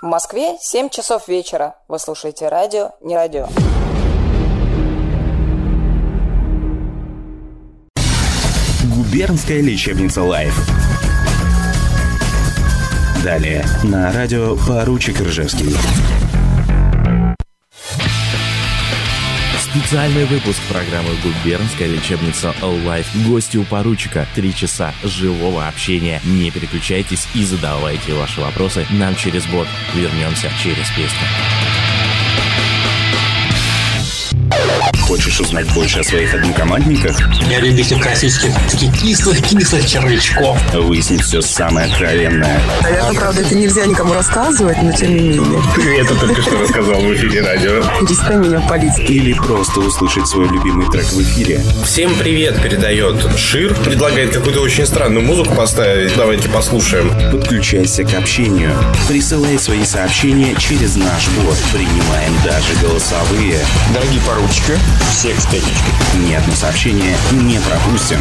В Москве 7 часов вечера. Вы слушаете радио «Не радио». Губернская лечебница «Life». Далее на радио «Поручик Ржевский». Специальный выпуск программы «Губернская лечебница Life». Гости у поручика. Три часа живого общения. Не переключайтесь и задавайте ваши вопросы нам через бот. Вернемся через песню. Хочешь узнать больше о своих однокомандниках? Я любитель классических таких кислых-кислых червячков. Выяснить все самое откровенное. Наверное, правда, это нельзя никому рассказывать, но тем не менее. Ты это только что рассказал в эфире радио. Перестань меня палить. Или просто услышать свой любимый трек в эфире. Всем привет передает Шир. Предлагает какую-то очень странную музыку поставить. Давайте послушаем. Подключайся к общению. Присылай свои сообщения через наш бот. Принимаем даже голосовые. Дорогие поручики, всех с пятничкой. Ни одно сообщение не пропустим.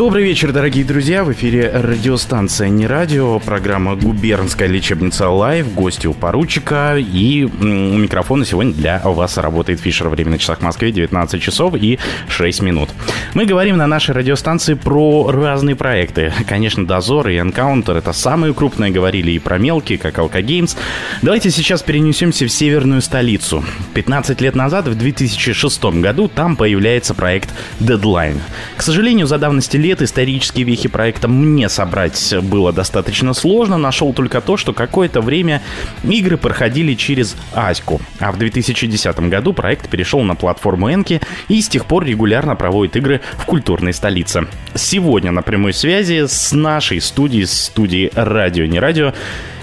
Добрый вечер, дорогие друзья. В эфире радиостанция «Не радио», программа «Губернская лечебница Лайв», гости у поручика. И у микрофона сегодня для вас работает Фишер. Время на часах в Москве 19 часов и 6 минут. Мы говорим на нашей радиостанции про разные проекты. Конечно, «Дозор» и «Энкаунтер» — это самые крупные. Говорили и про мелкие, как «Алкогеймс». Давайте сейчас перенесемся в северную столицу. 15 лет назад, в 2006 году, там появляется проект Deadline. К сожалению, за давности лет исторические вехи проекта мне собрать было достаточно сложно. Нашел только то, что какое-то время игры проходили через Аську. А в 2010 году проект перешел на платформу Энки и с тех пор регулярно проводит игры в культурной столице. Сегодня на прямой связи с нашей студией, с студией «Радио, не радио»,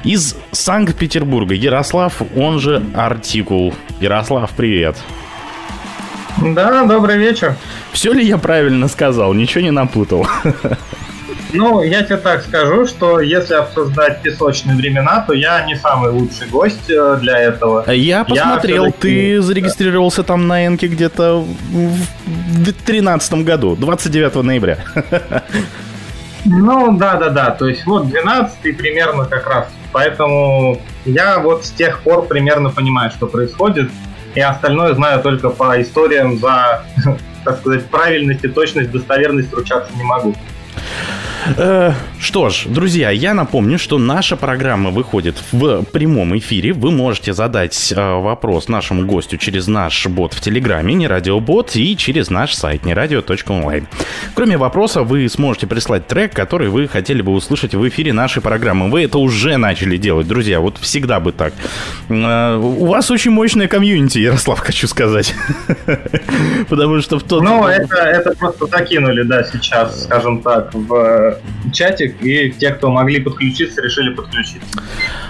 из Санкт-Петербурга Ярослав, он же Артикул. Ярослав, привет. Да, добрый вечер. Все ли я правильно сказал? Ничего не напутал. Ну, я тебе так скажу, что если обсуждать песочные времена, то я не самый лучший гость э, для этого. Я посмотрел, всё-таки- ты зарегистрировался там на Энке где-то в 2013 году, 29 ноября. Ну, да-да-да, то есть вот 12 примерно как раз. Поэтому я вот с тех пор примерно понимаю, что происходит, и остальное знаю только по историям за, так сказать, правильность и точность, достоверность ручаться не могу. Э, Что ж, друзья, я напомню, что наша программа выходит в прямом эфире. Вы можете задать э, вопрос нашему гостю через наш бот в Телеграме, не радиобот, и через наш сайт нерадио.онлайн. Кроме вопроса, вы сможете прислать трек, который вы хотели бы услышать в эфире нашей программы. Вы это уже начали делать, друзья, вот всегда бы так. Э, У вас очень мощная комьюнити, Ярослав, хочу сказать. Потому что в тот... Ну, это, это просто закинули, да, сейчас, скажем так, в чатик, и те, кто могли подключиться, решили подключиться.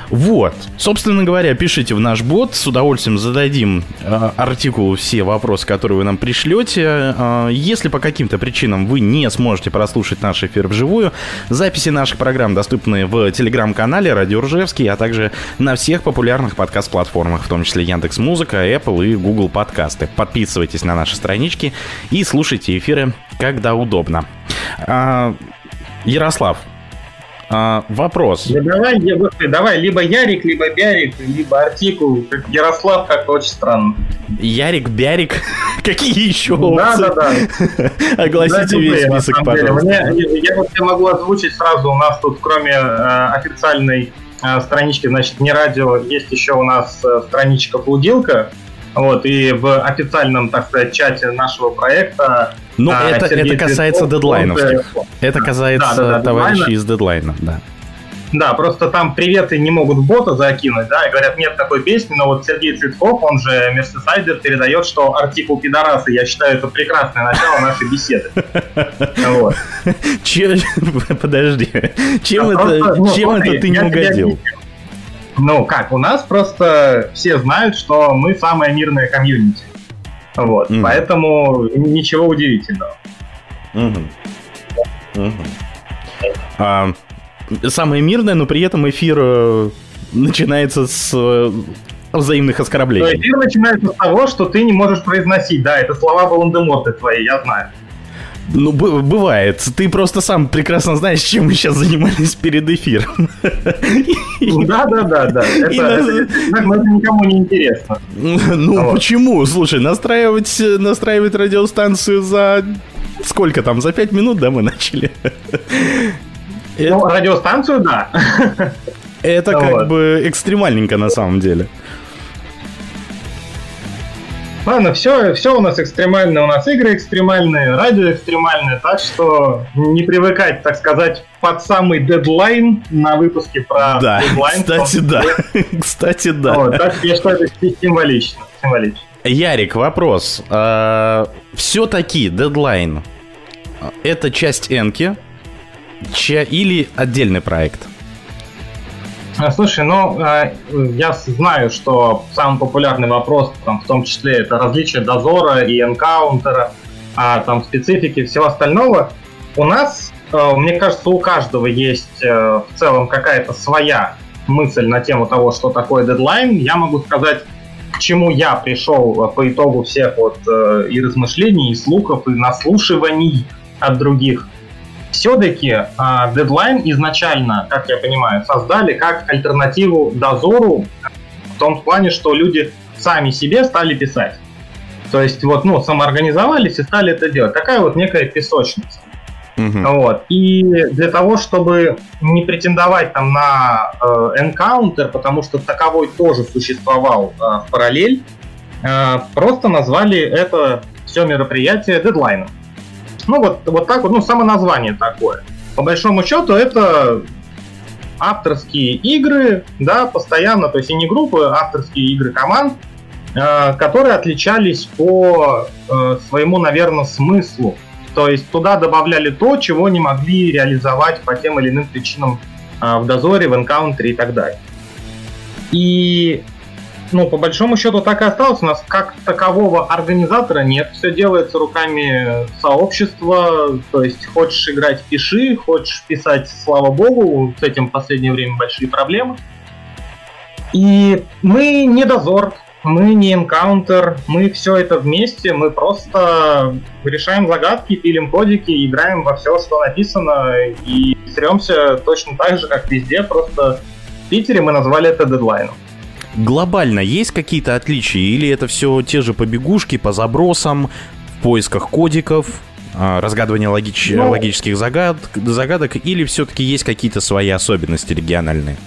Вот. Собственно говоря, пишите в наш бот. С удовольствием зададим э, артикулу все вопросы, которые вы нам пришлете. Э, если по каким-то причинам вы не сможете прослушать наш эфир вживую, записи наших программ доступны в телеграм-канале Радио Ржевский, а также на всех популярных подкаст-платформах, в том числе Яндекс Музыка, Apple и Google подкасты. Подписывайтесь на наши странички и слушайте эфиры, когда удобно. А, Ярослав, а, вопрос. Да давай, давай, либо Ярик, либо Бярик, либо Артикул, Ярослав, как очень странно. Ярик, Бярик, какие еще Да, опции? да, да. Огласите Да, весь список, пожалуйста. Мне- я вот могу озвучить сразу, у нас тут кроме э, официальной э, странички, значит, не радио, есть еще у нас э, страничка Плудилка, вот, и в официальном, так сказать, чате нашего проекта Ну, а, это, Сергей это касается Цветков, дедлайновских. он, э, Это касается Да, да, да, товарищей дедлайна. из дедлайна, да. Да, просто там приветы не могут бота закинуть, да, и говорят, нет такой песни, но вот Сергей Цветков, он же Мерсисайдер, передает, что артикул пидорасы, я считаю, это прекрасное начало нашей беседы. Подожди. Чем это, ну, ты не угодил? Ну как, у нас просто все знают, что мы самая мирная комьюнити. Вот, Мгм. поэтому ничего удивительного. Мгм. А, Самое мирное, но при этом эфир э, начинается с э, взаимных оскорблений. эфир начинается с того, что ты не можешь произносить. Да, это слова Волан-де-Морта твои, я знаю. Ну, бывает. Ты просто сам прекрасно знаешь, чем мы сейчас занимались перед эфиром. Да, да, да, да. Это, нас- это- это никому не интересно. Ну, Вот. почему? Слушай, настраивать, э, настраивать радиостанцию за... Сколько там? За пять минут, да, мы начали? Ну, радиостанцию, да. Это как Вот. бы экстремальненько на самом деле. Ладно, все, все у нас экстремальное, у нас игры экстремальные, радио экстремальное, так что не привыкать, так сказать, под самый дедлайн на выпуске про Да, дедлайн. кстати, да. Кстати, да. Вот, так я считаю, это символично. символично. Ярик, вопрос. Все-таки дедлайн это часть Энки или отдельный проект? А, Слушай, ну, э, я знаю, что самый популярный вопрос, там, в том числе, это различие дозора и энкаунтера, а там специфики всего остального. У нас, э, мне кажется, у каждого есть э, в целом какая-то своя мысль на тему того, что такое дедлайн. Я могу сказать, к чему я пришел э, по итогу всех вот э, и размышлений, и слухов, и наслушиваний от других все-таки дедлайн изначально, как я понимаю, создали как альтернативу дозору в том плане, что люди сами себе стали писать. То есть вот, ну, самоорганизовались и стали это делать. Такая вот некая песочница. Вот. И для того, чтобы не претендовать там на э, энкаунтер, потому что таковой тоже существовал э, в параллель, э, просто назвали это все мероприятие дедлайном. Ну вот, вот так вот, ну само название такое. По большому счету это авторские игры, да, постоянно, то есть и не группы, а авторские игры команд, э, которые отличались по э, своему, наверное, смыслу. То есть туда добавляли то, чего не могли реализовать по тем или иным причинам э, в дозоре, в энкаунтере и так далее. И ну, по большому счету так и осталось. У нас как такового организатора нет. Все делается руками сообщества. То есть хочешь играть, пиши. Хочешь писать, слава богу. С этим в последнее время большие проблемы. И мы не дозор, мы не энкаунтер, мы все это вместе, мы просто решаем загадки, пилим кодики, играем во все, что написано, и сремся точно так же, как везде, просто в Питере мы назвали это дедлайном. Глобально есть какие-то отличия или это все те же побегушки по забросам, в поисках кодиков, а, разгадывание логич- Ну- логических загад- загадок, или все-таки есть какие-то свои особенности региональные?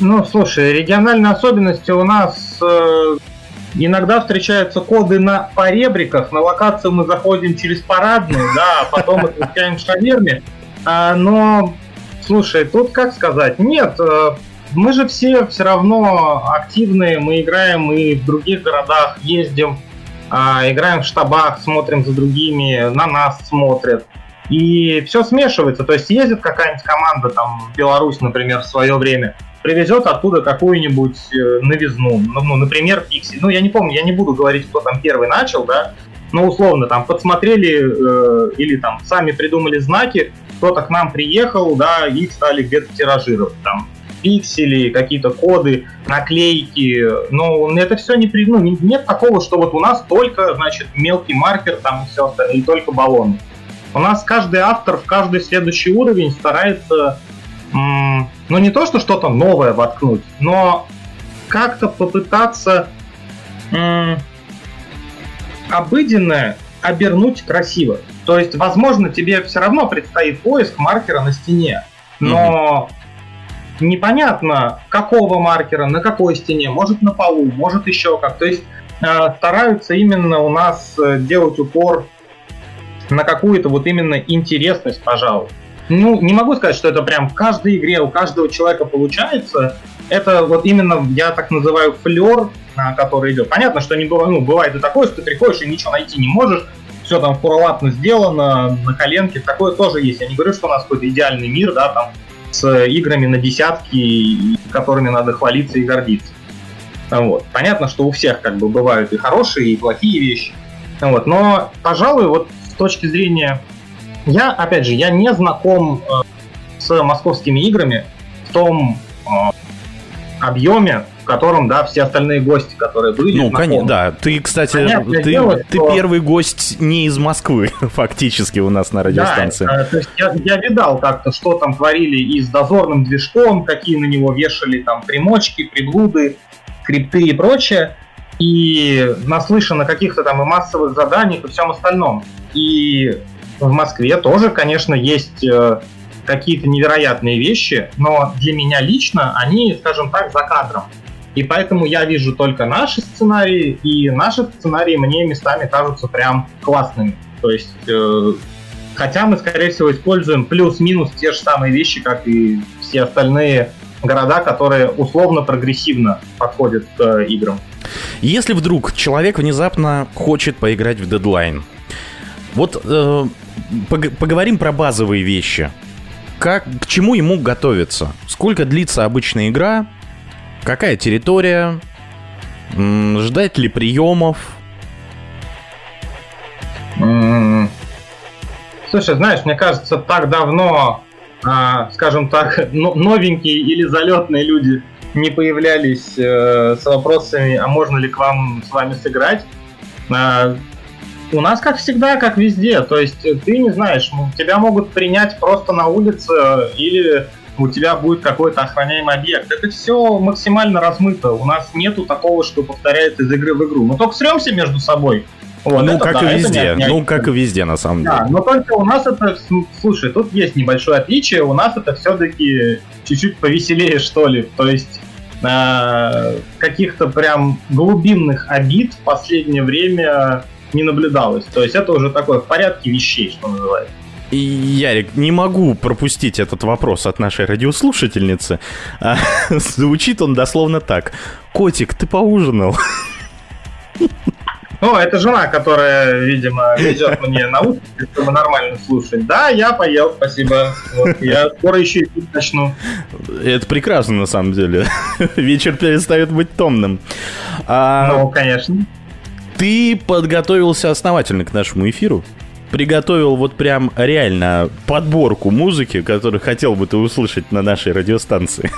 Ну, слушай, региональные особенности у нас э, иногда встречаются коды на поребриках. На локацию мы заходим через парадную, да, а потом отвечаем шаверме. А, но, слушай, тут как сказать? Нет, э, мы же все все равно активные, мы играем и в других городах, ездим, а, играем в штабах, смотрим за другими, на нас смотрят. И все смешивается. То есть ездит какая-нибудь команда, там, в Беларусь, например, в свое время, привезет оттуда какую-нибудь э, новизну. Ну, ну, например, Пикси. Ну, я не помню, я не буду говорить, кто там первый начал, да. Но условно там подсмотрели э, или там сами придумали знаки, кто-то к нам приехал, да, и стали где-то тиражировать там пиксели, какие-то коды, наклейки. Но это все не ну, не- нет такого, что вот у нас только, значит, мелкий маркер там и все остальное, и только баллоны. У нас каждый автор в каждый следующий уровень старается, м, ну не то, что что-то новое воткнуть, но как-то попытаться м, обыденное обернуть красиво. То есть, возможно, тебе все равно предстоит поиск маркера на стене, но непонятно, какого маркера, на какой стене, может на полу, может еще как. То есть э, стараются именно у нас э, делать упор на какую-то вот именно интересность, пожалуй. Ну, не могу сказать, что это прям в каждой игре у каждого человека получается. Это вот именно, я так называю, флер, а, который идет. Понятно, что не бывает, ну, бывает и такое, что ты приходишь и ничего найти не можешь. Все там фуралапно сделано, на коленке. Такое тоже есть. Я не говорю, что у нас какой-то идеальный мир, да, там, с играми на десятки, которыми надо хвалиться и гордиться. Вот. Понятно, что у всех как бы бывают и хорошие, и плохие вещи. Вот. Но, пожалуй, вот с точки зрения... Я, опять же, я не знаком э, с московскими играми в том э, объеме, котором, да, все остальные гости, которые были. Ну, конечно, да. Ты, кстати, Понятное ты, дело, ты что- первый гость не из Москвы, фактически, у нас на радиостанции. Да, э, то есть я, я видал как-то, что там творили и с дозорным движком, какие на него вешали там примочки, приблуды, крипты и прочее. И наслышан о каких-то там и массовых заданиях и всем остальном. И в Москве тоже, конечно, есть э, какие-то невероятные вещи, но для меня лично они, скажем так, за кадром. И поэтому я вижу только наши сценарии, и наши сценарии мне местами кажутся прям классными. То есть, э, хотя мы, скорее всего, используем плюс-минус те же самые вещи, как и все остальные города, которые условно прогрессивно подходят к э, играм. Если вдруг человек внезапно хочет поиграть в дедлайн, вот э, пог- поговорим про базовые вещи. Как, к чему ему готовиться? Сколько длится обычная игра? Какая территория? Ждать ли приемов? Слушай, знаешь, мне кажется, так давно, а, скажем так, но- новенькие или залетные люди не появлялись э, с вопросами, а можно ли к вам с вами сыграть. А, у нас, как всегда, как везде. То есть э, ты не знаешь, тебя могут принять просто на улице или у тебя будет какой-то охраняемый объект. Это все максимально размыто. У нас нету такого, что повторяет из игры в игру. Мы только сремся между собой. Вот, ну, это как да, и везде. ну, как и везде, на самом деле. да, но только у нас это, слушай, тут есть небольшое отличие, у нас это все-таки чуть-чуть повеселее, что ли. То есть э, каких-то прям глубинных обид в последнее время не наблюдалось. То есть это уже такое в порядке вещей, что называется. И, Ярик, не могу пропустить этот вопрос от нашей радиослушательницы. А, звучит он дословно так. Котик, ты поужинал? Ну, это жена, которая, видимо, везет мне наушники, чтобы нормально слушать. Да, я поел, спасибо. Вот, я скоро еще и начну. Это прекрасно, на самом деле. Вечер перестает быть томным. А, Ну, конечно. Ты подготовился основательно к нашему эфиру? Приготовил вот прям реально подборку музыки, которую хотел бы ты услышать на нашей радиостанции.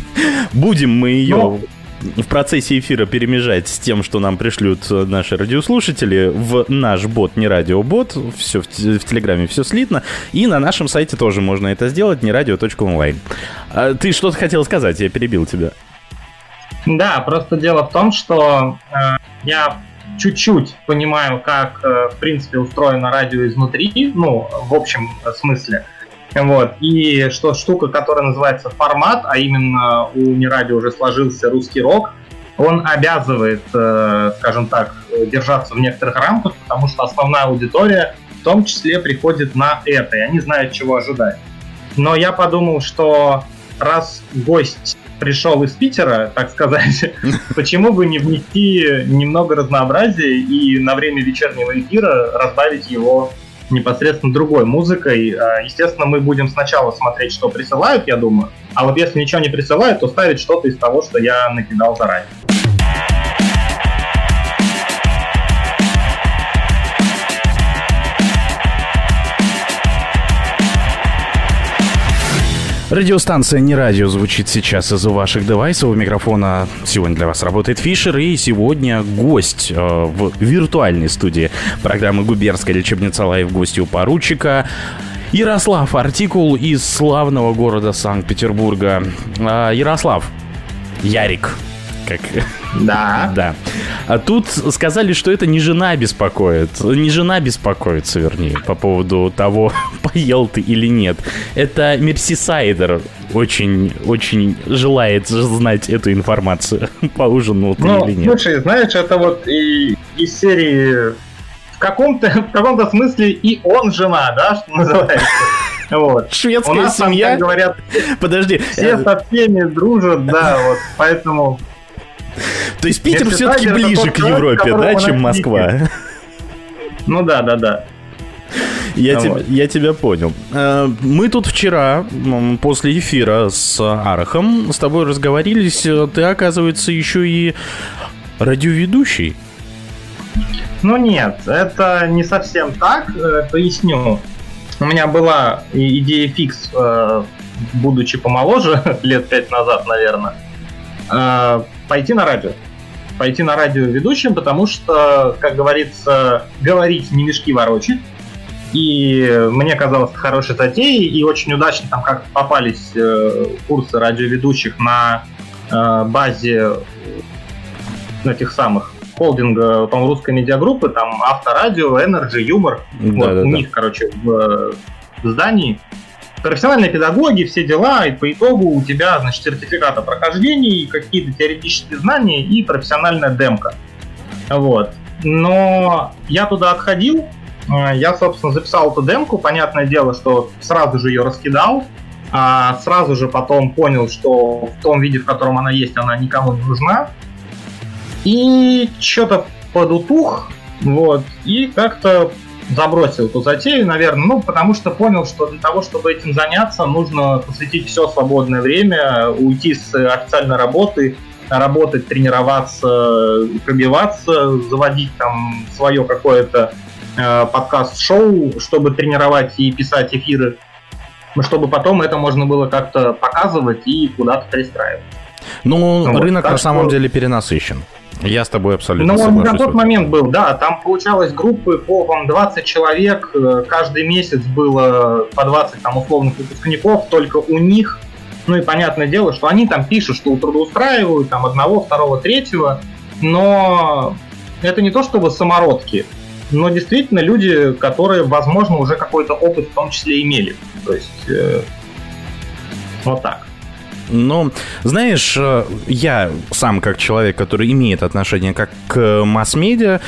Будем мы ее Ну. в процессе эфира перемежать с тем, что нам пришлют наши радиослушатели в наш бот, не радиобот, все в, в Телеграме все слитно, и на нашем сайте тоже можно это сделать, не радио.онлайн. А Ты что-то хотел сказать, я перебил тебя. Да, просто дело в том, что э, я чуть-чуть понимаю, как, э, в принципе, устроено радио изнутри, ну, в общем смысле. Вот. И что штука, которая называется формат, а именно у Нерадио уже сложился русский рок, он обязывает, э, скажем так, э, держаться в некоторых рамках, потому что основная аудитория в том числе приходит на это, и они знают, чего ожидать. Но я подумал, что раз гость пришел из Питера, так сказать, почему бы не внести немного разнообразия и на время вечернего эфира разбавить его непосредственно другой музыкой. А, Естественно, мы будем сначала смотреть, что присылают, я думаю. А вот если ничего не присылают, то ставить что-то из того, что я накидал заранее. Радиостанция «Не радио» звучит сейчас из ваших девайсов. У микрофона сегодня для вас работает Фишер. И сегодня гость э, в виртуальной студии программы «Губернская лечебница Лайв» гостью поручика Ярослав Артикул из славного города Санкт-Петербурга. А, Ярослав, Ярик, как Да. да. А тут сказали, что это не жена беспокоит. Не жена беспокоится, вернее, по поводу того, поел ты или нет. Это Мерсисайдер очень, очень желает знать эту информацию. Поужинал ты Ну, или нет. слушай, знаешь, это вот и из серии в каком-то в каком-то смысле и он жена, да, что называется. Вот. У Шведская нас там, семья. как говорят, Подожди. все э, со всеми дружат, да, вот, поэтому То есть Питер все-таки ближе к Европе, да, чем Москва? Ну да, да, да. Я, Ну тебя, вот. я тебя понял. Э, Мы тут вчера, после эфира с Арахом, с тобой разговорились. Э, Ты, оказывается, еще и радиоведущий. Ну нет, это не совсем так. Э, Поясню. У меня была идея фикс, будучи помоложе, лет пять назад, наверное. Э, пойти на радио. Пойти на радио ведущим, потому что, как говорится, говорить не мешки ворочить. И мне казалось это хорошей затеей, и очень удачно там как попались э, курсы радиоведущих на э, базе этих самых холдинга, по русской медиагруппы, там Авторадио, Energy, Юмор. Да, вот да, у да. них, короче, в, в здании. Профессиональные педагоги, все дела, и по итогу у тебя, значит, сертификат о прохождении, какие-то теоретические знания и профессиональная демка. Вот. Но я туда отходил, э, я, собственно, записал эту демку, понятное дело, что сразу же ее раскидал, а сразу же потом понял, что в том виде, в котором она есть, она никому не нужна. И что-то подутух, вот, и как-то забросил эту затею, наверное, ну, потому что понял, что для того, чтобы этим заняться, нужно посвятить все свободное время, уйти с официальной работы, работать, тренироваться, пробиваться, заводить там свое какое-то э, подкаст-шоу, чтобы тренировать и писать эфиры, чтобы потом это можно было как-то показывать и куда-то пристраивать. Ну, Вот, рынок на самом что- деле перенасыщен. Я с тобой абсолютно Ну, соглашусь. на тот момент был, да, там получалось группы по по 20 человек, э, каждый месяц было по 20 там условных выпускников, только у них, ну и понятное дело, что они там пишут, что трудоустраивают там одного, второго, третьего, но это не то чтобы самородки, но действительно люди, которые, возможно, уже какой-то опыт в том числе имели. То есть э, вот так. Ну, знаешь, э, я сам как человек, который имеет отношение как к масс-медиа,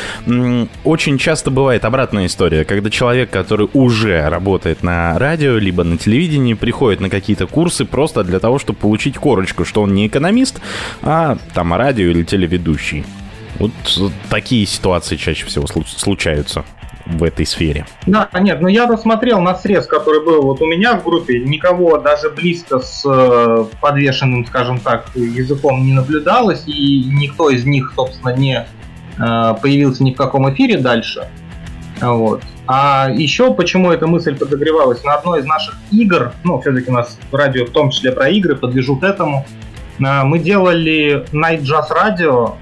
очень часто бывает обратная история, когда человек, который уже работает на радио, либо на телевидении, приходит на какие-то курсы просто для того, чтобы получить корочку, что он не экономист, а там радио или телеведущий. Вот такие ситуации чаще всего слу- случаются в этой сфере. Да, нет, ну я досмотрел на срез, который был вот у меня в группе, никого даже близко с э, подвешенным, скажем так, языком не наблюдалось, и никто из них, собственно, не э, появился ни в каком эфире дальше. Вот. А еще почему эта мысль подогревалась? На одной из наших игр, ну, все-таки у нас радио в том числе про игры, подвяжу к этому, э, мы делали Night Jazz Radio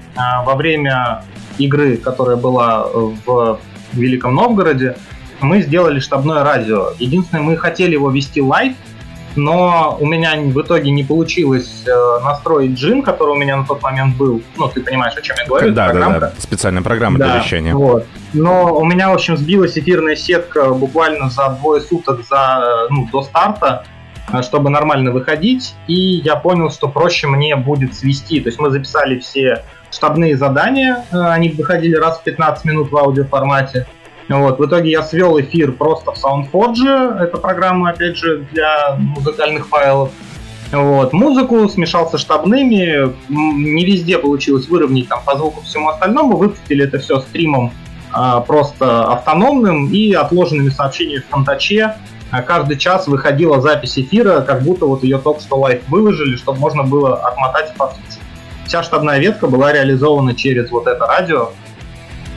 во время игры, которая была в Великом Новгороде, мы сделали штабное радио. Единственное, мы хотели его вести live, но у меня в итоге не получилось э, настроить джин, который у меня на тот момент был. Ну, ты понимаешь, о чем я говорю. да, да, да, специальная программа для Да, вещания. Вот. Но у меня, в общем, сбилась эфирная сетка буквально за двое суток за, ну, до старта, э, чтобы нормально выходить. И я понял, что проще мне будет свести. То есть мы записали все штабные задания, э, они выходили раз в 15 минут в аудиоформате. Вот. В итоге я свел эфир просто в SoundForge, это программа, опять же, для музыкальных файлов. Вот. Музыку смешал со штабными, не везде получилось выровнять там по звуку всему остальному, выпустили это все стримом а, просто автономным и отложенными сообщениями в контаче. А Каждый час выходила запись эфира, как будто вот ее только что live выложили, чтобы можно было отмотать и. Вся штабная ветка была реализована через вот это радио.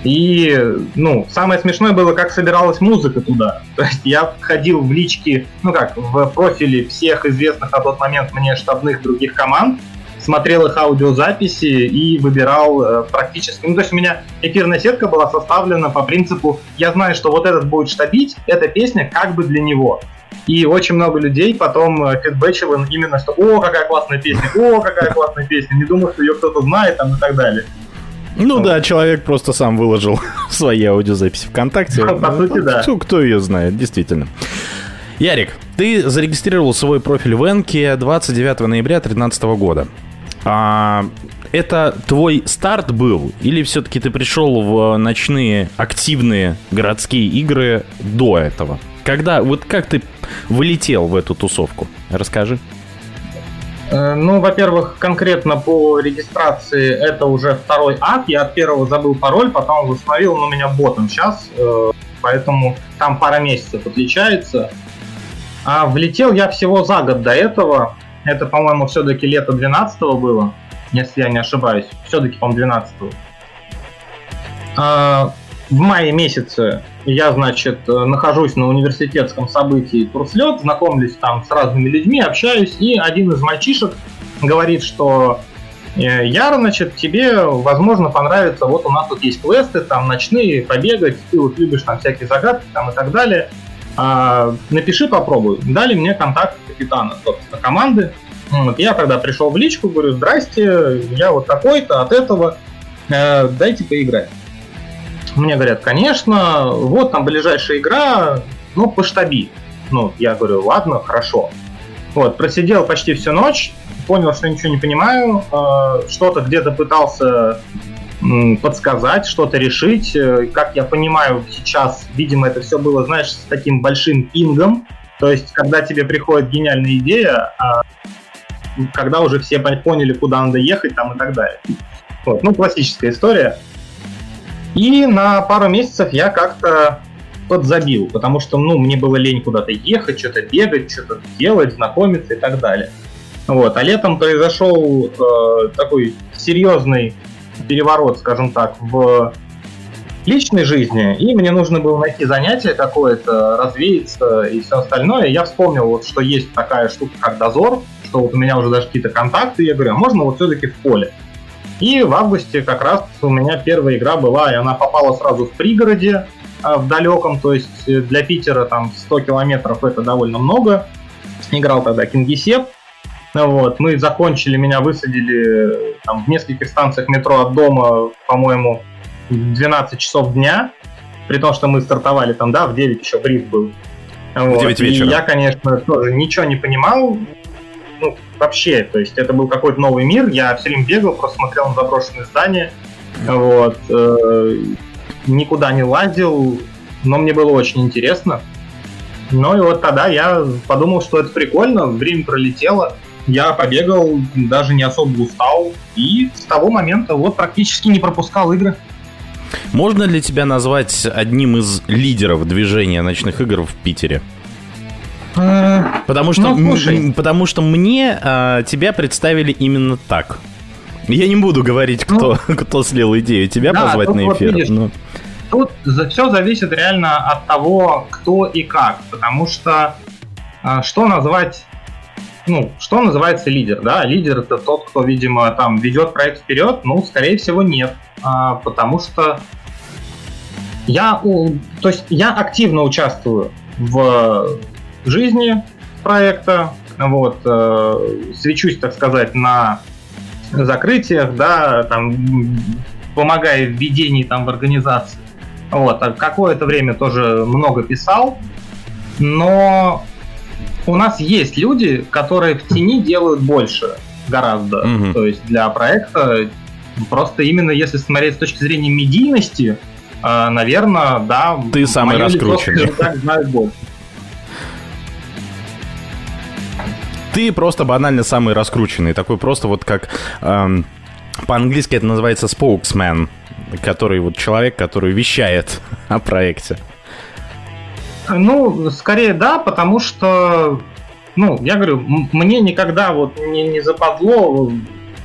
И, ну, самое смешное было, как собиралась музыка туда. То есть я ходил в лички, ну как, в профили всех известных на тот момент мне штабных других команд, смотрел их аудиозаписи и выбирал э, практически... Ну, то есть у меня эфирная сетка была составлена по принципу, я знаю, что вот этот будет штабить, эта песня как бы для него. И очень много людей потом э, фидбэчило именно, что «О, какая классная песня! О, какая классная песня!» Не думаю, что ее кто-то знает там и так далее. Ну да, человек просто сам выложил свои аудиозаписи ВКонтакте. По сути, да. Кто, кто ее знает, действительно. Ярик, ты зарегистрировал свой профиль в Энке 29 ноября 2013 года. А, это твой старт был? Или все-таки ты пришел в ночные активные городские игры до этого? Когда, вот как ты вылетел в эту тусовку? Расскажи. Э, Ну, во-первых, конкретно по регистрации это уже второй акт. Я от первого забыл пароль, потом восстановил, он у меня ботом сейчас, э, поэтому там пара месяцев отличается. А влетел я всего за год до этого. Это, по-моему, все-таки лето 12 было, если я не ошибаюсь. Все-таки, по-моему, 12 А, В мае месяце я, значит, э, нахожусь на университетском событии Турслет, знакомлюсь там с разными людьми, общаюсь, и один из мальчишек говорит, что Э, Яр, значит, тебе, возможно, понравится, вот у нас тут есть квесты, там ночные, побегать, ты вот любишь там всякие загадки там и так далее. А, напиши, попробуй. Дали мне контакт капитана, собственно, команды. Вот, я тогда пришел в личку, говорю, здрасте, я вот такой-то от этого, э, дайте поиграть. Мне говорят, конечно, вот там ближайшая игра, ну, по штаби. Ну, я говорю, ладно, хорошо. Вот, просидел почти всю ночь, понял, что ничего не понимаю, э, что-то где-то пытался подсказать, что-то решить. Э, как я понимаю сейчас, видимо, это все было, знаешь, с таким большим пингом. То есть, когда тебе приходит гениальная идея, а когда уже все поняли, куда надо ехать там и так далее. Вот, ну, классическая история. И на пару месяцев я как-то подзабил, потому что, ну, мне было лень куда-то ехать, что-то бегать, что-то делать, знакомиться и так далее. Вот. А летом произошел э, такой серьезный переворот, скажем так, в личной жизни, и мне нужно было найти занятие какое-то, развеяться и все остальное. Я вспомнил, вот, что есть такая штука, как дозор, что вот у меня уже даже какие-то контакты, я говорю, а можно вот все-таки в поле? И в августе как раз у меня первая игра была, и она попала сразу в пригороде, а, в далеком, то есть для Питера там 100 километров это довольно много. Играл тогда Кингисепп, вот, мы закончили, меня высадили там, в нескольких станциях метро от дома, по-моему, 12 часов дня, при том, что мы стартовали там, да, в 9 еще бриф был. Вот. В 9 вечера. И я, конечно, тоже ничего не понимал, вообще, то есть это был какой-то новый мир, я все время бегал, просто смотрел на заброшенные здания, вот, э, никуда не лазил, но мне было очень интересно. Ну и вот тогда я подумал, что это прикольно, время пролетело, я побегал, даже не особо устал, и с того момента вот практически не пропускал игры. Можно ли тебя назвать одним из лидеров движения ночных игр в Питере? Э, потому что, ну, потому что мне а, тебя представили именно так. Я не буду говорить, кто, ну, кто слил идею тебя да, позвать на эфир. Вот видишь, но... Тут все зависит реально от того, кто и как. Потому что а, что назвать ну, что называется лидер, да? Лидер это тот, кто, видимо, там ведет проект вперед, ну, скорее всего, нет, а, потому что я, то есть я активно участвую в жизни проекта, вот, э, свечусь, так сказать, на закрытиях, да, там, помогая в ведении там в организации. Вот, а какое-то время тоже много писал, но у нас есть люди, которые в тени делают больше гораздо. Угу. То есть для проекта просто именно если смотреть с точки зрения медийности, э, наверное, да. Ты самый раскрученный. знают больше. Ты просто банально самый раскрученный, такой просто вот как эм, по-английски это называется spokesman, который вот человек, который вещает о проекте. Ну, скорее да, потому что, ну, я говорю, мне никогда вот не, не западло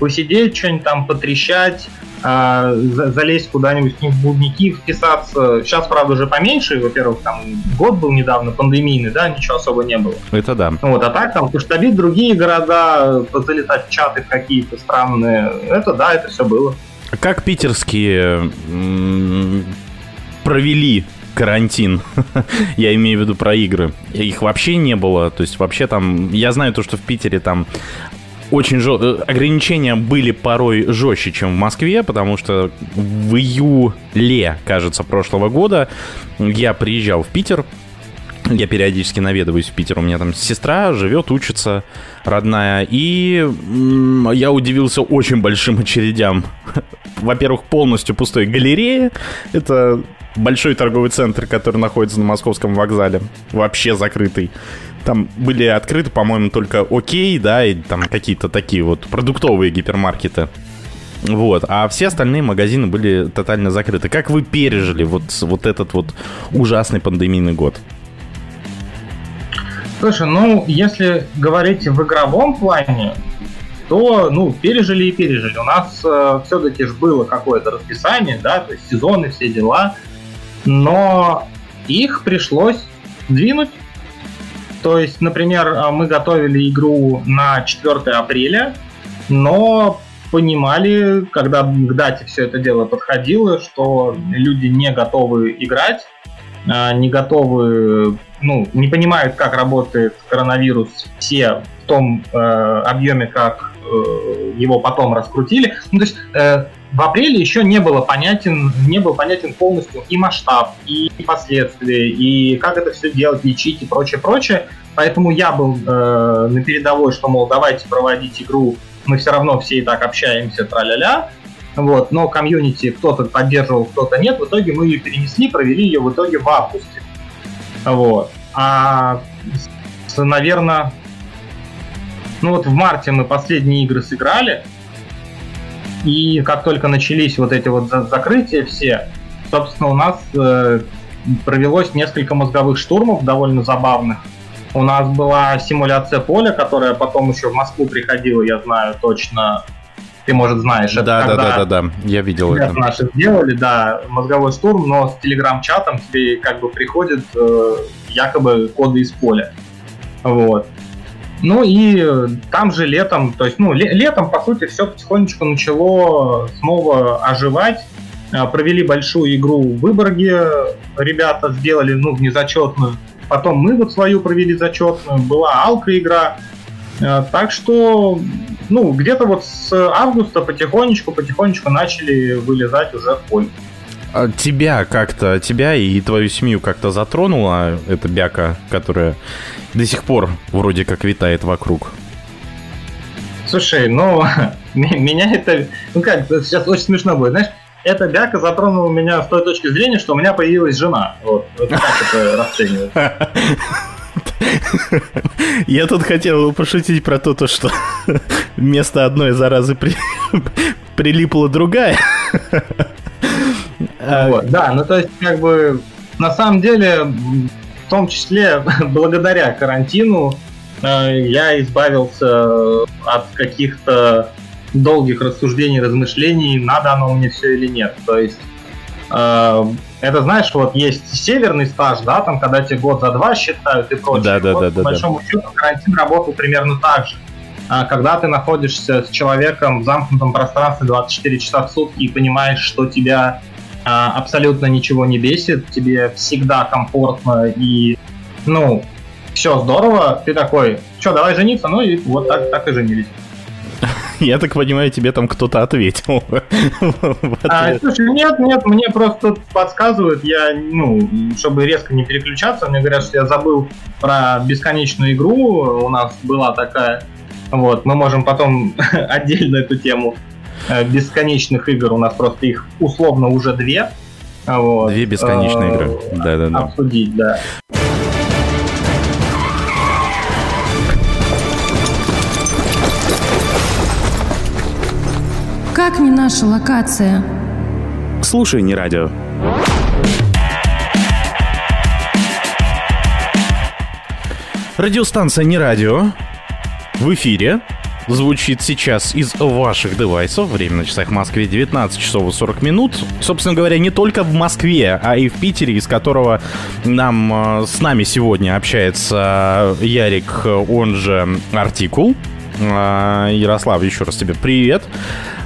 посидеть, что-нибудь там потрещать, э, залезть куда-нибудь в будники, вписаться. Сейчас, правда, уже поменьше. Во-первых, там год был недавно пандемийный, да, ничего особо не было. Это да. Вот, а так там поштабить другие города, залетать в чаты какие-то странные. Это да, это все было. Как питерские провели карантин. я имею в виду про игры. Их вообще не было. То есть вообще там... Я знаю то, что в Питере там очень жё... Э, ограничения были порой жестче, чем в Москве, потому что в июле, кажется, прошлого года я приезжал в Питер, я периодически наведываюсь в Питер. У меня там сестра живет, учится, родная. И я удивился очень большим очередям. Во-первых, полностью пустой галереи. Это большой торговый центр, который находится на московском вокзале, вообще закрытый. Там были открыты, по-моему, только Окей, да, и там какие-то такие вот продуктовые гипермаркеты. Вот, а все остальные магазины были тотально закрыты. Как вы пережили вот, вот этот вот ужасный пандемийный год? Слушай, ну, если говорить в игровом плане, то, ну, пережили и пережили. У нас э, все-таки же было какое-то расписание, да, то есть сезоны, все дела но их пришлось двинуть. То есть, например, а, мы готовили игру на 4 апреля, но понимали, когда к дате все это дело подходило, что люди не готовы играть, а, не готовы, ну, не понимают, как работает коронавирус все в том э, объеме, как э, его потом раскрутили. Ну, то есть э, в апреле еще не было понятен, не был понятен полностью и масштаб, и последствия, и как это все делать, лечить и прочее, прочее. Поэтому я был э, на передовой, что, мол, давайте проводить игру, мы все равно все и так общаемся, тра-ля-ля. Вот, но комьюнити кто-то поддерживал, кто-то нет. В итоге мы ее перенесли, провели ее в итоге в августе. Вот. А, наверное, ну вот в марте мы последние игры сыграли, и как только начались вот эти вот закрытия все, собственно, у нас э, провелось несколько мозговых штурмов довольно забавных. У нас была симуляция поля, которая потом еще в Москву приходила, я знаю точно. Ты, может, знаешь. Да, да, да, да, да, я видел это. наши сделали, да, мозговой штурм, но с телеграм-чатом тебе как бы приходят э, якобы коды из поля. Вот. Ну и там же летом, то есть, ну, летом, по сути, все потихонечку начало снова оживать. Э, провели большую игру в Выборге, ребята сделали, ну, внезачетную. Потом мы вот свою провели зачетную, была Алка игра. Э, так что, ну, где-то вот с августа потихонечку-потихонечку начали вылезать уже в поле. А тебя как-то, тебя и твою семью как-то затронула эта бяка, которая до сих пор вроде как витает вокруг? Слушай, ну, меня это, ну как, сейчас очень смешно будет, знаешь, эта бяка затронула меня с той точки зрения, что у меня появилась жена. Вот, вот как это расценивать? Я тут хотел пошутить про то, что вместо одной заразы при... прилипла другая. Вот, да, ну то есть как бы на самом деле том числе благодаря карантину э, я избавился от каких-то долгих рассуждений, размышлений, надо оно мне все или нет. То есть э, это, знаешь, вот есть северный стаж, да, там, когда тебе год за два считают и прочее. Да, да, вот, да, по да, большому да. счету карантин работал примерно так же. А когда ты находишься с человеком в замкнутом пространстве 24 часа в сутки и понимаешь, что тебя абсолютно ничего не бесит, тебе всегда комфортно и, ну, все здорово, ты такой, что, давай жениться, ну и вот так, так и женились. Я так понимаю, тебе там кто-то ответил. А, слушай, нет, нет, мне просто подсказывают, я, ну, чтобы резко не переключаться, мне говорят, что я забыл про бесконечную игру, у нас была такая, вот, мы можем потом отдельно эту тему бесконечных игр, у нас просто их условно уже две. Вот, Две бесконечные э, игры, да-да-да. Обсудить, да. Как не наша локация? Слушай, не радио. Радиостанция «Не радио» в эфире звучит сейчас из ваших девайсов. Время на часах в Москве 19 часов и 40 минут. Собственно говоря, не только в Москве, а и в Питере, из которого нам э, с нами сегодня общается Ярик, он же Артикул. А, Ярослав, еще раз тебе привет.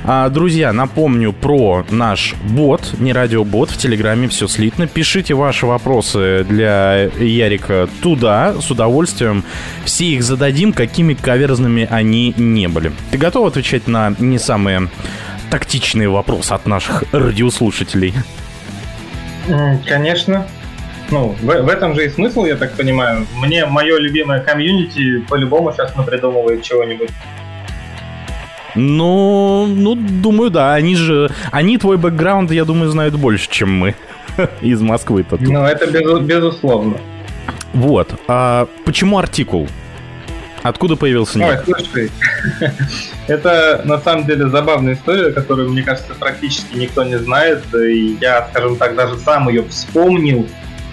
А, Друзья, напомню про наш бот, не радиобот, в Телеграме все слитно. Пишите ваши вопросы для Ярика туда, с удовольствием. Все их зададим, какими каверзными они не были. Ты готов отвечать на не самые тактичные вопросы от наших радиослушателей? Конечно. Ну, в, в этом же и смысл, я так понимаю. Мне мое любимое комьюнити по-любому сейчас придумывает чего-нибудь. Ну, ну, думаю, да. Они же, они твой бэкграунд, я думаю, знают больше, чем мы из Москвы-то. Ну, это безу- безусловно. Вот. А почему артикул? Откуда появился Ой, слушай, это на самом деле забавная история, которую, мне кажется, практически никто не знает. И я, скажем так, даже сам ее вспомнил.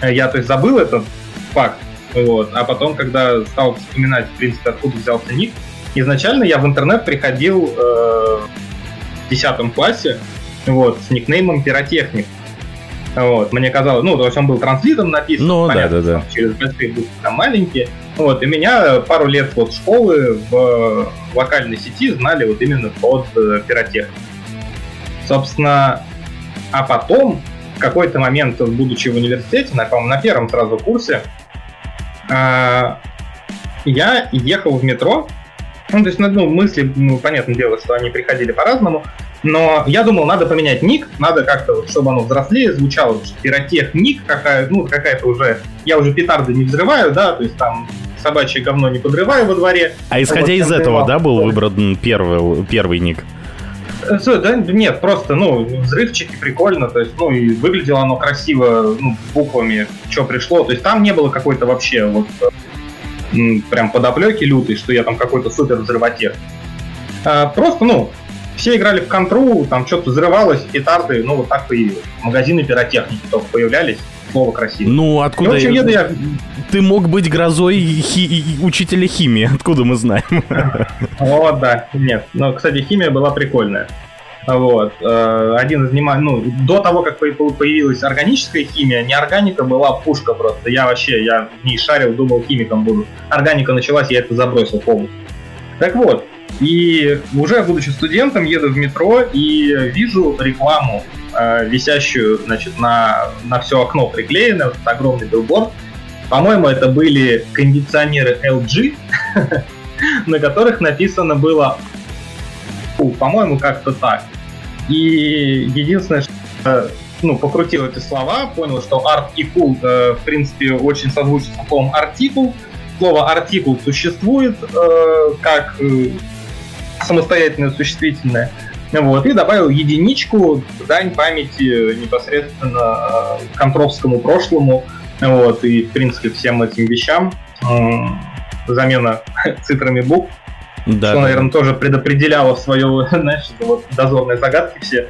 Я, то есть, забыл этот факт. Вот. А потом, когда стал вспоминать, в принципе, откуда взялся ник, изначально я в интернет приходил э, в 10 классе вот, с никнеймом Пиротехник. Вот, мне казалось, ну, то есть он был транслитом написан, Ну, да, понятно, да, да. там через большие буквы, там маленькие. Вот, и меня пару лет вот школы в в локальной сети знали вот именно под э, пиротехнику. Собственно, а потом, какой-то момент, будучи в университете, на, на первом сразу курсе, э, я ехал в метро. Ну, то есть, ну, мысли, ну, понятное дело, что они приходили по-разному. Но я думал, надо поменять ник, надо как-то, чтобы оно взрослее звучало, пиротехник какая, ну, какая-то уже, я уже петарды не взрываю, да, то есть там собачье говно не подрываю во дворе. А исходя вот, из этого, да, был выбран первый, первый ник? Э, да, нет, просто, ну, взрывчики прикольно, то есть, ну, и выглядело оно красиво, ну, буквами, что пришло, то есть там не было какой-то вообще вот прям подоплеки лютой, что я там какой-то супер взрывотех. А, просто, ну, все играли в контру, там что-то взрывалось, петарды, ну вот так появилось. Магазины пиротехники только появлялись, слово красивое. Ну, откуда... И, в общем, еду я... Ты мог быть грозой хи... учителя химии, откуда мы знаем? Вот, да, нет. Но, кстати, химия была прикольная. Вот. Э, один из нема... ну, до того, как появилась органическая химия, не органика была пушка просто. Я вообще, я в ней шарил, думал, химиком буду. Органика началась, я это забросил полностью. Так вот, и уже будучи студентом, еду в метро и вижу рекламу, э, висящую значит, на, на все окно приклеено, вот огромный билборд. По-моему, это были кондиционеры LG, на которых написано было по-моему, как-то так. И единственное, что ну, покрутил эти слова, понял, что арт и cool, э, в принципе, очень созвучно с словом артикул. Слово артикул существует э, как э, самостоятельное существительное. Вот, и добавил единичку, дань памяти непосредственно э, контровскому прошлому, вот, и, в принципе, всем этим вещам. Э, замена цифрами букв. Да, что, наверное, тоже предопределяло свое, знаешь, вот дозорные загадки все.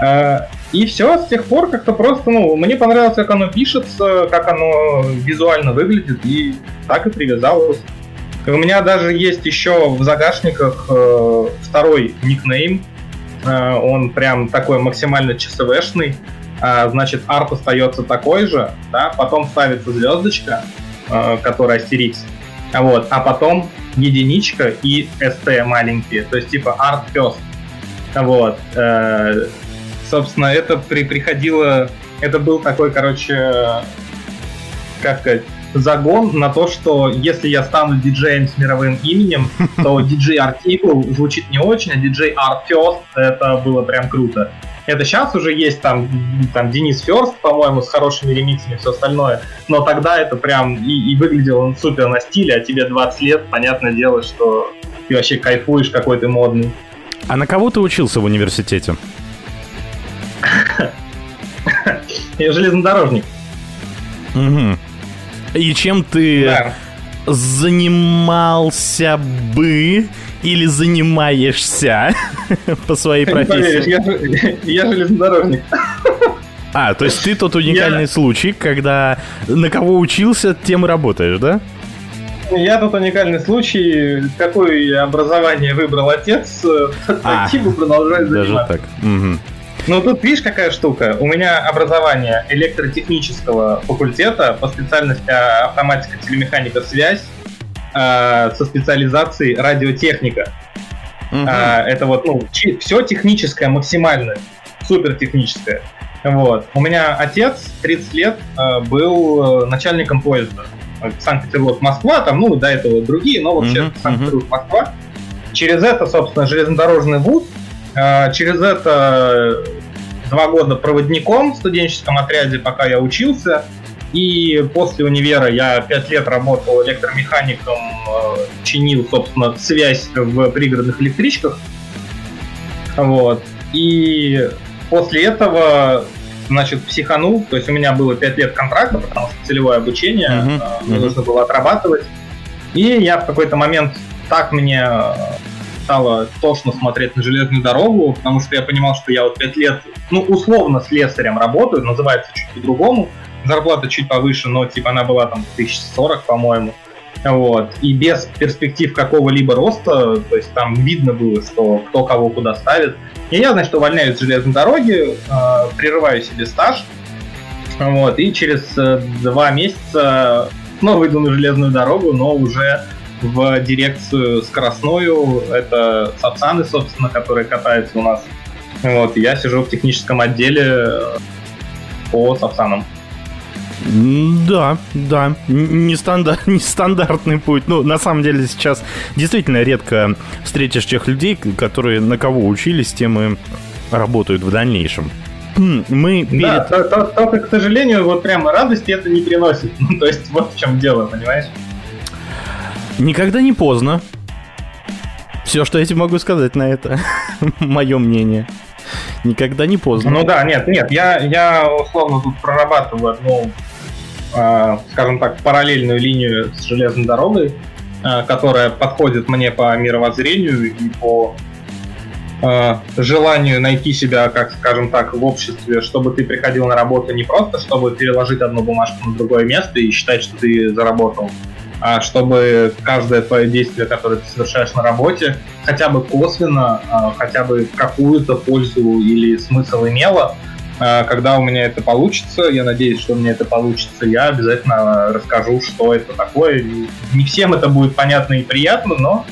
А, и все, с тех пор как-то просто, ну, мне понравилось, как оно пишется, как оно визуально выглядит, и так и привязалось. У меня даже есть еще в загашниках э, второй никнейм. Э, он прям такой максимально ЧСВшный. Э, значит, арт остается такой же, да, потом ставится звездочка, э, которая астерикс. Вот, а потом единичка и ST маленькие, то есть типа Art First. Вот. Собственно, это при, приходило... Это был такой, короче, как сказать, загон на то, что если я стану диджеем с мировым именем, то DJ Article звучит не очень, а DJ Art First это было прям круто. Это сейчас уже есть там, там Денис Ферст, по-моему, с хорошими ремиксами и все остальное. Но тогда это прям и, и выглядело он супер на стиле, а тебе 20 лет, понятное дело, что ты вообще кайфуешь, какой ты модный. А на кого ты учился в университете? Я железнодорожник. Угу. И чем ты да. занимался бы или занимаешься по своей профессии? Не поверишь, я, я железнодорожник. А, то есть ты тот уникальный я... случай, когда на кого учился, тем и работаешь, да? Я тут уникальный случай, какое образование выбрал отец, а, таким и продолжаю заниматься. Даже так. Угу. Ну тут видишь какая штука. У меня образование электротехнического факультета по специальности автоматика, телемеханика, связь э, со специализацией радиотехника. Угу. Э, это вот, ну, все техническое максимально, супер техническое. Вот. У меня отец 30 лет э, был начальником поезда. Санкт-Петербург-Москва, там, ну, до этого другие, но вообще uh-huh, Санкт-Петербург-Москва. Через это, собственно, железнодорожный вуз, э, через это два года проводником в студенческом отряде, пока я учился. И после универа я пять лет работал электромехаником, э, чинил, собственно, связь в пригородных электричках. Вот. И после этого, значит, психанул. То есть у меня было пять лет контракта, потому что целевое обучение, uh-huh, мне uh-huh. нужно было отрабатывать. И я в какой-то момент так мне стало тошно смотреть на железную дорогу, потому что я понимал, что я вот пять лет, ну, условно с слесарем работаю, называется чуть по-другому, зарплата чуть повыше, но типа она была там 1040, по-моему. Вот. И без перспектив какого-либо роста, то есть там видно было, что кто кого куда ставит. И я, значит, увольняюсь с железной дороги, э, прерываю себе стаж, вот, и через э, два месяца снова иду на железную дорогу, но уже в дирекцию скоростную. Это сапсаны, собственно, которые катаются у нас. Вот, я сижу в техническом отделе э, по сапсанам. Да, да, нестандарт, нестандартный путь. Ну, на самом деле сейчас действительно редко встретишь тех людей, которые на кого учились, тем и работают в дальнейшем. Хм, мы перед... Да, то, то, только, к сожалению, вот прямо радости это не приносит. Ну, то есть вот в чем дело, понимаешь? Никогда не поздно. Все, что я тебе могу сказать на это. Мое мнение. Никогда не поздно. Ну да, нет, нет, я, я условно тут прорабатываю одну, э, скажем так, параллельную линию с железной дорогой, э, которая подходит мне по мировоззрению и по э, желанию найти себя, как скажем так, в обществе, чтобы ты приходил на работу не просто, чтобы переложить одну бумажку на другое место и считать, что ты заработал, а чтобы каждое твое действие, которое ты совершаешь на работе, хотя бы косвенно, а, хотя бы какую-то пользу или смысл имело. А, когда у меня это получится, я надеюсь, что у меня это получится, я обязательно расскажу, что это такое. Не всем это будет понятно и приятно, но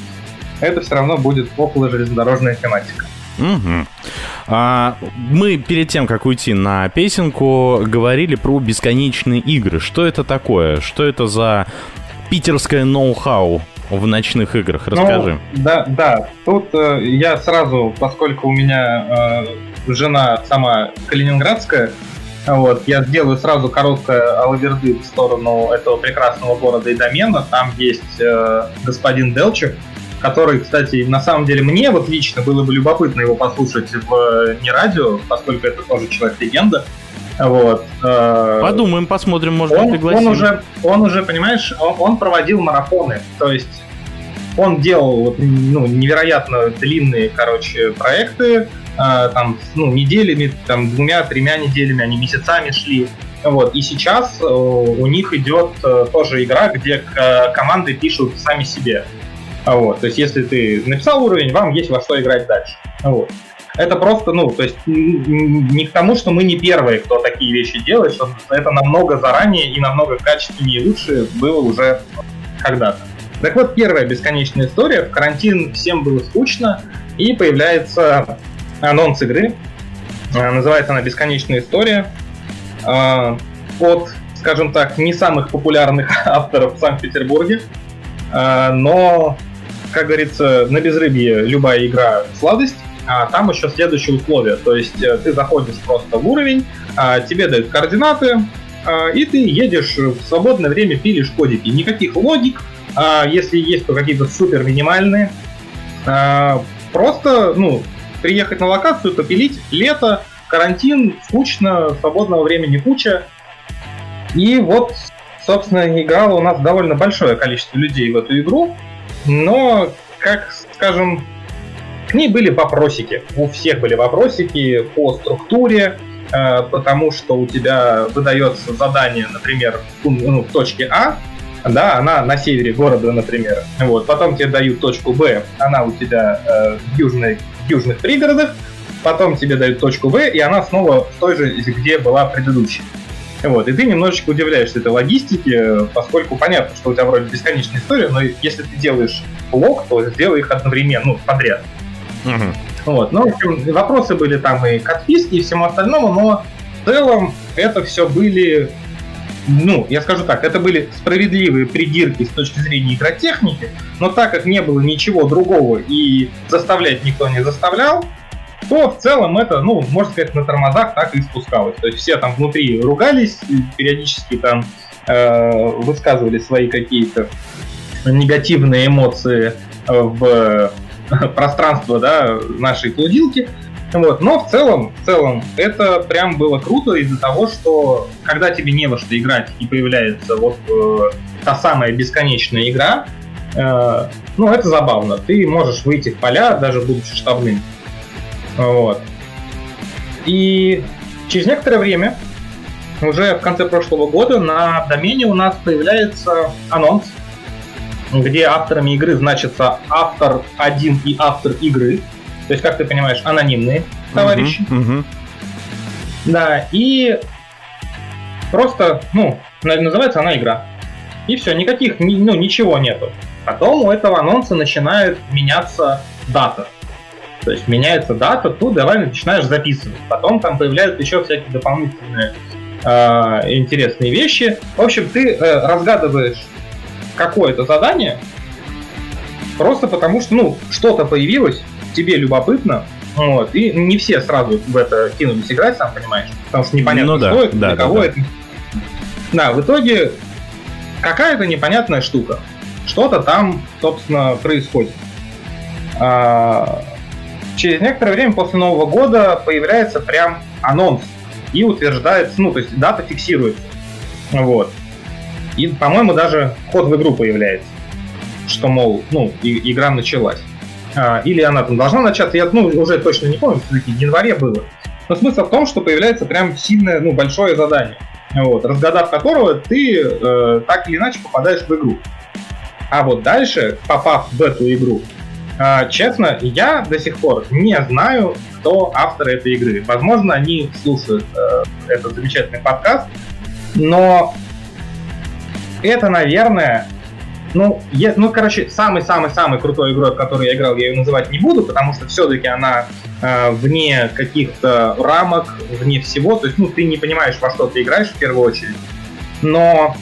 это все равно будет около железнодорожная тематика. Угу. А, мы перед тем, как уйти на песенку, говорили про бесконечные игры. Что это такое? Что это за питерское ноу-хау в ночных играх? Расскажи. Ну, да, да. Тут э, я сразу, поскольку у меня э, жена сама калининградская, вот, я сделаю сразу короткое алаверды в сторону этого прекрасного города и домена. Там есть э, господин Делчев, который, кстати, на самом деле мне вот лично было бы любопытно его послушать в э, не радио, поскольку это тоже человек-легенда. Вот. Э, Подумаем, посмотрим, может он, пригласим. Он уже, он уже, понимаешь, он, он проводил марафоны. То есть он делал вот, ну, невероятно длинные, короче, проекты, э, там, ну, неделями, там, двумя-тремя неделями, они месяцами шли. Вот. И сейчас э, у них идет э, тоже игра, где э, команды пишут сами себе. Вот. То есть, если ты написал уровень, вам есть во что играть дальше. Вот это просто, ну, то есть не к тому, что мы не первые, кто такие вещи делает, что это намного заранее и намного качественнее и лучше было уже когда-то. Так вот, первая бесконечная история. В карантин всем было скучно, и появляется анонс игры. А, называется она «Бесконечная история». А, от, скажем так, не самых популярных авторов в Санкт-Петербурге. А, но, как говорится, на безрыбье любая игра — сладость а там еще следующие условия. То есть э, ты заходишь просто в уровень, а, тебе дают координаты, а, и ты едешь в свободное время, пилишь кодики. Никаких логик, а, если есть, то какие-то супер минимальные. Просто, ну, приехать на локацию, попилить, лето, карантин, скучно, свободного времени куча. И вот, собственно, играло у нас довольно большое количество людей в эту игру, но, как, скажем, к ней были вопросики. У всех были вопросики по структуре, э, потому что у тебя выдается задание, например, ну, в точке А, да, она на севере города, например. Вот. Потом тебе дают точку Б, она у тебя э, в, южной, в южных пригородах. Потом тебе дают точку В, и она снова в той же, где была предыдущая. Вот, и ты немножечко удивляешься этой логистике, поскольку понятно, что у тебя вроде бесконечная история, но если ты делаешь блок, то сделай их одновременно, ну, подряд. Угу. Вот. Ну, в общем, вопросы были там и к отписке, и всему остальному, но в целом это все были, ну, я скажу так, это были справедливые придирки с точки зрения игротехники, но так как не было ничего другого и заставлять никто не заставлял, то в целом это, ну, можно сказать, на тормозах так и спускалось. То есть все там внутри ругались, периодически там э, высказывали свои какие-то негативные эмоции в пространство да, нашей плудилки. Вот. Но в целом, в целом, это прям было круто из-за того, что когда тебе не во что играть и появляется вот э, та самая бесконечная игра, э, ну, это забавно. Ты можешь выйти в поля, даже будучи штабным. Вот. И через некоторое время, уже в конце прошлого года, на домене у нас появляется анонс где авторами игры значится автор один и автор игры. То есть, как ты понимаешь, анонимные товарищи. Uh-huh, uh-huh. Да, и просто, ну, называется она игра. И все, никаких, ну, ничего нету. Потом у этого анонса начинает меняться дата. То есть меняется дата, тут давай начинаешь записывать. Потом там появляются еще всякие дополнительные э, интересные вещи. В общем, ты э, разгадываешь какое-то задание, просто потому что, ну, что-то появилось, тебе любопытно, вот, и не все сразу в это кинулись играть, сам понимаешь, потому что непонятно, Ну да, что это, да, для да, кого да. это. Да, в итоге какая-то непонятная штука. Что-то там, собственно, происходит. А, через некоторое время после Нового года появляется прям анонс и утверждается, ну, то есть дата фиксируется. Вот. И, по-моему, даже вход в игру появляется. Что, мол, ну, и- игра началась. А, или она там должна начаться, я ну, уже точно не помню, все-таки в январе было. Но смысл в том, что появляется прям сильное, ну, большое задание. Вот, разгадав которого ты э, так или иначе попадаешь в игру. А вот дальше, попав в эту игру, э, честно, я до сих пор не знаю, кто автор этой игры. Возможно, они слушают э, этот замечательный подкаст, но это, наверное, ну, е- ну, короче, самый-самый-самый крутой игрой, в которую я играл, я ее называть не буду, потому что все-таки она э, вне каких-то рамок, вне всего. То есть, ну, ты не понимаешь, во что ты играешь в первую очередь. Но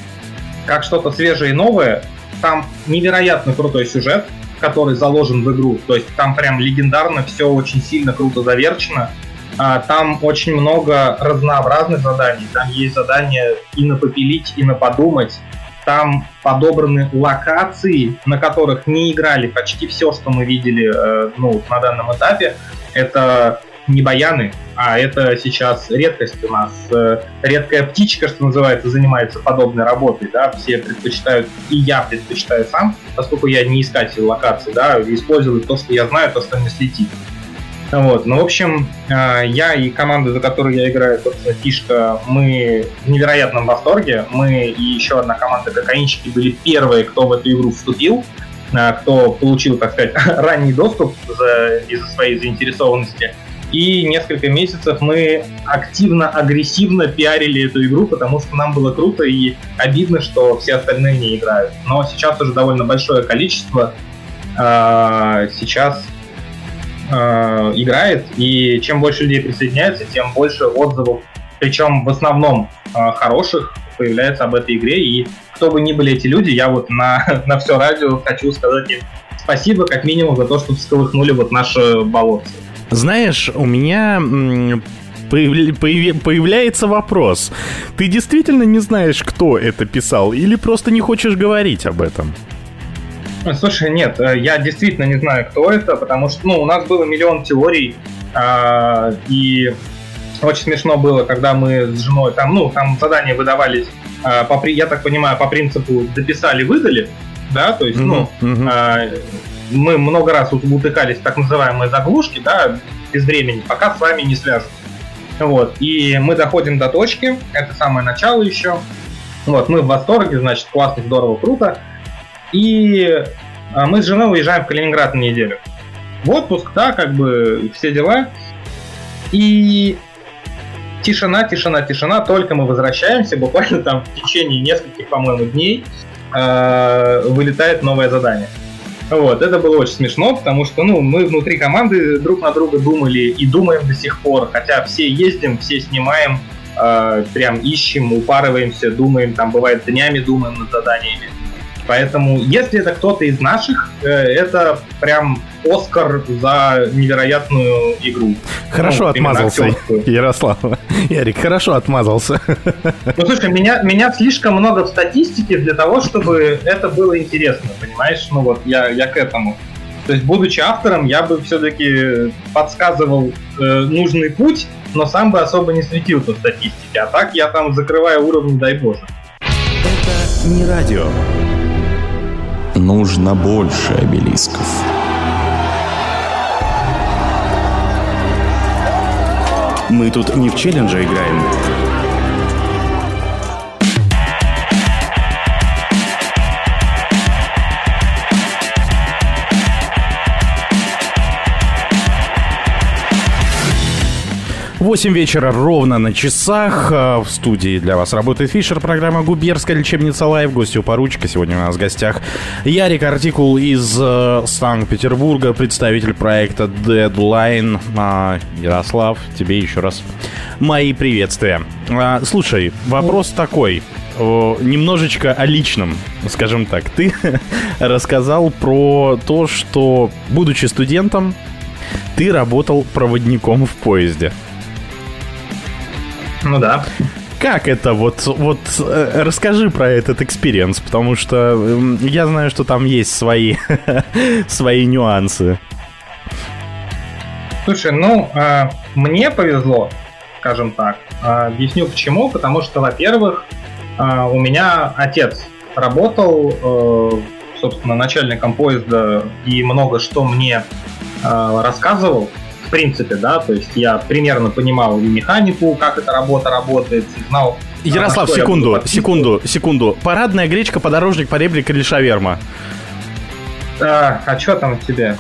как что-то свежее и новое, там невероятно крутой сюжет, который заложен в игру. То есть там прям легендарно, все очень сильно круто заверчено. А, Там очень много разнообразных заданий. Там есть задания и на попилить, и на подумать. Там подобраны локации, на которых не играли почти все, что мы видели э, ну, на данном этапе. Это не баяны, а это сейчас редкость у нас. Э, Редкая птичка, что называется, занимается подобной работой. Да? Все предпочитают, и я предпочитаю сам, поскольку я не искатель локаций, да, использовать то, что я знаю, то, что мне слетит. Вот. Ну, в общем, э, я и команда, за которую я играю, собственно, Фишка, мы в невероятном восторге. Мы и еще одна команда Кокаинщики были первые, кто в эту игру вступил, э, кто получил, так сказать, ранний доступ за- из-за своей заинтересованности. И несколько месяцев мы активно-агрессивно пиарили эту игру, потому что нам было круто и обидно, что все остальные не играют. Но сейчас уже довольно большое количество э, сейчас э, играет, и чем больше людей присоединяется, тем больше отзывов, причем в основном э, хороших, появляется об этой игре, и кто бы ни были эти люди, я вот на, на все радио хочу сказать им спасибо, как минимум, за то, что всколыхнули вот наше болотце. Знаешь, у меня появляется вопрос. Ты действительно не знаешь, кто это писал, или просто не хочешь говорить об этом? Слушай, нет, э, я действительно не знаю, кто это, потому что, ну, у нас было миллион теорий, а, и очень смешно было, когда мы с женой, там, ну, там задания выдавались, а, по, я так понимаю, по принципу дописали, выдали, да, то есть, ну, Мгм, мгм. а, мы много раз ут- утыкались в так называемые заглушки, да, без времени, пока с вами не свяжутся. Вот, и мы доходим до точки, это самое начало еще, вот, мы в восторге, значит, классно, здорово, круто, и а, мы с женой уезжаем в Калининград на неделю. В отпуск, да, как бы все дела. И тишина, тишина, тишина. Только мы возвращаемся, буквально там в течение нескольких, по-моему, дней э, вылетает новое задание. Вот, это было очень смешно, потому что, ну, мы внутри команды друг на друга думали и думаем до сих пор, хотя все ездим, все снимаем, э, прям ищем, упарываемся, думаем, там бывает днями думаем над заданиями. Поэтому, если это кто-то из наших, э, это прям Оскар за невероятную игру. Хорошо Ну, отмазался. Ярослав. Ярик, хорошо отмазался. Ну, слушай, меня, меня слишком много в статистике для того, чтобы это было интересно, понимаешь? Ну вот, я, я к этому. То есть, будучи автором, я бы все-таки подсказывал э, нужный путь, но сам бы особо не светился в статистике. А так я там закрываю уровни, дай боже. Это не радио. Нужно больше обелисков. Мы тут не в челлендже играем. 8 вечера ровно на часах. В студии для вас работает Фишер, программа «Губерская лечебница Лайв». Гостью поручика. Сегодня у нас в гостях Ярик Артикул из э, Санкт-Петербурга, представитель проекта Deadline. А, Ярослав, тебе еще раз мои приветствия. А, слушай, вопрос такой немножечко о личном, скажем так. Ты рассказал про то, что, будучи студентом, ты работал проводником в поезде. Ну да. Как это вот, вот э, расскажи про этот experience, потому что я знаю, что там есть свои, свои нюансы. Слушай, ну, э, мне повезло, скажем так. Э, объясню почему. Потому что, во-первых, э, у меня отец работал, э, собственно, начальником поезда и много что мне рассказывал в принципе, да, то есть я примерно понимал и механику, как эта работа работает, знал... Ярослав, секунду, секунду, секунду. Парадная гречка, подорожник, поребрик или шаверма? А, а что там тебе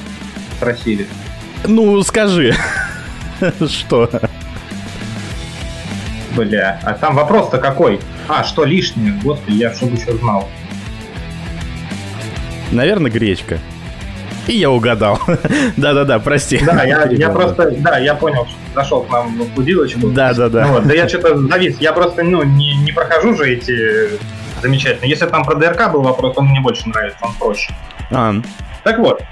спросили? Ну, скажи. Что? Бля, а там вопрос-то какой? А, что лишнее? Господи, я чтобы еще знал. Наверное, гречка. И я угадал. Да-да-да, прости. Да, я, я просто, да, я понял, что зашел к нам в Будилочку. Да-да-да. Ну, вот, да я что-то завис. Я просто, ну, не, не прохожу же эти замечательно. Если там про ДРК был вопрос, он мне больше нравится, он проще. А. Так вот,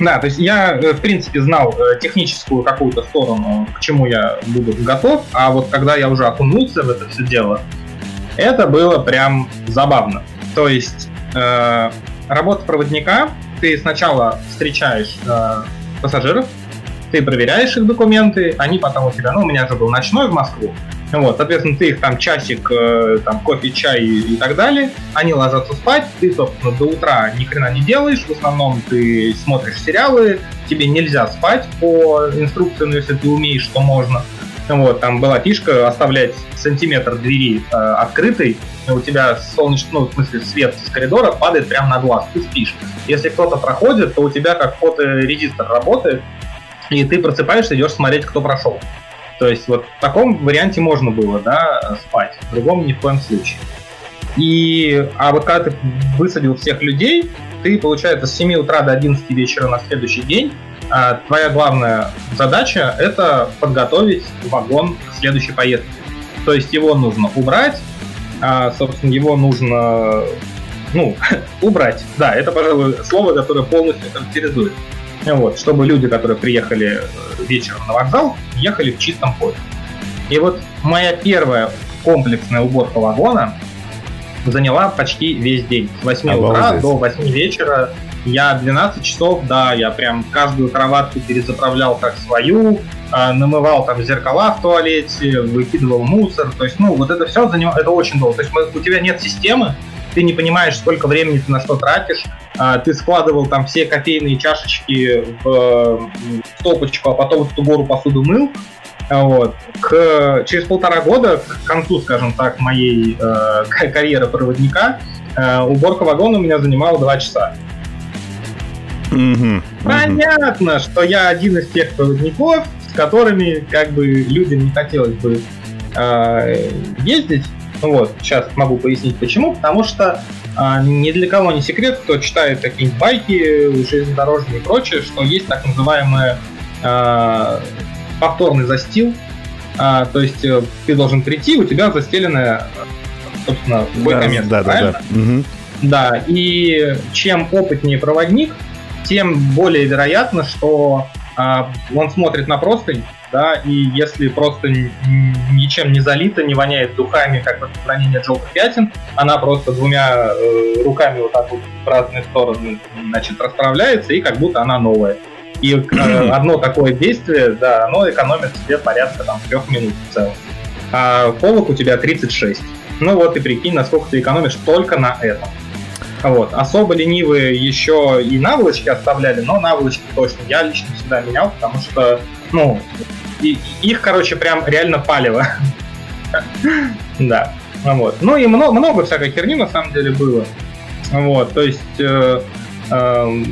да, то есть я, э, в принципе, знал э, техническую какую-то сторону, к чему я буду готов, а вот когда я уже окунулся в это все дело, это было прям забавно. То есть э, работа проводника ты сначала встречаешь э, пассажиров, ты проверяешь их документы, они потом у тебя, ну, у меня же был ночной в Москву, вот, соответственно, ты их там часик, э, там, кофе, чай и, и так далее, они ложатся спать, ты, собственно, до утра ни хрена не делаешь, в основном ты смотришь сериалы, тебе нельзя спать по инструкции, но если ты умеешь, что можно, вот, там была фишка оставлять сантиметр двери э, открытой, у тебя солнечный, ну, в смысле, свет с коридора падает прямо на глаз, ты спишь. Если кто-то проходит, то у тебя как фоторегистр работает, и ты просыпаешься, идешь смотреть, кто прошел. То есть вот в таком варианте можно было, да, спать, в другом ни в коем случае. И, а вот когда ты высадил всех людей, ты, получается, с 7 утра до 11 вечера на следующий день а твоя главная задача – это подготовить вагон к следующей поездке. То есть его нужно убрать, а, собственно, его нужно ну, убрать. Да, это, пожалуй, слово, которое полностью характеризует. Вот, чтобы люди, которые приехали э, вечером на вокзал, ехали в чистом поле. И вот моя первая комплексная уборка вагона заняла почти весь день. С 8 Обалдеть. утра до 8 вечера я 12 часов, да, я прям каждую кроватку перезаправлял как свою, э, намывал там зеркала в туалете, выкидывал мусор. То есть, ну, вот это все за него, это очень долго. То есть у тебя нет системы, ты не понимаешь, сколько времени ты на что тратишь. Э, ты складывал там все кофейные чашечки в, в стопочку, а потом эту гору посуду мыл. Вот. К, через полтора года, к концу, скажем так, моей э, карьеры проводника, э, уборка вагона у меня занимала два часа. Угу, Понятно, угу. что я один из тех проводников, с которыми как бы людям не хотелось бы э, ездить. Вот, сейчас могу пояснить почему. Потому что э, ни для кого не секрет, кто читает какие-нибудь байки, железнодорожные и прочее, что есть так называемый э, повторный застил. Э, то есть э, ты должен прийти, у тебя застеленное, собственно, бойкоместо. Да, да, да, да. Угу. Да, и чем опытнее проводник, тем более вероятно, что э, он смотрит на простынь, да, и если просто ничем не залита, не воняет духами, как распространение желтых пятен, она просто двумя э, руками вот так вот в разные стороны, значит, расправляется, и как будто она новая. И э, одно такое действие, да, оно экономит тебе порядка там трех минут в целом. А полок у тебя 36. Ну вот и прикинь, насколько ты экономишь только на этом. Вот. Особо ленивые еще и наволочки оставляли, но наволочки точно я лично всегда менял, потому что, ну, и, их, короче, прям реально палево. Да. Вот. Ну и много, много всякой херни на самом деле было. Вот, то есть э, э,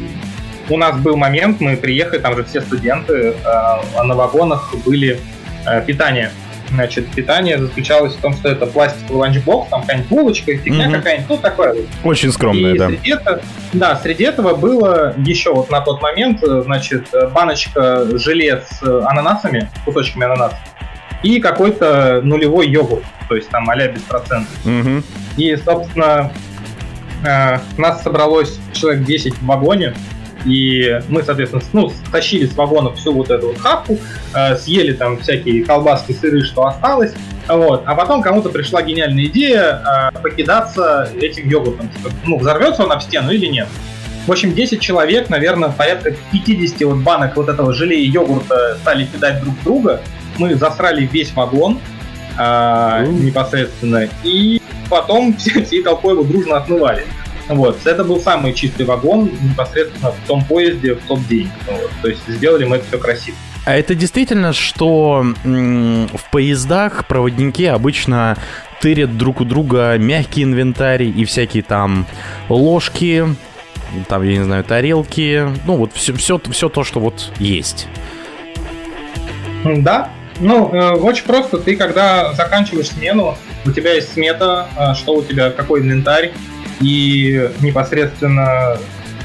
у нас был момент, мы приехали, там же все студенты, э, на вагонах были э, питание. Значит, питание заключалось в том, что это пластиковый ланчбокс, там какая-нибудь булочка, фигня Мгм. какая-нибудь, ну такое. Очень скромная, И да. среди этого, да, среди этого было еще вот на тот момент, э, значит, э, баночка желе с э, ананасами, кусочками ананаса, и какой-то нулевой йогурт, то есть там а-ля без процентов. Мгм. И, собственно, э, нас собралось человек 10 в вагоне, и мы, соответственно, ну, стащили с вагона всю вот эту вот хавку, э, съели там всякие колбаски, сыры, что осталось, вот. А потом кому-то пришла гениальная идея э, покидаться этим йогуртом. Ну, взорвется он об стену или нет. В общем, 10 человек, наверное, порядка 50 вот банок вот этого желе и йогурта стали кидать друг друга. Мы засрали весь вагон а, непосредственно. И потом все, всей толпой его дружно отмывали. Вот. Это был самый чистый вагон непосредственно в том поезде в тот день. Вот. То есть сделали мы это все красиво. А это действительно, что в поездах проводники обычно тырят друг у друга мягкий инвентарь и всякие там ложки, там, я не знаю, тарелки, ну вот все, все, все то, что вот есть. Да. Ну, э, очень просто. Ты, когда заканчиваешь смену, у тебя есть смета, э, что у тебя, какой инвентарь, и непосредственно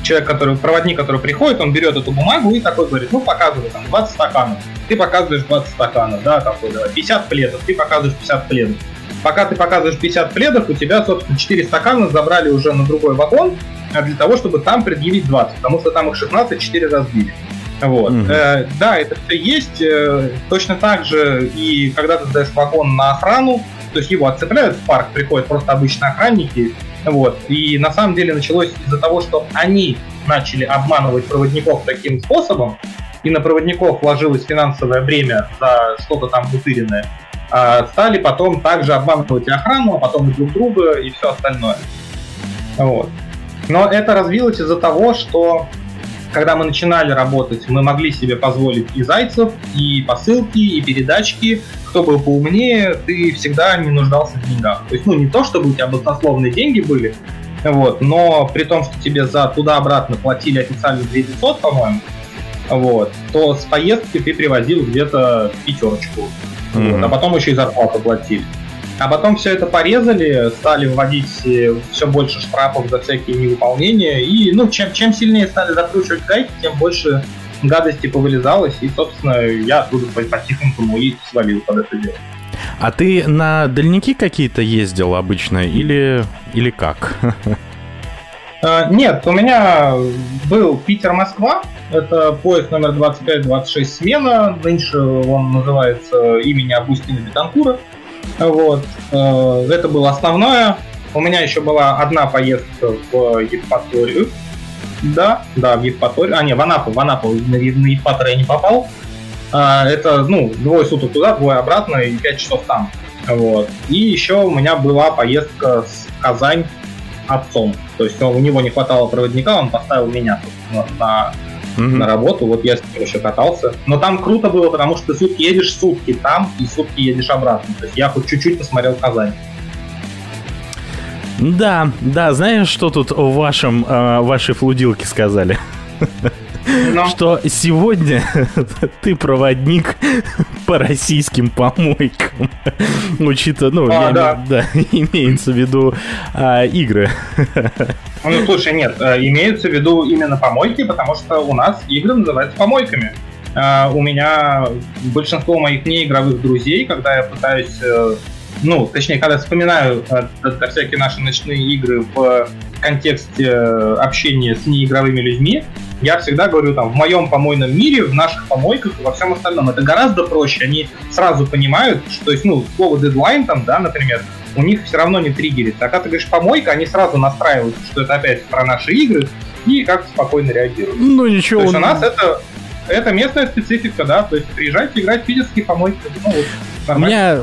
человек, который, проводник, который приходит, он берет эту бумагу и такой говорит, ну, показывай, там, 20 стаканов. Ты показываешь 20 стаканов, да, такой, давай, 50 пледов, ты показываешь 50 пледов. Пока ты показываешь 50 пледов, у тебя, собственно, 4 стакана забрали уже на другой вагон, а для того, чтобы там предъявить 20, потому что там их 16, 4 разбили. Вот. Мгм. Э, да, это все есть. э, точно так же и когда ты сдаешь вагон на охрану, то есть его отцепляют в парк, приходят просто обычные охранники. Вот. И на самом деле началось из-за того, что они начали обманывать проводников таким способом, и на проводников вложилось финансовое бремя за что-то там утыренное, а стали потом также обманывать и охрану, а потом и друг друга, и все остальное. Вот. Но это развилось из-за того, что когда мы начинали работать, мы могли себе позволить и зайцев, и посылки, и передачки. Кто был поумнее, ты всегда не нуждался в деньгах. То есть, ну, не то, чтобы у тебя баснословные деньги были, вот, но при том, что тебе за туда-обратно платили официально 2500, по-моему, вот, то с поездки ты привозил где-то пятерочку. Вот, Мгм. а потом еще и зарплату платили. А потом все это порезали, стали вводить все больше штрафов за всякие невыполнения. И ну, чем, чем сильнее стали закручивать гайки, тем больше гадости повылезалось. И, собственно, я оттуда по- по-тихонькому и свалил под это дело. А ты на дальники какие-то ездил обычно или, или как? А, Нет, у меня был Питер-Москва. Это поезд номер 25-26 смена. Нынче он называется имени Августина Бетанкура. Вот. Э, Это было основное. У меня еще была одна поездка в Евпаторию. Да, да, в Евпаторию. А, не, в Анапу. В Анапу на на я не попал. А, Это, ну, двое суток туда, двое обратно и пять часов там. Вот. И еще у меня была поездка с Казань отцом. То есть у него не хватало проводника, он поставил меня на, Мгм. на работу. Вот я с ним еще катался. Но там круто было, потому что ты сутки едешь сутки там и сутки едешь обратно. То есть я хоть чуть-чуть посмотрел Казань. Да, да, знаешь, что тут в вашем, э, вашей флудилке сказали? Но Что сегодня ты проводник по российским помойкам. Учитывая, ну, А, я да. да, имеется в виду а, игры. Ну, слушай, нет, э, имеются в виду именно помойки, потому что у нас игры называются помойками. Э, У меня большинство моих неигровых друзей, когда я пытаюсь, э, ну, точнее, когда вспоминаю всякие наши ночные игры в контексте э, общения с неигровыми людьми, я всегда говорю там, в моем помойном мире, в наших помойках и во всем остальном. Это гораздо проще. Они сразу понимают, что, то есть, ну, слово дедлайн там, да, например, у них все равно не триггерится. А когда ты говоришь помойка, они сразу настраиваются, что это опять про наши игры, и как спокойно реагируют. Ну, ничего. То есть у нас это, это местная специфика, да, то есть приезжайте играть в питерские помойки. Ну, вот, У меня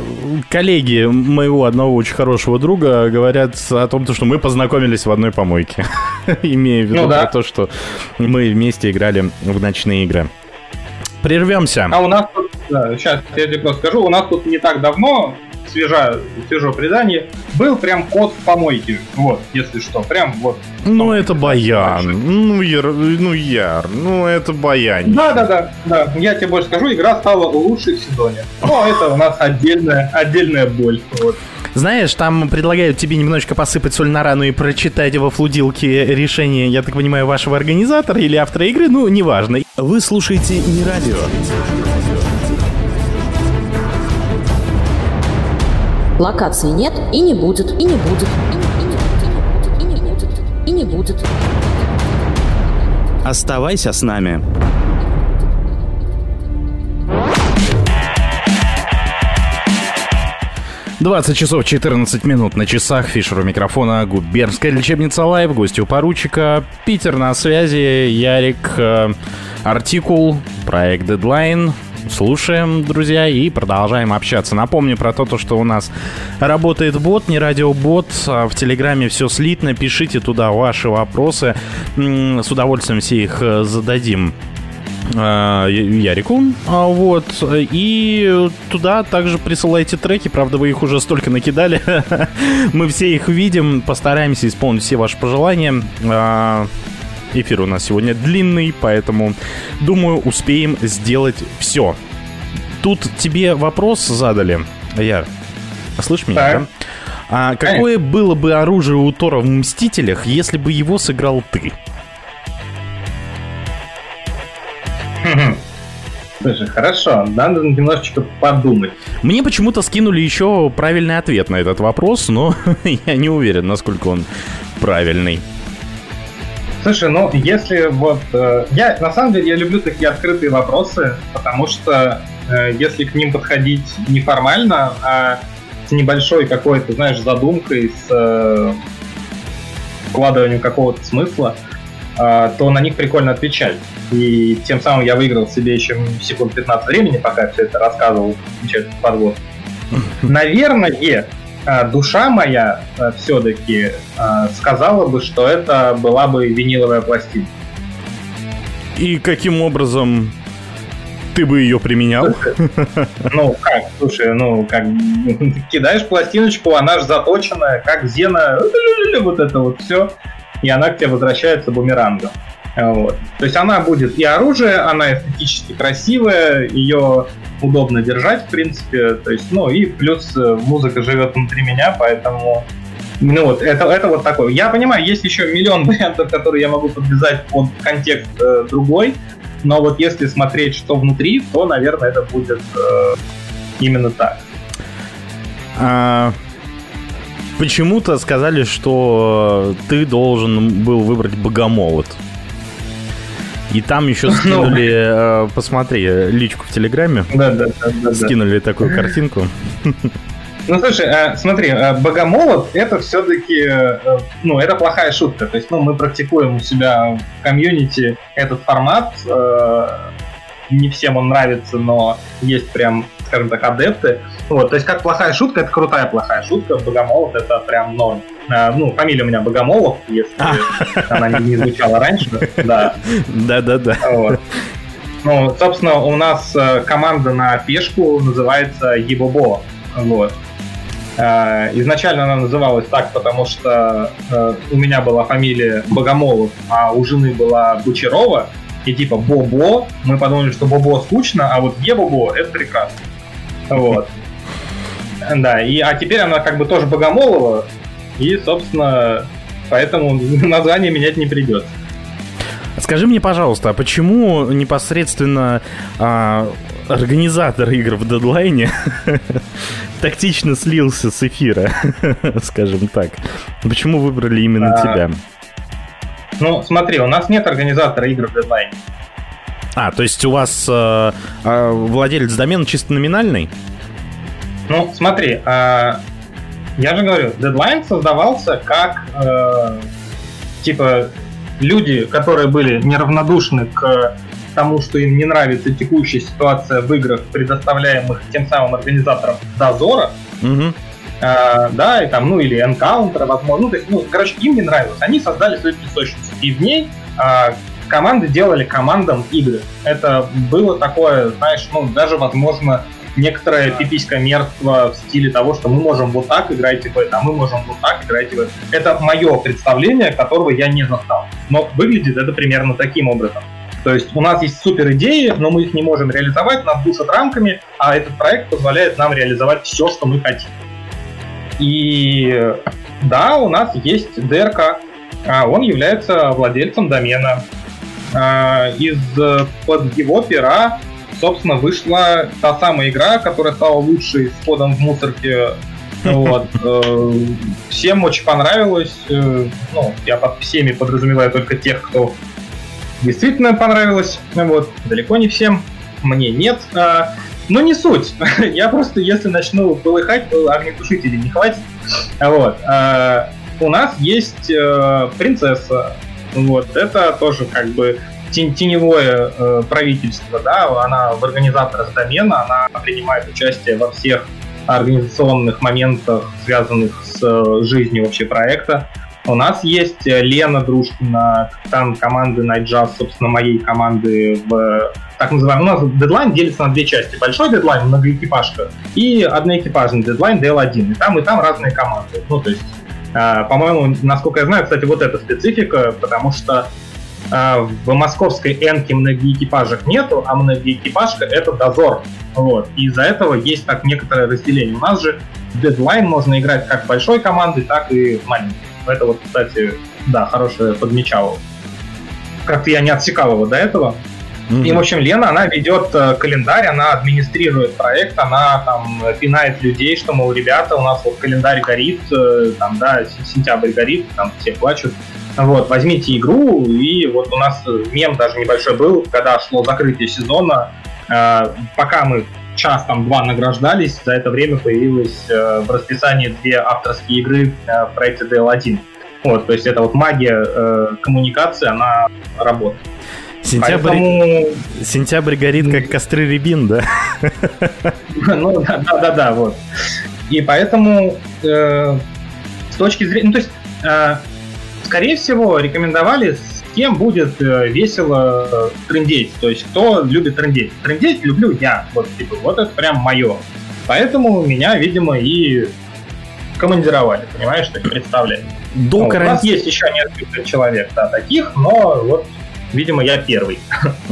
коллеги моего одного очень хорошего друга говорят о том, то, что мы познакомились в одной помойке. Имея в виду Ну да. то, что мы вместе играли в ночные игры. Прервемся. А у нас тут, да, сейчас я тебе просто скажу, у нас тут не так давно свежа, свежо предание, был прям кот в помойке. Вот, если что, прям вот. Ну, это баян. Ну, яр, ну, яр. Ну, это баян. Да, да, да, да. Я тебе больше скажу, игра стала лучшей в сезоне. Но это у нас отдельная, отдельная боль. Вот. Знаешь, там предлагают тебе немножечко посыпать соль на рану и прочитать во флудилке решение, я так понимаю, вашего организатора или автора игры, ну, неважно. Вы слушаете не радио. Локации нет и не будет, и не будет, и не, и не будет, и не будет, и не будет. Оставайся с нами. 20 часов 14 минут на часах. Фишер у микрофона. Губернская лечебница Live. Гости у поручика. Питер на связи. Ярик. Э, артикул. Проект Дедлайн. Слушаем, друзья, и продолжаем общаться. Напомню про то, что у нас работает бот, не радиобот. А в Телеграме все слитно. Пишите туда ваши вопросы. С удовольствием все их э, зададим э, Ярику. А, вот. И туда также присылайте треки. Правда, вы их уже столько накидали. Мы все их видим. Постараемся исполнить все ваши пожелания. Эфир у нас сегодня длинный, поэтому, думаю, успеем сделать все. Тут тебе вопрос задали, Яр. Слышь меня, да? А какое было бы оружие у Тора в «Мстителях», если бы его сыграл ты? Слушай, хорошо, надо немножечко подумать. Мне почему-то скинули еще правильный ответ на этот вопрос, но я не уверен, насколько он правильный. Слушай, ну если вот... Э, я, на самом деле, я люблю такие открытые вопросы, потому что э, если к ним подходить неформально, а с небольшой какой-то, знаешь, задумкой, с э, вкладыванием какого-то смысла, э, то на них прикольно отвечать. И тем самым я выиграл себе еще секунд 15 времени, пока все это рассказывал, замечательный подвод. Наверное, душа моя а, все-таки а, сказала бы, что это была бы виниловая пластинка. И каким образом ты бы ее применял? Ну, как, слушай, ну, как, кидаешь пластиночку, она же заточенная, как зена, вот это вот все, и она к тебе возвращается бумерангом. Вот. То есть она будет и оружие, она эстетически красивая, ее удобно держать, в принципе. То есть, ну и плюс э, музыка живет внутри меня, поэтому ну вот, это, это вот такое. Я понимаю, есть еще миллион вариантов, которые я могу подвязать под контекст э, другой, но вот если смотреть, что внутри, то, наверное, это будет э, именно так. А, почему-то сказали, что ты должен был выбрать богомолот. И там еще скинули, э, посмотри, личку в Телеграме. Да, да, да. Скинули такую картинку. Ну, слушай, э, смотри, э, богомолот это все-таки, ну, это плохая шутка. То есть, ну, мы практикуем у себя в комьюнити этот формат. Не всем он нравится, но есть прям, скажем так, адепты. Вот, то есть, как плохая шутка, это крутая плохая шутка. Богомолот это прям норм. Ну, фамилия у меня Богомолов, если а. она не, звучала раньше. Да. Да-да-да. Вот. Ну, собственно, у нас э, команда на пешку называется Ебобо. Вот. А, изначально она называлась так, потому что э, у меня была фамилия Богомолов, а у жены была Бучерова. И типа Бобо, мы подумали, что Бобо скучно, а вот Ебобо это прекрасно. Вот. Да, и, а теперь она как бы тоже Богомолова, и, собственно, поэтому название менять не придется. Скажи мне, пожалуйста, а почему непосредственно а, организатор игр в дедлайне тактично слился с эфира, скажем так? Почему выбрали именно а, тебя? Ну, смотри, у нас нет организатора игр в дедлайне. А, то есть у вас э, э, владелец домена чисто номинальный? Ну, смотри, э, я же говорю, дедлайн создавался как э, типа люди, которые были неравнодушны к тому, что им не нравится текущая ситуация в играх, предоставляемых тем самым организатором дозора, угу. э, да, и там, ну или энкаунтера, возможно, ну, то есть, ну, короче, им не нравилось. Они создали свою песочницу, и в ней э, команды делали командам игры. Это было такое, знаешь, ну, даже, возможно, некоторое пиписькое мерство в стиле того, что мы можем вот так играть в это, а мы можем вот так играть в это. Это мое представление, которого я не застал. Но выглядит это примерно таким образом. То есть у нас есть супер идеи, но мы их не можем реализовать, нас душат рамками, а этот проект позволяет нам реализовать все, что мы хотим. И да, у нас есть ДРК, а он является владельцем домена. А, из-под его пера, собственно, вышла та самая игра, которая стала лучшей с кодом в мусорке. Вот. Э, всем очень понравилось. Э, ну, я под всеми подразумеваю только тех, кто действительно понравилось. Вот. Далеко не всем. Мне нет. А, но не суть. Я просто, если начну полыхать, то огнетушителей не хватит. Вот. А, у нас есть э, принцесса. Вот. Это тоже как бы теневое э, правительство, да, она в организаторах домена, она принимает участие во всех организационных моментах, связанных с э, жизнью вообще проекта. У нас есть Лена Дружкина, капитан команды Night собственно, моей команды в так называемый. У нас дедлайн делится на две части. Большой дедлайн, многоэкипажка, и одноэкипажный дедлайн DL1. И там, и там разные команды. Ну, то есть, э, по-моему, насколько я знаю, кстати, вот эта специфика, потому что э, в московской энке многоэкипажек нету, а многоэкипажка — это дозор. Вот. И из-за этого есть так некоторое разделение. У нас же дедлайн можно играть как большой командой, так и маленькой. Это вот, кстати, да, хорошее подмечало. Как-то я не отсекал его до этого. Mm-hmm. И, в общем, Лена, она ведет э, календарь, она администрирует проект, она там пинает людей, что, мол, ребята, у нас вот календарь горит, э, там, да, сентябрь горит, там все плачут. Вот, возьмите игру, и вот у нас мем даже небольшой был, когда шло закрытие сезона, э, пока мы час, там, два награждались, за это время появилось э, в расписании две авторские игры э, в проекте DL1. Вот, то есть это вот магия э, коммуникации, она работает. Сентябрь, Поэтому... Сентябрь горит, как костры рябин, да? Ну, да, да, да, да, вот. И поэтому э, с точки зрения... Ну, то есть, э, скорее всего, рекомендовали, с кем будет э, весело трендеть. То есть, кто любит трендеть. Трендеть люблю я. Вот, типа, вот это прям мое. Поэтому меня, видимо, и командировали, понимаешь, то есть представляли. До ну, карантина... У нас есть еще несколько человек, да, таких, но вот Видимо, я первый.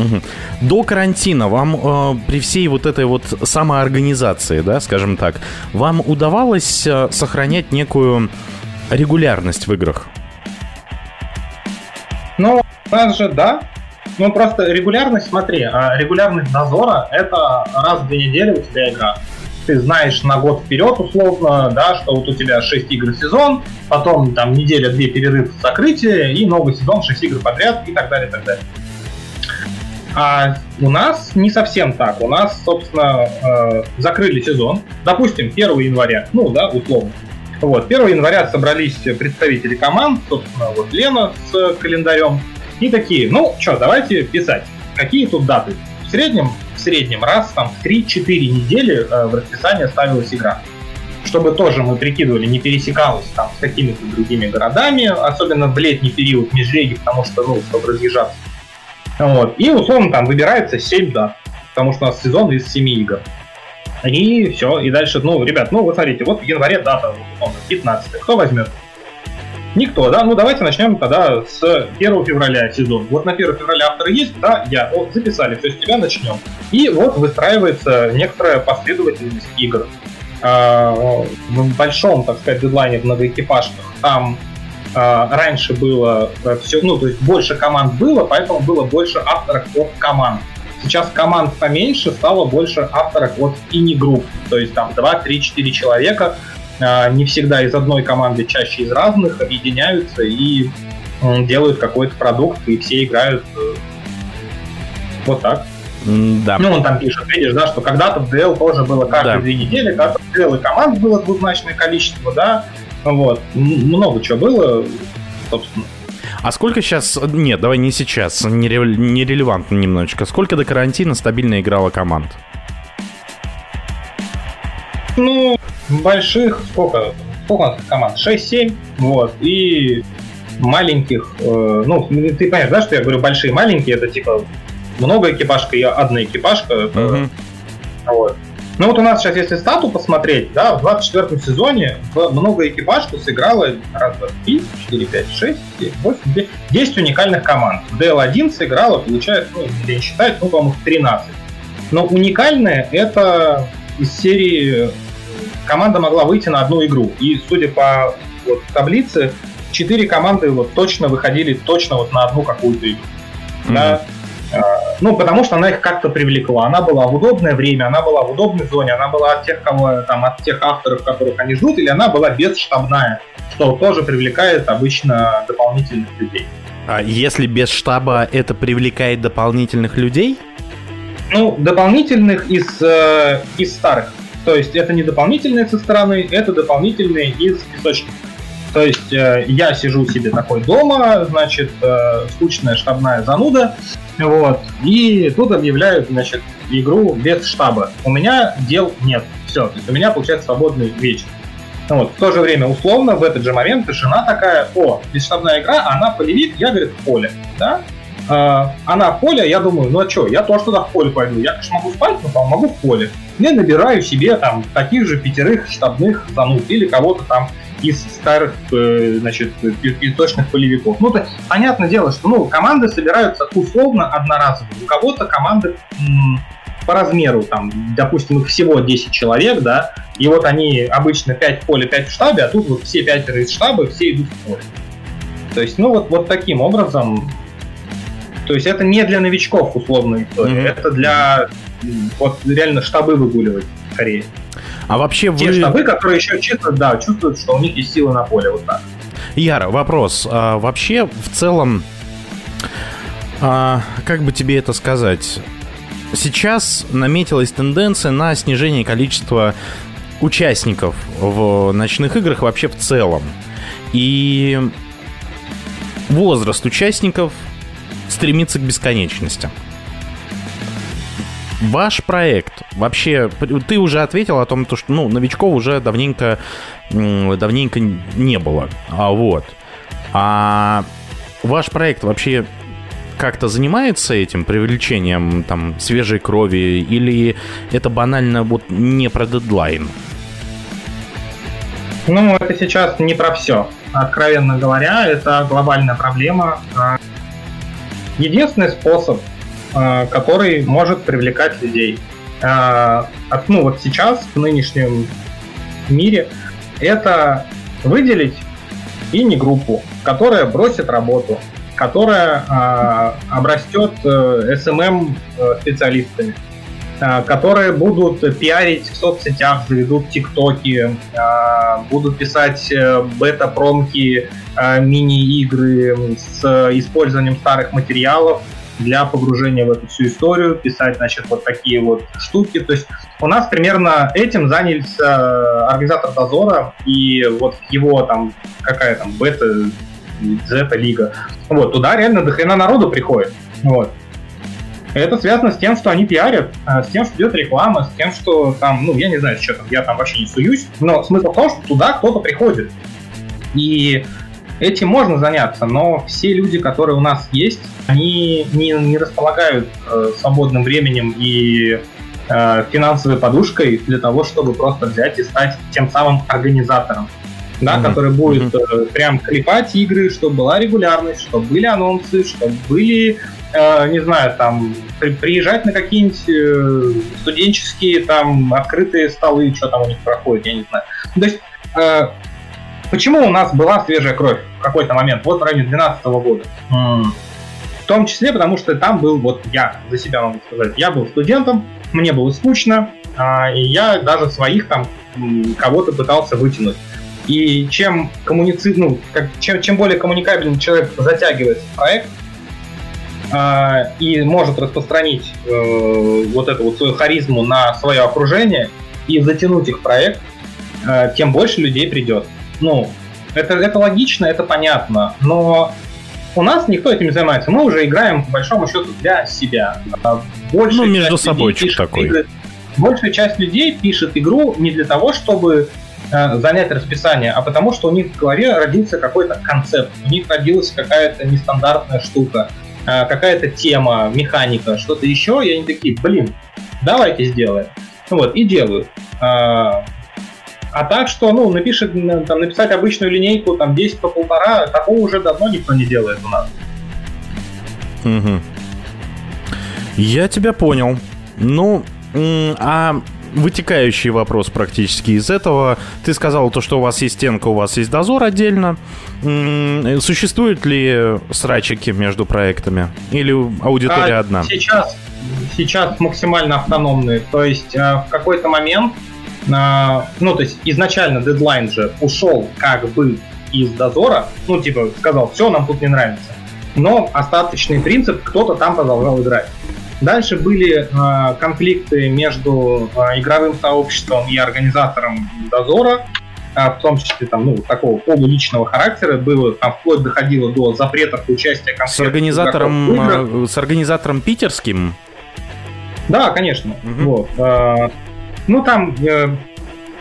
До карантина вам э, при всей вот этой вот самоорганизации, да, скажем так, вам удавалось э, сохранять некую регулярность в играх? У нас же, да. Ну, просто регулярность, смотри, а регулярность дозора — это раз в две недели у тебя игра ты знаешь на год вперед условно, да, что вот у тебя 6 игр в сезон, потом там неделя-две перерыв закрытие и новый сезон, 6 игр подряд и так далее, и так далее. А у нас не совсем так. У нас, собственно, э, закрыли сезон. Допустим, 1 января, ну да, условно. Вот, 1 января собрались представители команд, собственно, вот Лена с календарем, и такие, ну что, давайте писать. Какие тут даты? В среднем среднем раз там в 3-4 недели э, в расписание ставилась игра. Чтобы тоже мы прикидывали, не пересекалось там с какими-то другими городами, особенно в летний период межреги, потому что, ну, чтобы разъезжаться. Вот. И, условно, там выбирается 7 дат, потому что у нас сезон из 7 игр. И все, и дальше, ну, ребят, ну, вот смотрите, вот в январе дата, условно, 15 кто возьмет? Никто, да? Ну давайте начнем тогда с 1 февраля сезон. Вот на 1 февраля авторы есть, да, я. Вот записали, то есть тебя начнем. И вот выстраивается некоторая последовательность игр. А, в большом, так сказать, дедлайне в многоэкипажках там а, раньше было э, все, ну, то есть больше команд было, поэтому было больше авторов от команд. Сейчас команд поменьше, стало больше авторов от ини-групп. То есть там 2, 3, 4 человека не всегда из одной команды, чаще из разных, объединяются и делают какой-то продукт, и все играют э, вот так. Да. Ну, он там пишет, видишь, да, что когда-то в DL тоже было каждые да. две недели, когда-то в DL и команд было двузначное количество, да, вот, много чего было, собственно. А сколько сейчас... Нет, давай не сейчас, нерелевантно немножечко. Сколько до карантина стабильно играла команд? Ну, больших, сколько, сколько у нас команд? 6-7, вот, и маленьких, э, ну, ты понимаешь, да, что я говорю большие маленькие, это типа много экипажка и одна экипажка, это, uh-huh. вот. Ну вот у нас сейчас, если стату посмотреть, да, в 24 сезоне в много экипажку сыграло раз, два, три, четыре, пять, шесть, семь, восемь, девять, 10 уникальных команд. В DL1 сыграло, получается, ну, если не считать, ну, по-моему, 13. Но уникальное это из серии команда могла выйти на одну игру. И судя по вот, таблице, четыре команды вот точно выходили точно вот на одну какую-то игру. Mm-hmm. Да? А, ну, потому что она их как-то привлекла. Она была в удобное время, она была в удобной зоне, она была от тех, кого там, от тех авторов, которых они ждут, или она была бесштабная, что тоже привлекает обычно дополнительных людей. А если без штаба это привлекает дополнительных людей? Ну, дополнительных из, э, из старых. То есть это не дополнительные со стороны, это дополнительные из песочника. То есть э, я сижу себе такой дома, значит, э, скучная штабная зануда, вот, и тут объявляют, значит, игру без штаба. У меня дел нет, все, то есть у меня получается свободный вечер. Вот. В то же время, условно, в этот же момент жена такая, о, бесштабная игра, она полевик, я, говорит, в поле, да? А, она в поле, я думаю, ну а что, я тоже туда в поле пойду. Я, конечно, могу спать, но могу в поле. Я набираю себе там таких же пятерых штабных зануд или кого-то там из старых, э, значит, точных полевиков. Ну, то понятное дело, что ну, команды собираются условно одноразово. У кого-то команды м- по размеру, там, допустим, их всего 10 человек, да, и вот они обычно 5 в поле, 5 в штабе, а тут вот все пятеро из штаба, все идут в поле. То есть, ну, вот, вот таким образом то есть это не для новичков условная история, mm-hmm. это для вот реально штабы выгуливать скорее. А вообще Те вы... штабы, которые еще чувствуют, да, чувствуют, что у них есть силы на поле, вот так. Яра, вопрос. А, вообще, в целом, а, как бы тебе это сказать? Сейчас наметилась тенденция на снижение количества участников в ночных играх вообще в целом. И возраст участников стремится к бесконечности. Ваш проект вообще, ты уже ответил о том, что ну, новичков уже давненько, давненько не было. А вот. А ваш проект вообще как-то занимается этим привлечением там свежей крови или это банально вот не про дедлайн? Ну, это сейчас не про все. Откровенно говоря, это глобальная проблема. Единственный способ, который может привлекать людей, э, ну вот сейчас, в нынешнем мире, это выделить и не группу, которая бросит работу, которая э, обрастет SMM специалистами, которые будут пиарить в соцсетях, заведут тиктоки, будут писать бета-промки Э, мини-игры с использованием старых материалов для погружения в эту всю историю, писать, значит, вот такие вот штуки. То есть у нас примерно этим занялся организатор Дозора и вот его там, какая там, бета, зета лига. Вот, туда реально до хрена народу приходит. Вот. Это связано с тем, что они пиарят, э, с тем, что идет реклама, с тем, что там, ну, я не знаю, что там, я там вообще не суюсь, но смысл в том, что туда кто-то приходит. И Этим можно заняться, но все люди, которые у нас есть, они не, не располагают э, свободным временем и э, финансовой подушкой для того, чтобы просто взять и стать тем самым организатором, да, mm-hmm. который будет э, прям клепать игры, чтобы была регулярность, чтобы были анонсы, чтобы были, э, не знаю, там при, приезжать на какие-нибудь э, студенческие там открытые столы, что там у них проходит, я не знаю. То есть э, Почему у нас была свежая кровь в какой-то момент, вот в районе 2012 года? В том числе, потому что там был, вот я за себя могу сказать, я был студентом, мне было скучно, а, и я даже своих там кого-то пытался вытянуть. И чем коммуници... ну, как, чем, чем более коммуникабельный человек затягивается в проект э, и может распространить э, вот эту вот свою харизму на свое окружение и затянуть их проект, э, тем больше людей придет. Ну, это, это логично, это понятно, но у нас никто этим не занимается. Мы уже играем, по большому счету, для себя. А большая ну, между собой такой. Игры, большая часть людей пишет игру не для того, чтобы э, занять расписание, а потому что у них в голове родился какой-то концепт, у них родилась какая-то нестандартная штука, э, какая-то тема, механика, что-то еще, и они такие, блин, давайте сделаем. Вот, и делают. А, а так что, ну, напишет, там, написать обычную линейку, там, 10 по полтора, такого уже давно никто не делает у нас. Угу. Я тебя понял. Ну, а вытекающий вопрос практически из этого. Ты сказал то, что у вас есть стенка, у вас есть дозор отдельно. Существуют ли срачики между проектами? Или аудитория а одна? Сейчас, сейчас максимально автономные. То есть э, в какой-то момент, ну то есть изначально дедлайн же ушел как бы из дозора, ну типа сказал, все, нам тут не нравится. Но остаточный принцип, кто-то там продолжал играть. Дальше были э, конфликты между э, игровым сообществом и организатором дозора, э, в том числе там, ну, такого полуличного характера, было там вплоть доходило до запретов участия с организатором, с организатором питерским. Да, конечно. Угу. Вот. Э, ну там э,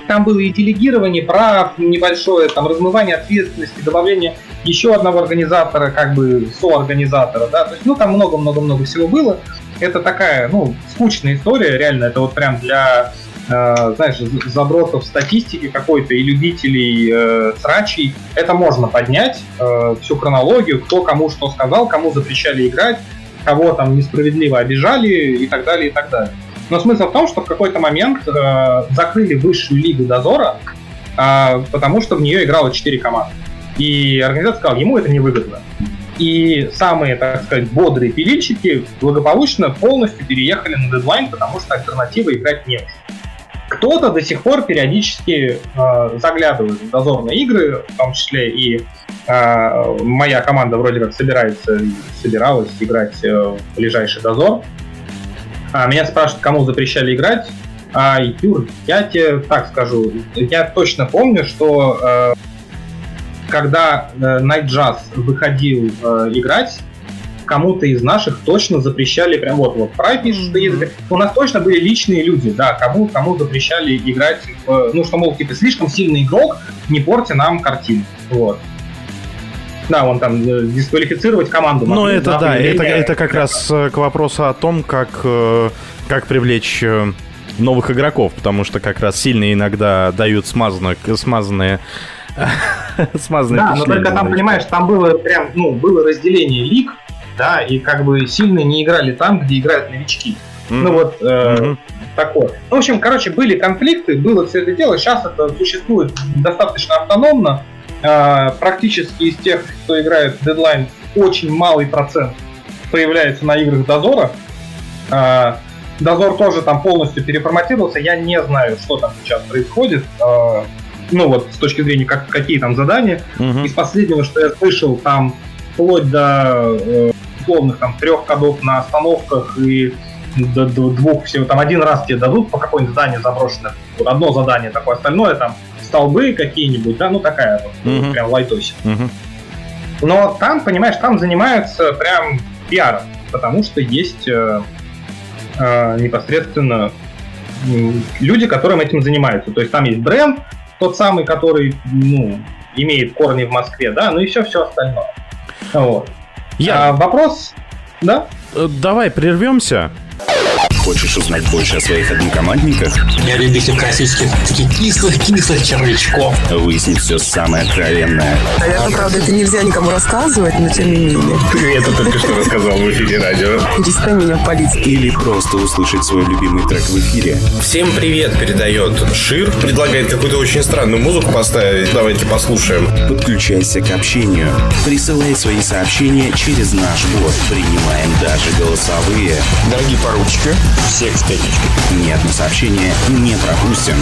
там было и делегирование прав небольшое, там размывание ответственности, добавление еще одного организатора, как бы соорганизатора, да, то есть, ну, там много-много-много всего было это такая, ну, скучная история, реально, это вот прям для, э, знаешь, забросов статистики какой-то и любителей э, срачей. Это можно поднять, э, всю хронологию, кто кому что сказал, кому запрещали играть, кого там несправедливо обижали и так далее, и так далее. Но смысл в том, что в какой-то момент э, закрыли высшую лигу дозора, э, потому что в нее играло 4 команды. И организация сказала, ему это невыгодно и самые, так сказать, бодрые пилильщики благополучно полностью переехали на дедлайн, потому что альтернативы играть нет. Кто-то до сих пор периодически э, заглядывает в дозорные игры, в том числе и э, моя команда вроде как собирается, собиралась играть э, в ближайший дозор. А меня спрашивают, кому запрещали играть. А, Юр, я тебе так скажу, я точно помню, что э, когда э, Night Jazz выходил э, играть, кому-то из наших точно запрещали, прям вот, вот, Прай пишет, что есть, у нас точно были личные люди, да, кому, кому запрещали играть, в, ну, что, мол, типа, слишком сильный игрок, не порти нам картину, вот. Да, он там э, дисквалифицировать команду. Ну, это да, это, это как раз э, к вопросу о том, как, э, как привлечь новых игроков, потому что как раз сильные иногда дают смазанные, смазанные смазанное Да, но только там, понимаешь, там было прям, ну, было разделение лиг, да, и как бы сильно не играли там, где играют новички. Mm-hmm. Ну вот э, mm-hmm. такое. Ну, в общем, короче, были конфликты, было все это дело. Сейчас это существует достаточно автономно. Э, практически из тех, кто играет в дедлайн, очень малый процент появляется на играх Дозора. Э, Дозор тоже там полностью переформатировался. Я не знаю, что там сейчас происходит. Э, ну вот с точки зрения, как, какие там задания. Угу. Из последнего, что я слышал, там вплоть до э, условных там трех кодов на остановках и до, до двух всего, там один раз тебе дадут по какое-нибудь зданию заброшенное, вот одно задание такое, остальное там столбы какие-нибудь, да, ну такая вот, uh прям лайтосик. uh Но там, понимаешь, там занимаются прям пиаром, потому что есть э, э, непосредственно люди, которым этим занимаются. То есть там есть бренд, тот самый, который, ну, имеет корни в Москве, да, ну и все, все остальное. Вот. Я... А, вопрос, да? Э, давай прервемся. Хочешь узнать больше о своих однокомандниках? Я любитель классических таких кислых-кислых червячков. Выяснить все самое откровенное. Наверное, правда, это нельзя никому рассказывать, но тем не менее. Ты это только что рассказал в эфире радио. Перестань меня палить. Или просто услышать свой любимый трек в эфире. Всем привет передает Шир. Предлагает какую-то очень странную музыку поставить. Давайте послушаем. Подключайся к общению. Присылай свои сообщения через наш бот. Принимаем даже голосовые. Дорогие поручики, всех с пятничкой. Ни одно сообщение не пропустим.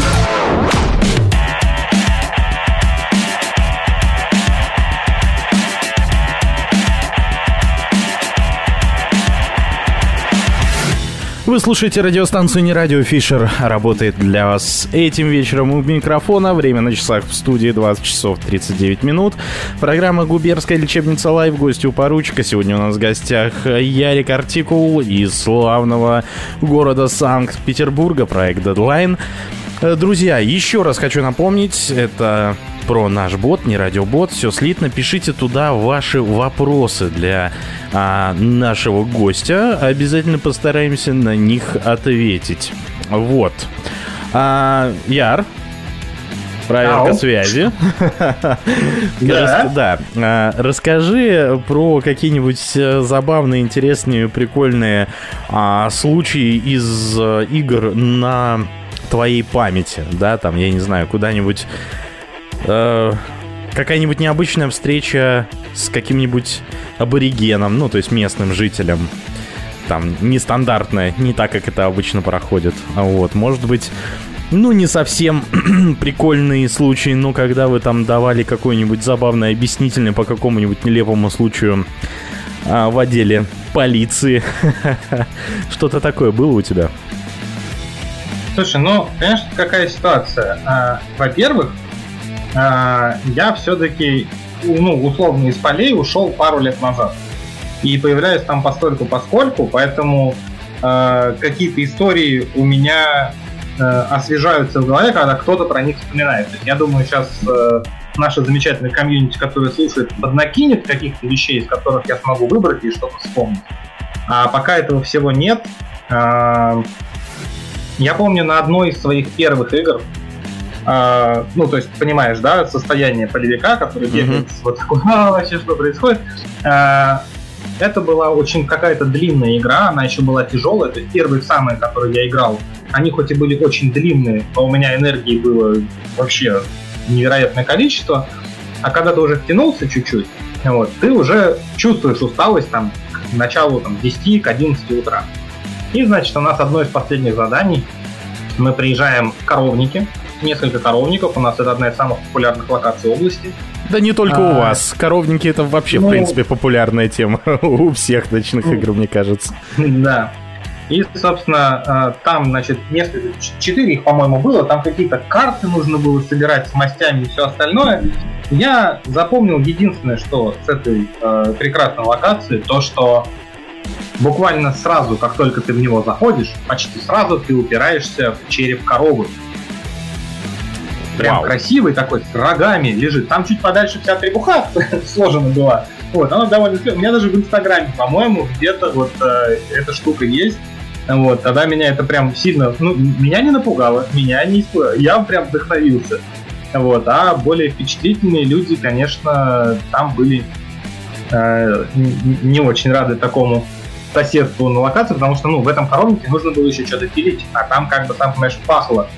Вы слушаете радиостанцию «Не радио Фишер». Работает для вас этим вечером у микрофона. Время на часах в студии 20 часов 39 минут. Программа «Губернская лечебница live». Гости у поручика. Сегодня у нас в гостях Ярик Артикул из славного города Санкт-Петербурга. Проект «Дедлайн». Друзья, еще раз хочу напомнить, это про наш бот, не радиобот, все слитно. Пишите туда ваши вопросы для а, нашего гостя. Обязательно постараемся на них ответить. Вот. А, Яр, проверка Ау. связи. Да. А, Расскажи про какие-нибудь э, забавные, интересные, прикольные а, случаи из э, игр на твоей памяти, да, там, я не знаю, куда-нибудь э, какая-нибудь необычная встреча с каким-нибудь аборигеном, ну, то есть местным жителем, там, нестандартная, не так, как это обычно проходит. А Вот, может быть, ну, не совсем прикольные случаи, но когда вы там давали какой-нибудь забавный объяснительный по какому-нибудь нелепому случаю а, в отделе полиции. Что-то такое было у тебя? Слушай, ну, понимаешь, какая ситуация? А, Во-первых, а, я все-таки, ну, условно, из полей ушел пару лет назад. И появляюсь там постольку поскольку, поэтому а, какие-то истории у меня освежаются в голове, когда кто-то про них вспоминает. Я думаю, сейчас э, наша замечательная комьюнити, которая слушает, поднакинет каких-то вещей, из которых я смогу выбрать и что-то вспомнить. А пока этого всего нет, я помню на одной из своих первых игр, а, ну, то есть, понимаешь, да, состояние полевика, который бегает с вот такой, а, вообще что происходит. А, это была очень какая-то длинная игра, она еще была тяжелая, то есть первые самые, которые я играл, они хоть и были очень длинные, но у меня энергии было вообще невероятное количество, а когда ты уже втянулся чуть-чуть, вот, ты уже чувствуешь усталость там к началу там, 10 к 11 утра. И, значит, у нас одно из последних заданий. Мы приезжаем в коровники, несколько коровников. У нас это одна из самых популярных локаций области. Да не только у А, вас. Коровники это вообще, в ну- принципе, популярная тема у всех ночных игр, мне кажется. Да. И, собственно, э, там, значит, несколько, четыре их, по-моему, было, там какие-то карты нужно было собирать с мастями и все остальное. Я запомнил единственное, что с этой э, прекрасной локации, то, что буквально сразу, как только ты в него заходишь, почти сразу ты упираешься в череп коровы. Прям Вау. красивый такой, с рогами лежит. Там чуть подальше вся требуха сложена была. Вот, она довольно... У меня даже в Инстаграме, по-моему, где-то вот э, эта штука есть. Вот, тогда меня это прям сильно... Ну, меня не напугало, меня не испугало. Я прям вдохновился. Вот, а более впечатлительные люди, конечно, там были не очень рады такому соседству на локации, потому что, ну, в этом коровнике нужно было еще что-то пилить, а там, как бы, там, понимаешь, пахло.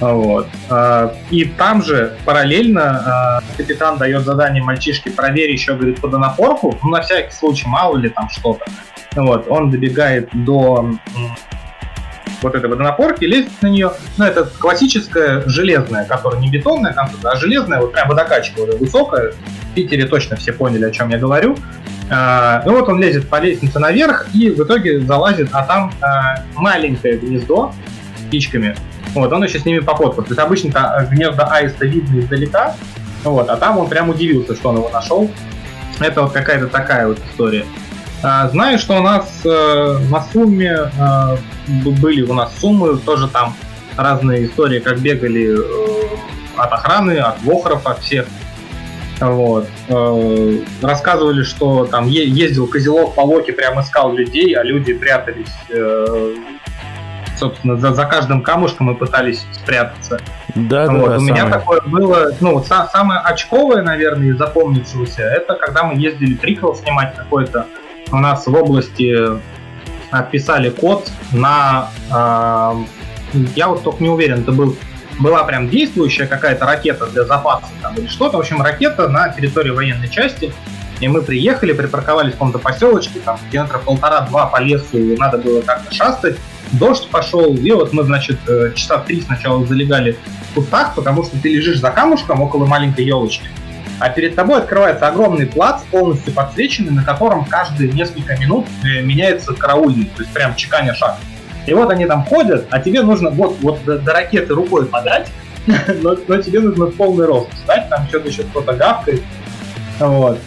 Вот. А, И там же параллельно а, капитан дает задание мальчишке проверить еще, говорит, водонапорку, ну, на всякий случай, мало ли там что-то. Вот. Он добегает до вот этой водонапорки, лезет на нее. Ну, это классическая железная, которая не бетонная конструкция, а железная, вот прям водокачка высокая. В Питере точно все поняли, о чем я говорю. А, ну вот он лезет по лестнице наверх и в итоге залазит, а там а, маленькое гнездо с птичками. Вот, он еще с ними походку. То есть обычно гнезда аиста видно издалека, вот, а там он прям удивился, что он его нашел. Это вот какая-то такая вот история. А, знаю, что у нас э, на сумме э, были у нас суммы, тоже там разные истории, как бегали э, от охраны, от вохров, от всех. Вот. Рассказывали, что там ездил Козелок по Локе, прям искал людей, а люди прятались, собственно, за, за каждым камушком и пытались спрятаться. Да, Вот, да, у меня самое. такое было, ну, вот са- самое очковое, наверное, из запомнившегося, это когда мы ездили приквел снимать какой-то. У нас в области отписали код на... а, я вот только не уверен, это был была прям действующая какая-то ракета для запаса там, или что-то. В общем, ракета на территории военной части. И мы приехали, припарковались в каком-то поселочке, там километра полтора-два по лесу, и надо было как-то шастать. Дождь пошел, и вот мы, значит, э, часа три сначала залегали в кустах, потому что ты лежишь за камушком около маленькой елочки, а перед тобой открывается огромный плац, полностью подсвеченный, на котором каждые несколько минут э, меняется караульный, то есть прям чеканя шаг. И вот они там ходят, а тебе нужно вот, вот до, до ракеты рукой подать, но, но тебе нужно в полный рост встать, там что-то еще кто-то гавкает. Вот.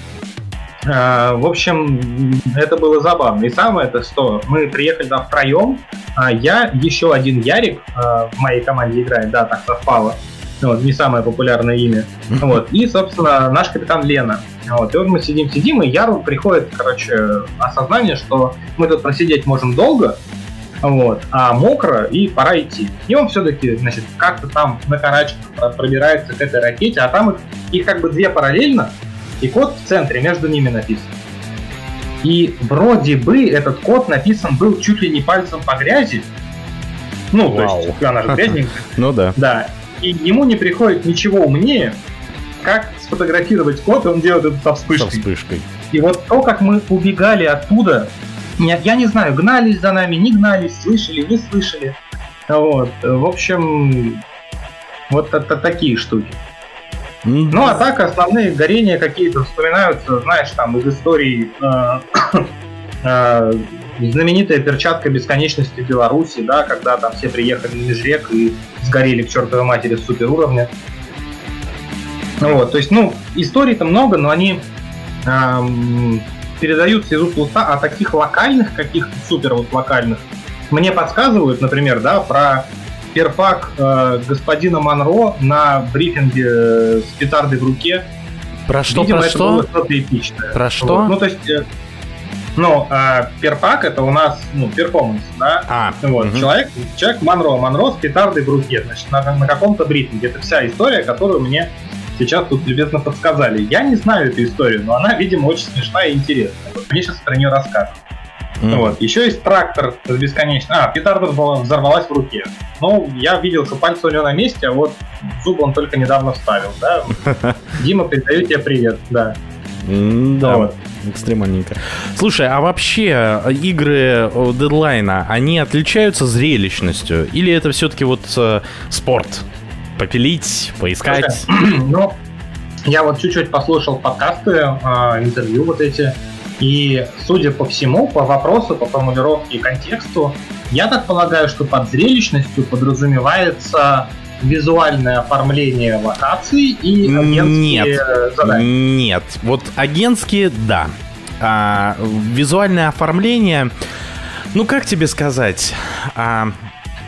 А, в общем, это было забавно. И самое это что, мы приехали там втроем, а я, еще один Ярик а, в моей команде играет, да, так совпало. Вот, не самое популярное имя. Вот. И, собственно, наш капитан Лена. Вот. И вот мы сидим-сидим, и Яру приходит, короче, осознание, что мы тут просидеть можем долго, Вот. А мокро, и пора идти. И он все-таки, значит, как-то там на карачках пробирается к этой ракете, а там их, их как бы две параллельно, и код в центре между ними написан. И вроде бы этот код написан был чуть ли не пальцем по грязи. Ну, Вау. то есть она же грязненькая. Ну да. Да. И ему не приходит ничего умнее, как сфотографировать код, и он делает это со вспышкой. Со вспышкой. И вот то, как мы убегали оттуда, я, я не знаю, гнались за нами, не гнались, слышали, не слышали. Вот. В общем, вот это такие штуки. Ну, а так основные горения какие-то вспоминаются, знаешь, там из истории э, э, знаменитая перчатка бесконечности Беларуси, да, когда там все приехали на межрек и сгорели к чертовой матери с суперуровня. Вот, то есть, ну, историй-то много, но они эм, передаются из уст в уста, а таких локальных, каких-то супер вот локальных, мне подсказывают, например, да, про перфак э, господина Монро на брифинге э, с петардой в руке. Про что, Видимо, про это что? было что-то эпичное. Про что? Вот. Ну, то есть, э, ну, э, перфак это у нас, ну, перформанс, да? А, вот, угу. человек, человек Монро, Монро с петардой в руке, значит, на, на каком-то брифинге. Это вся история, которую мне сейчас тут любезно подсказали. Я не знаю эту историю, но она, видимо, очень смешная и интересная. Вот мне сейчас про нее расскажут. Mm. Вот. Еще есть трактор с бесконечным... А, петарда взорвалась в руке. Ну, я видел, что пальцы у него на месте, а вот зуб он только недавно вставил, да? Дима, передаю тебе привет, да. Да, вот. Экстремальненько. Слушай, а вообще э, игры э, дедлайна, они отличаются зрелищностью? Или это все-таки вот э, спорт? Попилить, поискать? Ну, я вот чуть-чуть послушал подкасты, э, интервью вот эти, и, судя по всему, по вопросу, по формулировке и контексту, я так полагаю, что под зрелищностью подразумевается визуальное оформление локаций и агентские нет, задания. Нет, вот агентские, да. А, визуальное оформление, ну как тебе сказать, а,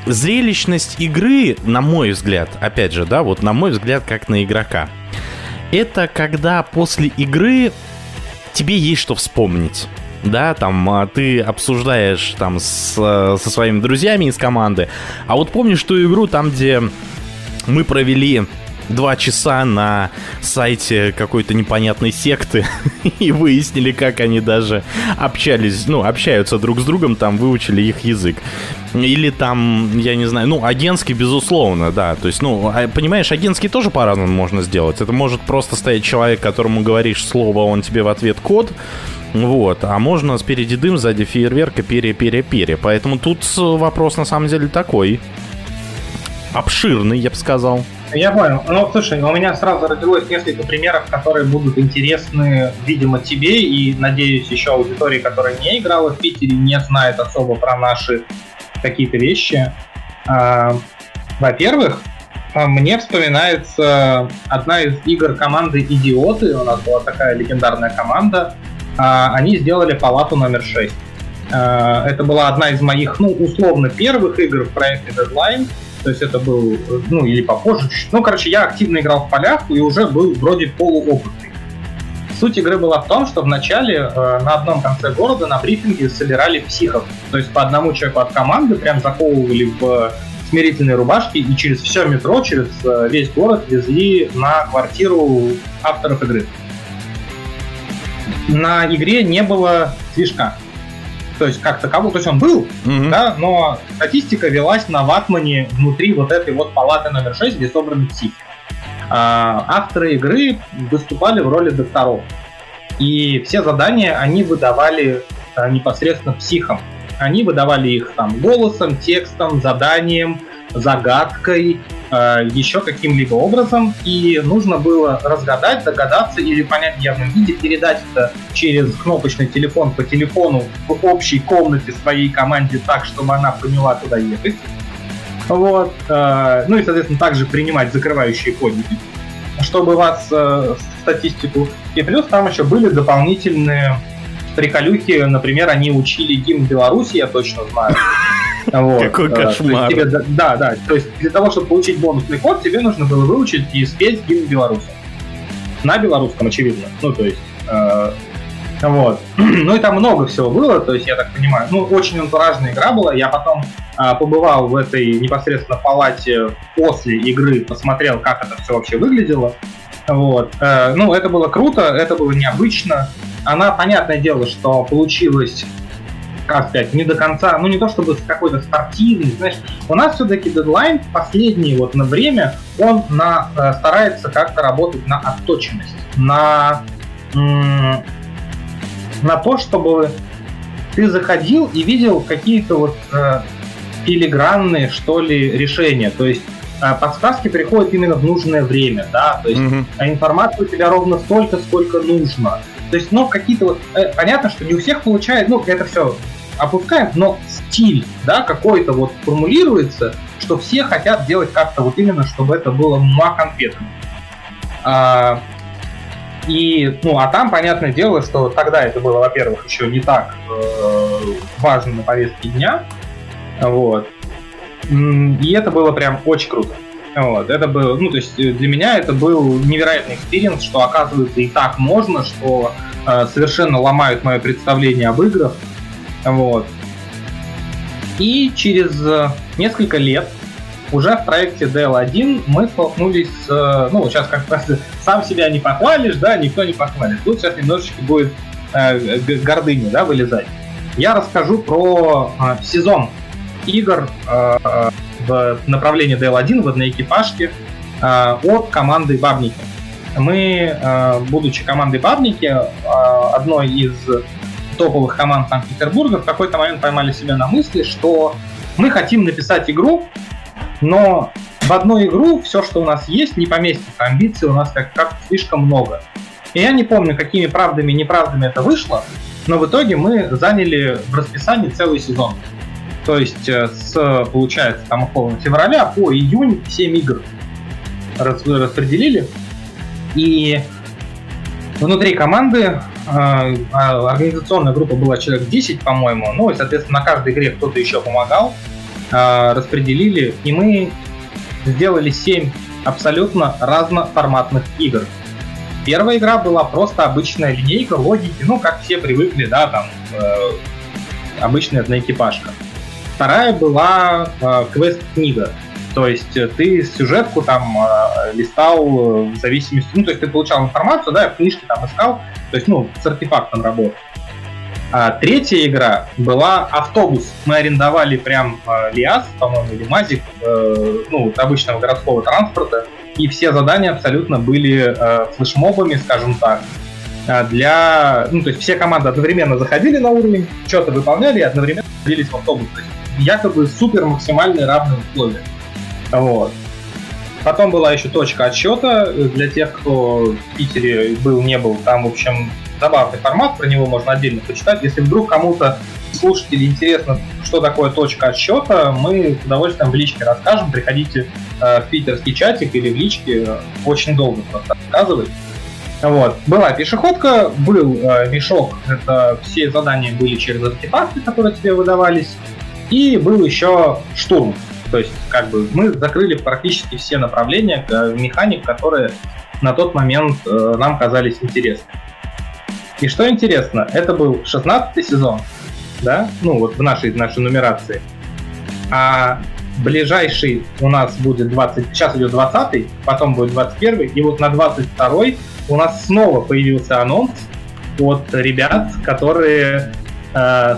зрелищность игры, на мой взгляд, опять же, да, вот на мой взгляд, как на игрока, это когда после игры тебе есть что вспомнить да, там а, ты обсуждаешь там с, со своими друзьями из команды, а вот помнишь ту игру там, где мы провели два часа на сайте какой-то непонятной секты и выяснили, как они даже общались, ну, общаются друг с другом, там выучили их язык. Или там, я не знаю, ну, агентский, безусловно, да. То есть, ну, а, понимаешь, агентский тоже по-разному можно сделать. Это может просто стоять человек, которому говоришь слово, он тебе в ответ код, вот, а можно спереди дым, сзади фейерверка, пере-пере-пере. Поэтому тут вопрос на самом деле такой. Обширный, я бы сказал. Я понял. Ну, слушай, у меня сразу родилось несколько примеров, которые будут интересны, видимо, тебе и, надеюсь, еще аудитории, которая не играла в Питере, не знает особо про наши какие-то вещи. А, во-первых, а, мне вспоминается одна из игр команды «Идиоты». У нас была такая легендарная команда. А, они сделали палату номер 6. Это была одна из моих, ну, условно, первых игр в проекте Deadline то есть это был, ну, или попозже. Ну, короче, я активно играл в полях и уже был вроде полуопытный. Суть игры была в том, что вначале э, на одном конце города на брифинге собирали психов. То есть по одному человеку от команды прям заковывали в смирительные рубашки и через все метро, через э, весь город везли на квартиру авторов игры. На игре не было движка то есть как таковой, то есть он был, mm-hmm. да, но статистика велась на ватмане внутри вот этой вот палаты номер 6, где собраны психи. А, авторы игры выступали в роли докторов. И все задания они выдавали а, непосредственно психам. Они выдавали их там голосом, текстом, заданием, загадкой, э, еще каким-либо образом, и нужно было разгадать, догадаться или понять в явном виде, передать это через кнопочный телефон по телефону в общей комнате своей команде так, чтобы она поняла, куда ехать. Вот. Э, ну и, соответственно, также принимать закрывающие кодики, чтобы вас э, статистику. И плюс там еще были дополнительные приколюхи, например, они учили гимн Беларуси, я точно знаю. Вот. Какой кошмар. Тебе, да, да. То есть для того, чтобы получить бонусный код, тебе нужно было выучить и спеть гимн Беларуси. На белорусском, очевидно. Ну, то есть... Э, Вот. Ну и там много всего было, то есть я так понимаю. Ну, очень антуражная игра была. Я потом а, побывал в этой непосредственно палате после игры, посмотрел, как это все вообще выглядело. Вот. Э, ну, это было круто, это было необычно. Она, понятное дело, что получилось как сказать, не до конца, ну не то чтобы какой-то спортивный, знаешь, у нас все-таки дедлайн последний вот на время, он на, э, старается как-то работать на отточенность, на, на то, чтобы ты заходил и видел какие-то вот э, филигранные, что ли, решения, то есть э, подсказки приходят именно в нужное время, да, то есть mm-hmm. информация у тебя ровно столько, сколько нужно. То есть, ну, какие-то вот... Э, понятно, что не у всех получается, ну, это все опускаем, но стиль, да, какой-то вот формулируется, что все хотят делать как-то вот именно, чтобы это было муа. А, и, ну, а там, понятное дело, что тогда это было, во-первых, еще не так э, важно на повестке дня, вот. И это было прям очень круто. Вот, это было, ну, то есть для меня это был невероятный experience, что оказывается и так можно, что э, совершенно ломают мое представление об играх, вот. И через э, несколько лет уже в проекте DL1 мы столкнулись с... Э, ну, сейчас как раз сам себя не похвалишь, да, никто не похвалит. Тут сейчас немножечко будет э, гордыня, да, вылезать. Я расскажу про э, сезон игр э, в направлении DL1 в одной экипажке э, от команды Бабники. Мы, э, будучи командой Бабники, э, одной из топовых команд Санкт-Петербурга в какой-то момент поймали себя на мысли, что мы хотим написать игру, но в одну игру все, что у нас есть, не поместится. Амбиций у нас как, как слишком много. И я не помню, какими правдами и неправдами это вышло, но в итоге мы заняли в расписании целый сезон. То есть э, с, получается, там условно февраля по июнь 7 игр распределили. И внутри команды организационная группа была человек 10, по-моему. Ну, и, соответственно, на каждой игре кто-то еще помогал. А, распределили, и мы сделали 7 абсолютно разноформатных игр. Первая игра была просто обычная линейка логики, ну, как все привыкли, да, там, э, обычная одноэкипажка. Вторая была э, квест-книга. То есть э, ты сюжетку там э, листал э, в зависимости, ну, то есть ты получал информацию, да, в книжке там искал, то есть, ну, с артефактом работал. А третья игра была автобус. Мы арендовали прям э, Лиас, по-моему, или Мазик, э, ну, обычного городского транспорта, и все задания абсолютно были э, флешмобами, скажем так, для... Ну, то есть все команды одновременно заходили на уровень, что-то выполняли и одновременно садились в автобус. То есть якобы супер максимальные равные условия. Вот. Потом была еще точка отсчета для тех, кто в Питере был, не был. Там, в общем, забавный формат, про него можно отдельно почитать. Если вдруг кому-то слушателей интересно, что такое точка отсчета, мы с удовольствием в личке расскажем. Приходите э, в питерский чатик или в личке, очень долго просто рассказывать. Вот. Была пешеходка, был э, мешок, это все задания были через артефакты, которые тебе выдавались, и был еще штурм. То есть, как бы, мы закрыли практически все направления э, механик, которые на тот момент э, нам казались интересны. И что интересно, это был 16 сезон, да, ну вот в нашей, нашей нумерации. А ближайший у нас будет 20, сейчас идет 20, потом будет 21, и вот на 22 у нас снова появился анонс от ребят, которые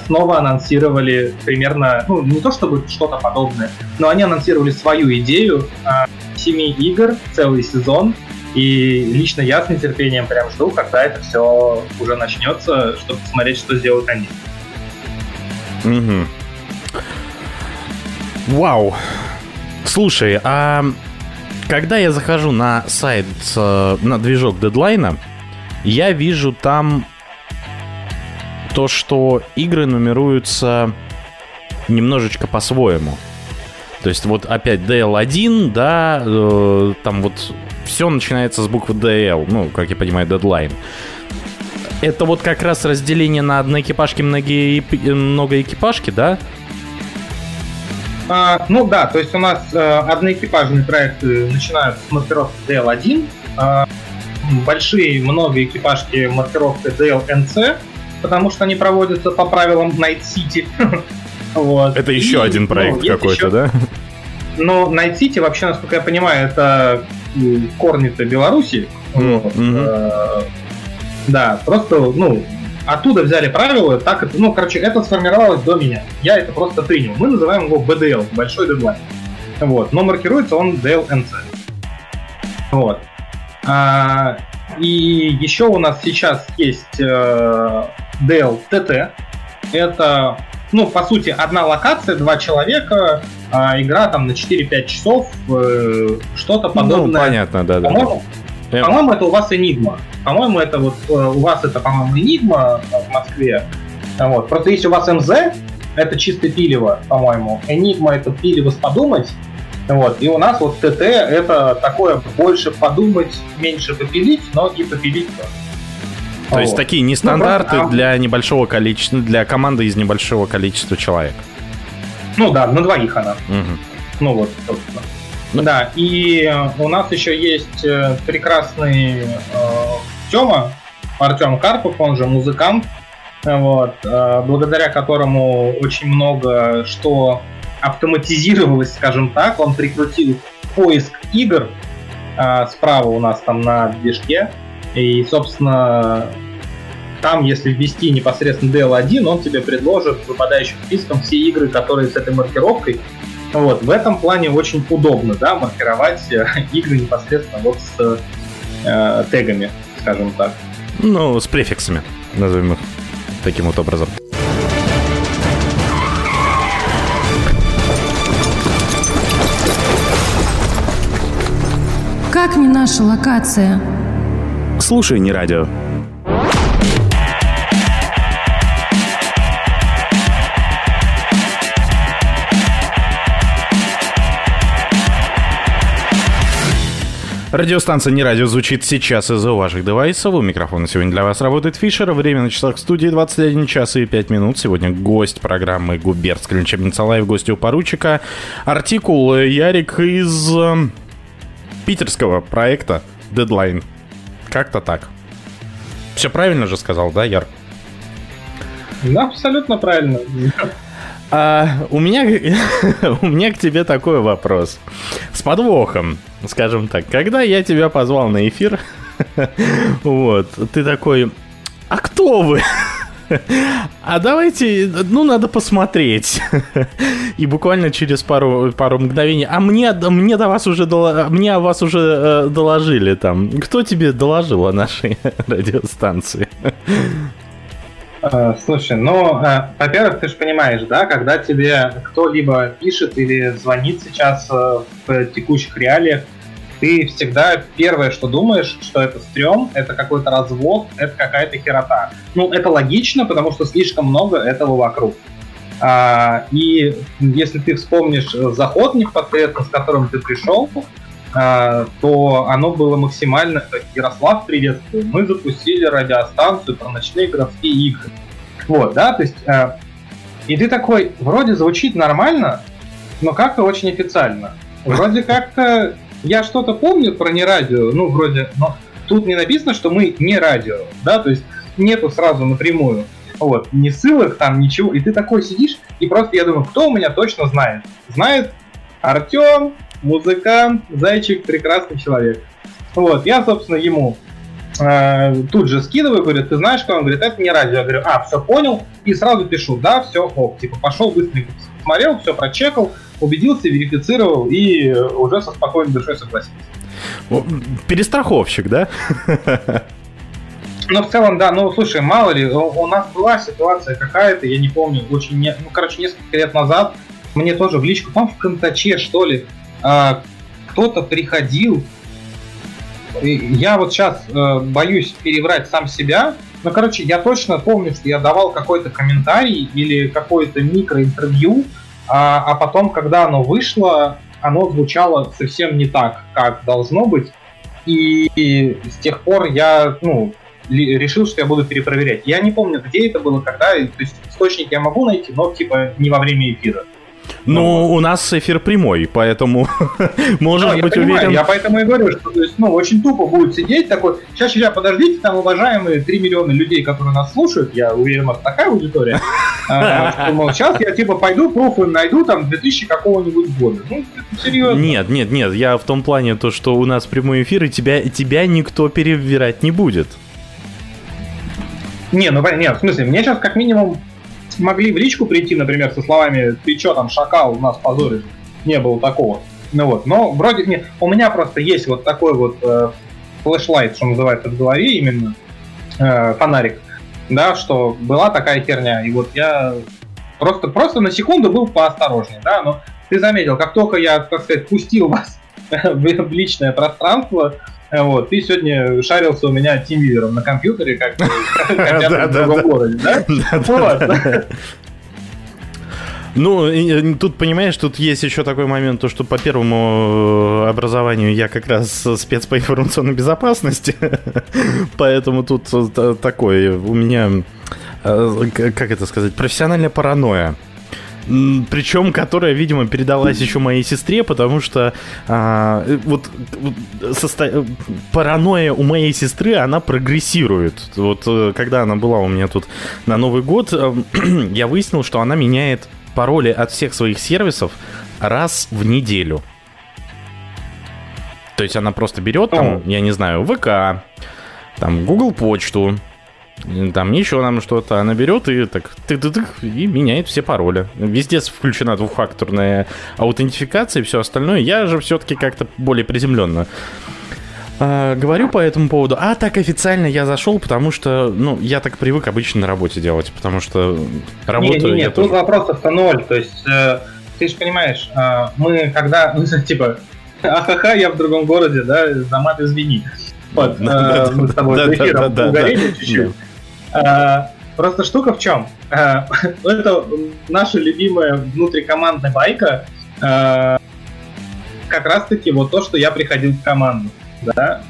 снова анонсировали примерно, ну, не то чтобы что-то подобное, но они анонсировали свою идею э, семи игр, целый сезон, и лично я с нетерпением прям жду, когда это все уже начнется, чтобы посмотреть, что сделают они. Угу. Вау. Слушай, а когда я захожу на сайт, на движок дедлайна, я вижу там то, что игры нумеруются немножечко по-своему. То есть вот опять DL1, да, э, там вот все начинается с буквы DL, ну, как я понимаю, deadline. Это вот как раз разделение на одноэкипажки, многие, многоэкипажки, да? А, ну да, то есть у нас э, одноэкипажные проекты начинают с маркировки DL1, э, большие многоэкипажки маркировкой DLNC, потому что они проводятся по правилам Night City. вот. Это еще И, один проект ну, какой-то, еще... да? Но Night City, вообще, насколько я понимаю, это корни-то Беларуси. Mm-hmm. Да, просто, ну, оттуда взяли правила, так это, ну, короче, это сформировалось до меня. Я это просто принял. Мы называем его BDL, большой дедлайн. Вот, но маркируется он DLNC. Вот. А, и еще у нас сейчас есть э, DLTT. Это, ну, по сути, одна локация, два человека, а игра там на 4-5 часов, э, что-то ну, подобное. Ну, понятно, да, да. По-моему, да. по-моему, это у вас Enigma. По-моему, это вот э, у вас это, по-моему, Enigma в Москве. Вот. Просто если у вас МЗ, это чисто пилево, по-моему. Enigma это пилево с подумать. Вот. И у нас вот ТТ это такое больше подумать, меньше попилить, но и попилить тоже. То вот. есть такие нестандарты ну, просто, для небольшого количества, для команды из небольшого количества человек. Ну да, на двоих она. Угу. Ну вот, собственно. Ну. Да, и у нас еще есть э, прекрасный э, Тёма, Артем Карпов, он же музыкант, вот, э, благодаря которому очень много что автоматизировалось, скажем так. Он прикрутил поиск игр э, справа у нас там на движке. И, собственно, там, если ввести непосредственно DL1, он тебе предложит выпадающим списком все игры, которые с этой маркировкой. Вот, в этом плане очень удобно, да, маркировать э, игры непосредственно вот с э, тегами, скажем так. Ну, с префиксами, назовем их таким вот образом. Как не наша локация? Слушай, не радио. Радиостанция «Не радио» звучит сейчас из ваших девайсов. У микрофона сегодня для вас работает Фишер. Время на часах студии 21 час и 5 минут. Сегодня гость программы «Губернская лечебница live», гости у поручика. Артикул Ярик из э, питерского проекта Deadline. Как-то так. Все правильно же сказал, да, Яр? Да, абсолютно правильно. А, у меня у меня к тебе такой вопрос. С подвохом, скажем так. Когда я тебя позвал на эфир, вот, ты такой, а кто вы? А давайте, ну, надо посмотреть. И буквально через пару, пару мгновений. А мне, мне до вас уже мне о вас уже э, доложили там. Кто тебе доложил о нашей радиостанции? Э, слушай, ну, э, во-первых, ты же понимаешь, да, когда тебе кто-либо пишет или звонит сейчас э, в текущих реалиях, ты всегда первое, что думаешь, что это стрём, это какой-то развод, это какая-то херота. Ну, это логично, потому что слишком много этого вокруг. А, и если ты вспомнишь заход непосредственно, с которым ты пришел, а, то оно было максимально... Ярослав, приветствую. Мы запустили радиостанцию про ночные городские игры. Вот, да, то есть... А, и ты такой, вроде звучит нормально, но как-то очень официально. Вроде как-то я что-то помню про не радио, ну, вроде, но тут не написано, что мы не радио, да, то есть нету сразу напрямую, вот, ни ссылок там, ничего, и ты такой сидишь, и просто я думаю, кто у меня точно знает? Знает Артем, музыкант, зайчик, прекрасный человек. Вот, я, собственно, ему э, тут же скидываю, говорю, ты знаешь, что он говорит, это не радио. Я говорю, а, все понял, и сразу пишу, да, все, ок, типа, пошел быстренько посмотрел, все прочекал, убедился, верифицировал и уже со спокойной душой согласился. Перестраховщик, да? Ну, в целом, да, ну, слушай, мало ли, у нас была ситуация какая-то, я не помню, очень, не, ну, короче, несколько лет назад, мне тоже в личку, по в Контаче, что ли, а, кто-то приходил, я вот сейчас э, боюсь переврать сам себя, но, короче, я точно помню, что я давал какой-то комментарий или какое-то микроинтервью, а, а потом, когда оно вышло, оно звучало совсем не так, как должно быть. И, и с тех пор я, ну, решил, что я буду перепроверять. Я не помню, где это было, когда, то есть источник я могу найти, но типа не во время эфира. Ну, у нас эфир прямой, поэтому можешь Ну, быть я понимаю, уверен. Я поэтому и говорю, что то есть, ну, очень тупо будет сидеть такой. Сейчас, сейчас, подождите, там уважаемые 3 миллиона людей, которые нас слушают, я уверен, у нас такая аудитория. а, что, мол, сейчас я типа пойду пруфы найду там 2000 какого-нибудь года. Ну, серьезно. Нет, нет, нет, я в том плане, то, что у нас прямой эфир, и тебя, тебя никто перевирать не будет. Не, ну нет, в смысле, мне сейчас как минимум могли в личку прийти, например, со словами «Ты чё там, шакал, у нас позоришь?» Не было такого. Ну вот, но вроде не, у меня просто есть вот такой вот э, флешлайт, что называется, в голове именно, э, фонарик, да, что была такая херня, и вот я просто, просто на секунду был поосторожнее, да, но ты заметил, как только я, так сказать, пустил вас в личное пространство, вот, ты сегодня шарился у меня тимвидером на компьютере, как хотя бы в другом городе, да? Ну, э, тут, понимаешь, тут есть еще такой момент, то, что по первому э, образованию я как раз спец по информационной безопасности, поэтому тут э, та- такой у меня, как это сказать, профессиональная паранойя. Причем, которая, видимо, передалась еще моей сестре, потому что а, э, вот, состо- э, паранойя у моей сестры, она прогрессирует. Вот э, когда она была у меня тут на Новый год, я выяснил, что она меняет пароли от всех своих сервисов раз в неделю. То есть она просто берет там, я не знаю, ВК, там Google почту, там еще нам что-то, она берет и так ты ты ты и меняет все пароли. Везде включена двухфакторная аутентификация и все остальное. Я же все-таки как-то более приземленно а, говорю по этому поводу. А так официально я зашел, потому что, ну, я так привык обычно на работе делать, потому что работаю Не, не, я не, тут тоже. вопросов-то ноль. То есть, э, ты же понимаешь, э, мы когда, ну, типа, ахаха, я в другом городе, да, за мат извини. Вот, э, Да, мы с тобой да, эфиром да, да, угорели да. чуть-чуть. Просто штука в чем? Э, Это наша любимая внутрикомандная байка, э, как раз-таки вот то, что я приходил в команду, да.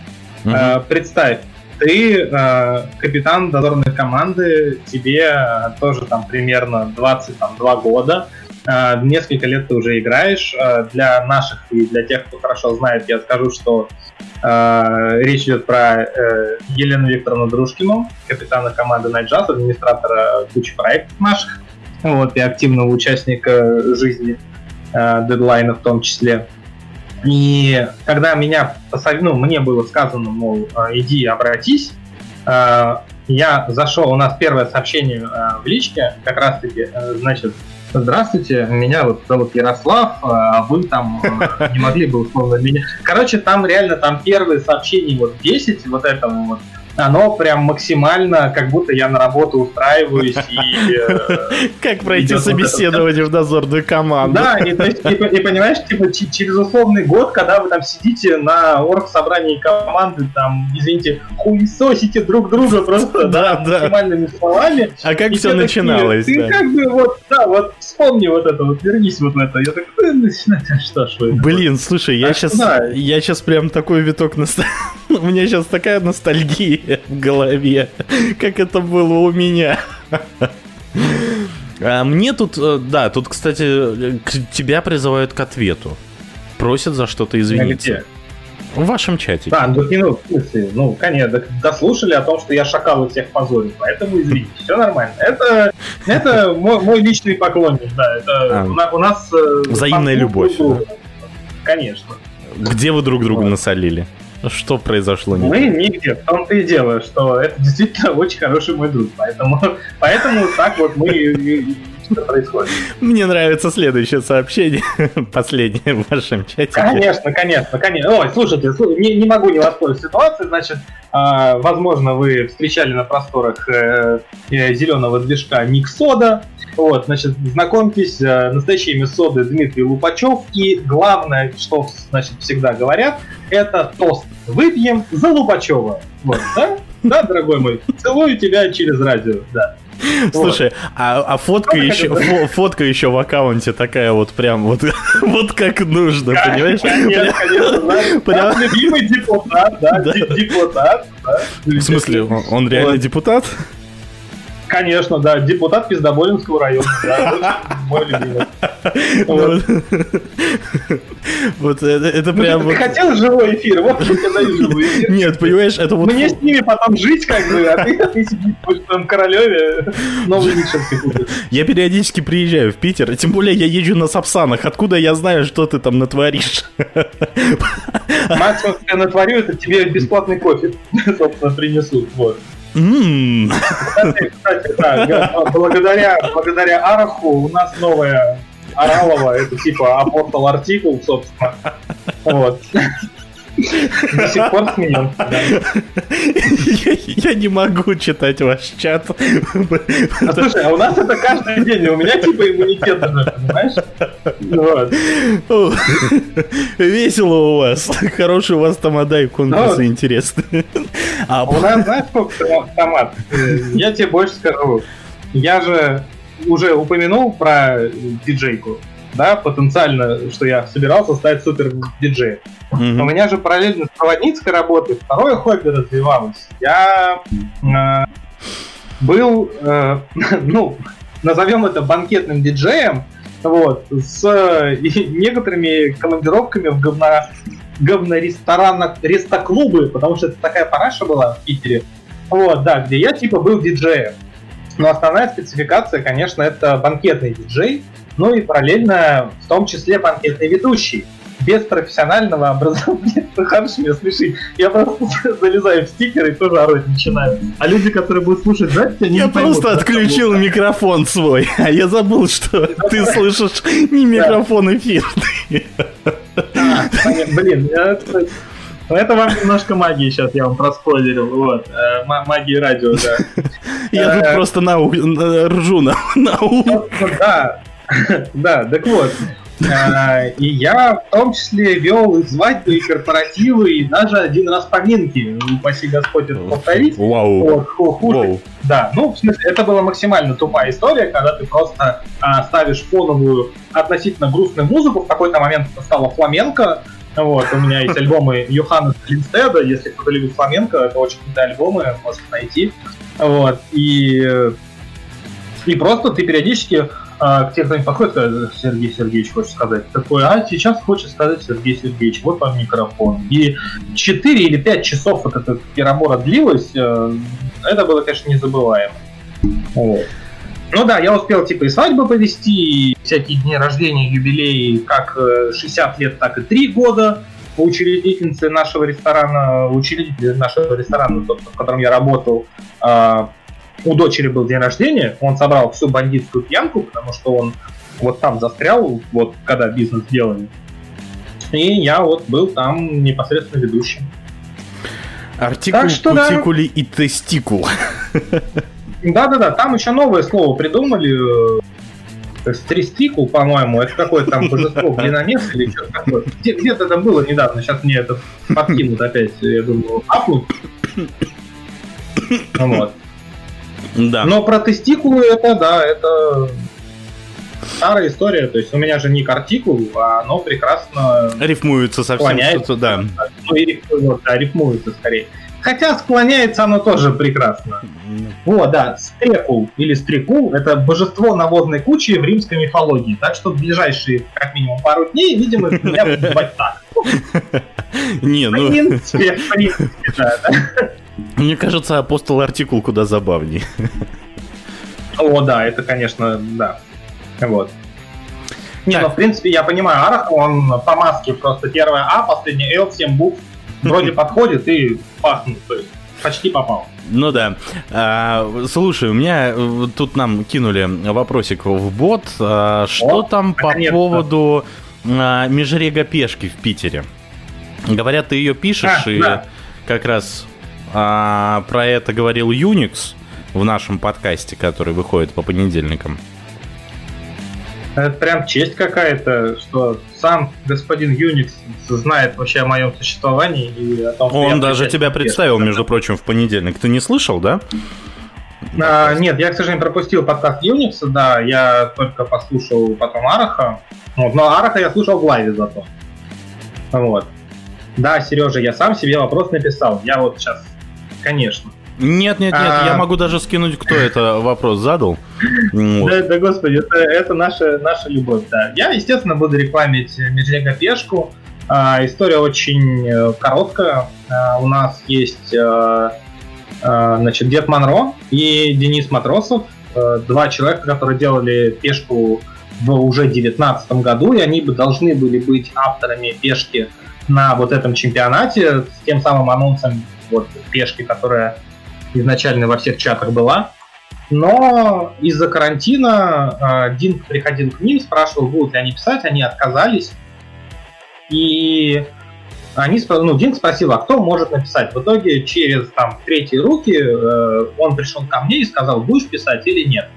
Э, Представь, ты э, капитан дозорной команды, тебе э, тоже там примерно 22 года, э, несколько лет ты уже играешь. Э, Для наших и для тех, кто хорошо знает, я скажу, что э, речь идет про э, Елену Викторовну Дружкину, капитана команды Night администратора кучи проектов наших, вот, и активного участника жизни дедлайна в том числе. И когда меня посов- ну, мне было сказано, мол, иди обратись, я зашел, у нас первое сообщение в личке, как раз таки, э, значит, здравствуйте, меня вот зовут Ярослав, а вы там э, не могли бы условно меня... Короче, там реально, там первые сообщения, вот 10, вот этого вот, оно прям максимально, как будто я на работу устраиваюсь и... э, Как пройти собеседование в дозорную команду? да, и, и понимаешь, типа, через условный год, когда вы там сидите на орг-собрании команды, там, извините, хуесосите друг друга просто, максимальными словами. А как все начиналось? Ты как бы вот, да, вот вспомни вот это, вот вернись вот в это. Я такой, «Ну, что ж вы. Блин, слушай, я Так сейчас, я сейчас прям такой виток. У меня сейчас такая ностальгия в голове, как это было у меня. А мне тут, э, да, тут, кстати, тебя призывают к ответу. Просят за что-то извиниться. В вашем чате. Да, ну, ну, в смысле, ну, конечно, дослушали о том, что я шакал и всех позорил, поэтому извините, все нормально. Это, это мой, мой личный поклонник, да, это А. у, на- у нас... э, Взаимная любовь, друга. Конечно. Где вы друг друга насолили? Что произошло? Мы так? нигде, в том-то и дело, что это действительно очень хороший мой друг, поэтому, поэтому так вот мы что происходит. Мне нравится следующее сообщение, последнее в вашем чате. Конечно, конечно, конечно. Ой, слушайте, слу- не, не могу не воспользоваться ситуацией. Значит, а, возможно, вы встречали на просторах э, э, зеленого движка Ник Сода. Вот, значит, знакомьтесь, э, настоящее имя Соды Дмитрий Лупачев. И главное, что, значит, всегда говорят, это тост. Выпьем за Лупачева. Вот, да? Да, дорогой мой, целую тебя через радио, да. Слушай, а, а фотка Ну, еще, фо- фотка еще в аккаунте такая вот прям вот, вот как нужно, понимаешь? Конечно, конечно, наш- Прям- любимый депутат, да, Да. де- депутат. да. В смысле, он он реально Вот. депутат? Конечно, да, депутат Пиздоболинского района, да, мой любимый. Вот. Вот это, это Ну, прям ты вот... хотел живой эфир, вот я даю живой эфир. Нет, понимаешь, это вот... Мне с ними потом жить, как бы, а ты, ты сидишь в своем королеве, новый ты купишь. Я периодически приезжаю в Питер, тем более я езжу на Сапсанах. Откуда я знаю, что ты там натворишь? Максимум, что я натворю, это тебе бесплатный кофе, собственно, принесут. Вот. Кстати, благодаря, благодаря Араху у нас новая Аралова, это типа апостол артикул, собственно. Вот. До сих пор да. Я, я не могу читать ваш чат. А слушай, а у нас это каждый день, у меня типа иммунитет уже, понимаешь? Вот. О, Весело у вас. Хороший у вас тамада и конкурсы Ну, интересные. А У нас, знаешь, сколько тома- томат? Я тебе больше скажу. Я же уже упомянул про диджейку, да, потенциально, что я собирался стать супер диджеем. У Мгм. меня же параллельно с проводницкой работой второе хобби развивалось. Я э, был, э, ну, назовем это банкетным диджеем, вот, с э, некоторыми командировками в говно, говно-ресторанах, рестоклубы, потому что это такая параша была в Питере, вот, да, где я типа был диджеем. Но основная спецификация, конечно, это банкетный диджей, ну и параллельно в том числе банкетный ведущий без профессионального образования. Это хорошо меня смешит. Я просто залезаю в стикер и тоже орать начинаю. А люди, которые будут слушать запись, они Я не поймут, просто отключил микрофон свой, а я забыл, что ты слышишь не микрофон эфирный. А. Блин, ну, это вам немножко магии сейчас я вам проспойлерил. Вот. э, ма- Магии радио, да. Я тут Э, просто ржу на. Собственно, Да, да, так вот. А, И я в том числе вел и свадьбы, и корпоративы, и даже один раз поминки. Упаси Господь это повторить. Вау. Вау. Да, ну, в смысле, это была максимально тупая история, когда ты просто а, ставишь фоновую относительно грустную музыку, в какой-то момент это стало фламенко, вот, у меня есть альбомы Йоханна Линстеда, если кто-то любит фламенко, это очень крутые альбомы, можете найти, вот, и, и просто ты периодически а, к тебе кто-нибудь подходит, сказать, Сергей Сергеевич хочет сказать, такой, а сейчас хочет сказать Сергей Сергеевич, вот вам микрофон. И 4 или 5 часов вот эта перебора длилась, э, это было, конечно, незабываемо. Вот. Ну да, я успел типа и свадьбы повести, и всякие дни рождения, юбилеи, как э, 60 лет, так и 3 года учредительницы нашего ресторана, учредителя нашего ресторана, в котором я работал, а, у дочери был день рождения, он собрал всю бандитскую пьянку, потому что он вот там застрял, вот когда бизнес делали. И я вот был там непосредственно ведущим. Артикул, Так что да. кутикули и тестикул. Да-да-да, там еще новое слово придумали. э, Стристикул, по-моему, это какое-то там божество глиномес или что-то такое. Где- Где-то это было недавно, сейчас мне это подкинут опять, я думаю, апнут. Ну Вот. Да. Но про тестикулы это, да, это старая история. То есть у меня же не артикул, а оно прекрасно Рифмуется совсем Склоняется. да. ну, и рифмуется, да, рифмуется скорее. Хотя склоняется оно тоже прекрасно. Вот, да, стрекул или стрекул – это божество навозной кучи в римской мифологии. Так что в ближайшие, как минимум, пару дней, видимо, меня будут звать так. Не, В ну, принципе, в принципе, да. Мне кажется, апостол артикул куда забавнее. О, да, это, конечно, да. Вот. Не, Так. ну, в принципе, я понимаю, Арах, он по маске просто первое А, последнее Л, 7 букв, вроде подходит и пахнет, то есть почти попал. Ну да. А, слушай, у меня э, тут нам кинули вопросик в бот. А, что О, там по поводу а, межрега пешки в Питере? Говорят, ты ее пишешь, А, и да. как раз а, про это говорил Unix в нашем подкасте, который выходит по понедельникам. Это прям честь какая-то, что сам господин Юникс знает вообще о моем существовании и о том, что Он даже тебя представил, между прочим, в понедельник. Ты не слышал, да? А, нет, я, к сожалению, пропустил подкаст Юникса, да, я только послушал потом Араха. Вот, но Араха я слушал в лайве зато. Вот. Да, Сережа, я сам себе вопрос написал. Я вот сейчас, конечно. Нет, нет, нет, а... я могу даже скинуть, кто это вопрос задал. Да, да, господи, это, это наша, наша любовь, да. Я, естественно, буду рекламить Меджлега Пешку. А, история очень э, короткая. А, у нас есть а, а, значит, Дед Монро и Денис Матросов, а, два человека, которые делали пешку в уже 2019 году, и они бы должны были быть авторами пешки на вот этом чемпионате с тем самым анонсом вот пешки, которая изначально во всех чатах была. Но из-за карантина э, Динк приходил к ним, спрашивал, будут ли они писать, они отказались. И они, ну, Динк спросил, а кто может написать? В итоге через там третьи руки э, он пришел ко мне и сказал, будешь писать или нет.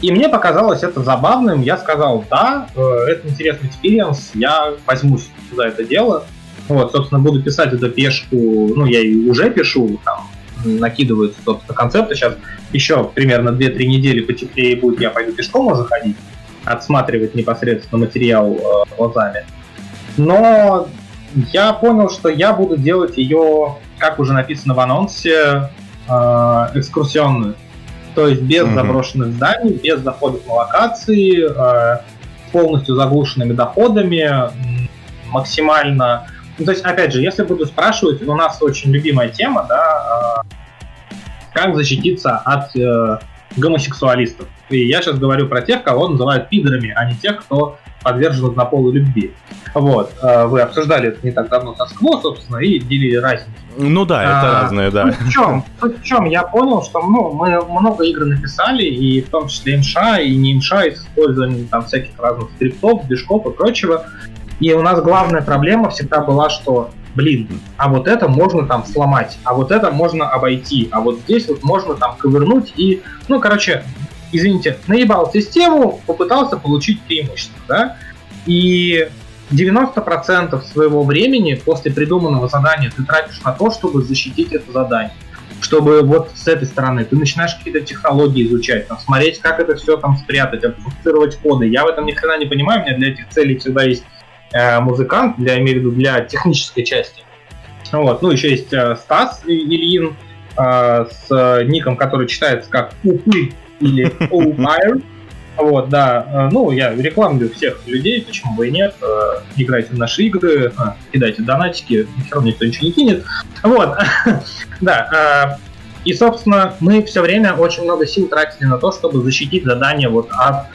И мне показалось это забавным. Я сказал, да, э, это интересный experience, я возьмусь за это дело. Вот, собственно, буду писать эту пешку, ну, я и уже пишу, там, накидывают, собственно, концепты. Сейчас еще примерно 2-3 недели потеплее будет, я пойду пешком уже ходить, отсматривать непосредственно материал э, глазами. Но я понял, что я буду делать ее, как уже написано в анонсе, э, экскурсионную. То есть без mm-hmm. заброшенных зданий, без заходов на локации, э, полностью заглушенными доходами, максимально ну, то есть, опять же, если буду спрашивать, у нас очень любимая тема, да, э, как защититься от э, гомосексуалистов. И я сейчас говорю про тех, кого называют пидорами, а не тех, кто подвержен однополой любви. Вот, э, вы обсуждали это не так давно со СКВО, собственно, и делили разницу. Ну да, это а, разное, да. в чем? в чем? Я понял, что ну, мы много игр написали, и в том числе МША, и не МША, и с использованием там всяких разных скриптов, движков и прочего. И у нас главная проблема всегда была, что, блин, а вот это можно там сломать, а вот это можно обойти, а вот здесь вот можно там ковырнуть и, ну, короче, извините, наебал систему, попытался получить преимущество, да? И 90% своего времени после придуманного задания ты тратишь на то, чтобы защитить это задание. Чтобы вот с этой стороны ты начинаешь какие-то технологии изучать, там, смотреть, как это все там спрятать, обфусцировать коды. Я в этом ни хрена не понимаю, у меня для этих целей всегда есть музыкант, для, имею в виду для технической части. Вот. Ну, еще есть э, Стас Ильин э, с ником, который читается как Упы или Оупайр. Вот, да. Ну, я рекламлю всех людей, почему бы и нет. Играйте в наши игры, кидайте донатики, все равно никто ничего не кинет. Вот, да. И, собственно, мы все время очень много сил тратили на то, чтобы защитить задание вот от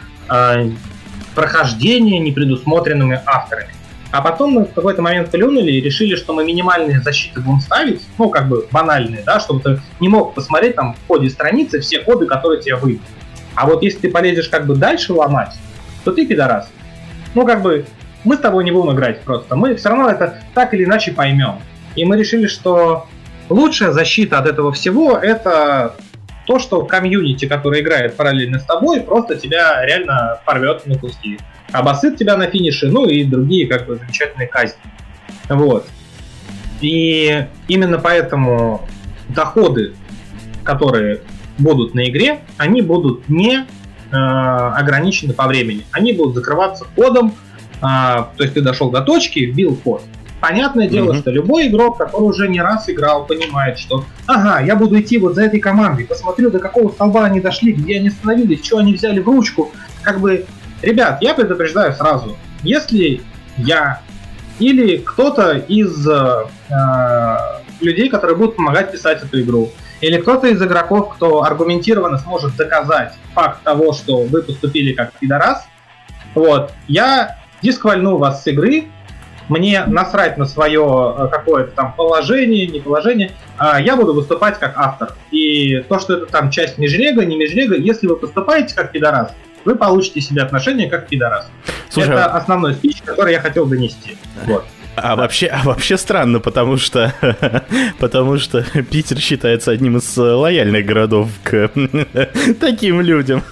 прохождения, не предусмотренными авторами. А потом мы в какой-то момент плюнули и решили, что мы минимальные защиты будем ставить, ну, как бы банальные, да, чтобы ты не мог посмотреть там в ходе страницы все коды, которые тебе выйдут. А вот если ты полезешь как бы дальше ломать, то ты пидорас. Ну, как бы, мы с тобой не будем играть просто. Мы все равно это так или иначе поймем. И мы решили, что лучшая защита от этого всего это то, что комьюнити, который играет параллельно с тобой, просто тебя реально порвет на куски. Обосыт тебя на финише, ну и другие как бы замечательные казни. Вот. И именно поэтому доходы, которые будут на игре, они будут не э, ограничены по времени. Они будут закрываться кодом, э, то есть ты дошел до точки, вбил код, Понятное дело, mm-hmm. что любой игрок, который уже не раз играл, понимает, что ага, я буду идти вот за этой командой, посмотрю, до какого столба они дошли, где они остановились, что они взяли в ручку. Как бы, ребят, я предупреждаю сразу, если я или кто-то из э, людей, которые будут помогать писать эту игру, или кто-то из игроков, кто аргументированно сможет доказать факт того, что вы поступили как пидорас, вот, я дисквальну вас с игры, мне насрать на свое э, какое-то там положение, не положение, а я буду выступать как автор. И то, что это там часть межрега, не межрега, если вы поступаете как пидорас, вы получите себе отношение как пидорас. Слушай, это а основной спич, который я хотел донести. Вот. А вообще, а вообще странно, потому что, потому что Питер считается одним из лояльных городов к таким людям.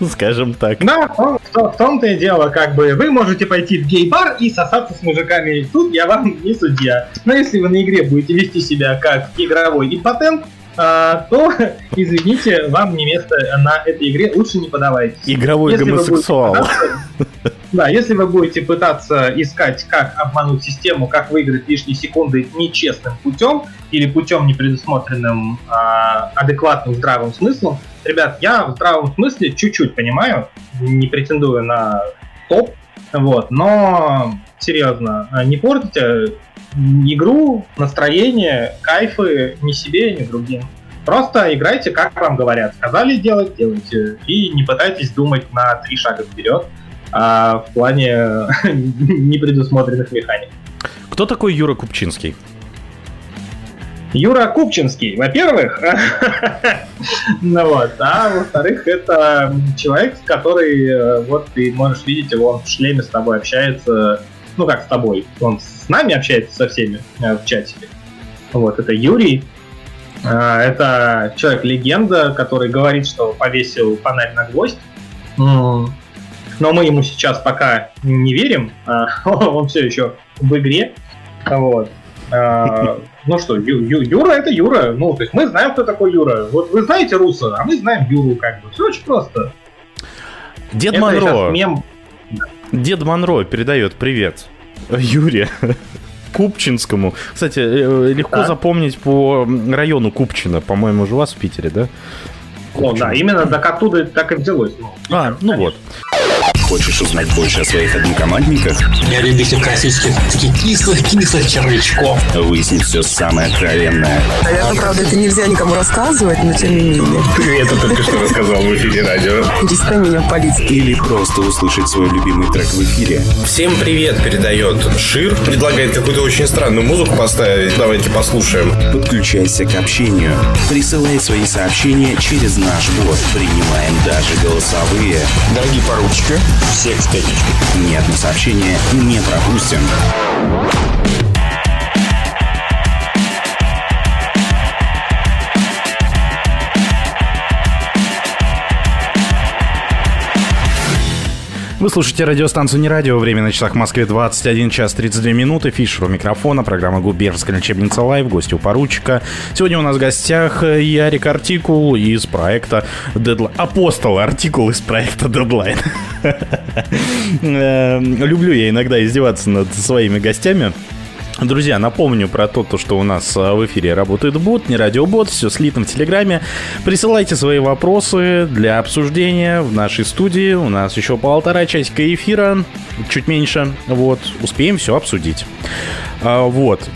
скажем так. Да, в, в, в том-то и дело, как бы вы можете пойти в гей-бар и сосаться с мужиками. Тут я вам не судья. Но если вы на игре будете вести себя как игровой импотент, а, то, извините, вам не место на этой игре, лучше не подавайте. Игровой если гомосексуал. Да, если вы будете пытаться искать, как обмануть систему, как выиграть лишние секунды нечестным путем или путем непредусмотренным а, адекватным здравым смыслом, ребят, я в здравом смысле чуть-чуть понимаю, не претендую на топ, вот, но серьезно, не портите игру, настроение, кайфы ни себе, ни другим. Просто играйте, как вам говорят. Сказали делать, делайте. И не пытайтесь думать на три шага вперед а в плане непредусмотренных механик. Кто такой Юра Купчинский? Юра Купчинский, во-первых, ну вот, а во-вторых, это человек, который, э, вот ты можешь видеть его, он в шлеме с тобой общается, ну как с тобой, он с нами общается со всеми э, в чате. Вот, это Юрий, э, это человек-легенда, который говорит, что повесил фонарь на гвоздь но мы ему сейчас пока не верим, а, он все еще в игре. Вот. А, ну что, Ю, Юра это Юра. Ну, то есть мы знаем, кто такой Юра. Вот вы знаете Руса, а мы знаем Юру, как бы. Все очень просто. Дед это Монро. Мем... Дед Монро передает привет Юре Купчинскому. Кстати, э, легко да. запомнить по району Купчина, по-моему, же у вас в Питере, да? Ну да, именно так оттуда так и взялось. Ну, а, ну конечно. вот. Хочешь узнать больше о своих однокомандниках? Я любитель классических таких кислых-кислых червячков. Выяснить все самое откровенное. Наверное, правда, это нельзя никому рассказывать, но тем не менее. Ты это только что рассказал в эфире радио. Перестань меня палить. Или просто услышать свой любимый трек в эфире. Всем привет передает Шир. Предлагает какую-то очень странную музыку поставить. Давайте послушаем. Подключайся к общению. Присылай свои сообщения через наш бот. Принимаем даже голосовые. Дорогие поручики, всех с пятничкой. Ни одно сообщение не пропустим. Вы слушаете радиостанцию «Не радио». Время на часах в Москве 21 час 32 минуты. Фишер у микрофона. Программа «Губернская лечебница live». Гости у поручика. Сегодня у нас в гостях Ярик Артикул из проекта Deadline. Апостол Артикул из проекта Deadline. Э, люблю я иногда издеваться над своими гостями. Друзья, напомню про то, что у нас а, в эфире работает бот, не радиобот, все слитно в Телеграме. Присылайте свои вопросы для обсуждения в нашей студии. У нас еще полтора часика эфира, чуть меньше. Вот, успеем все обсудить. А, вот.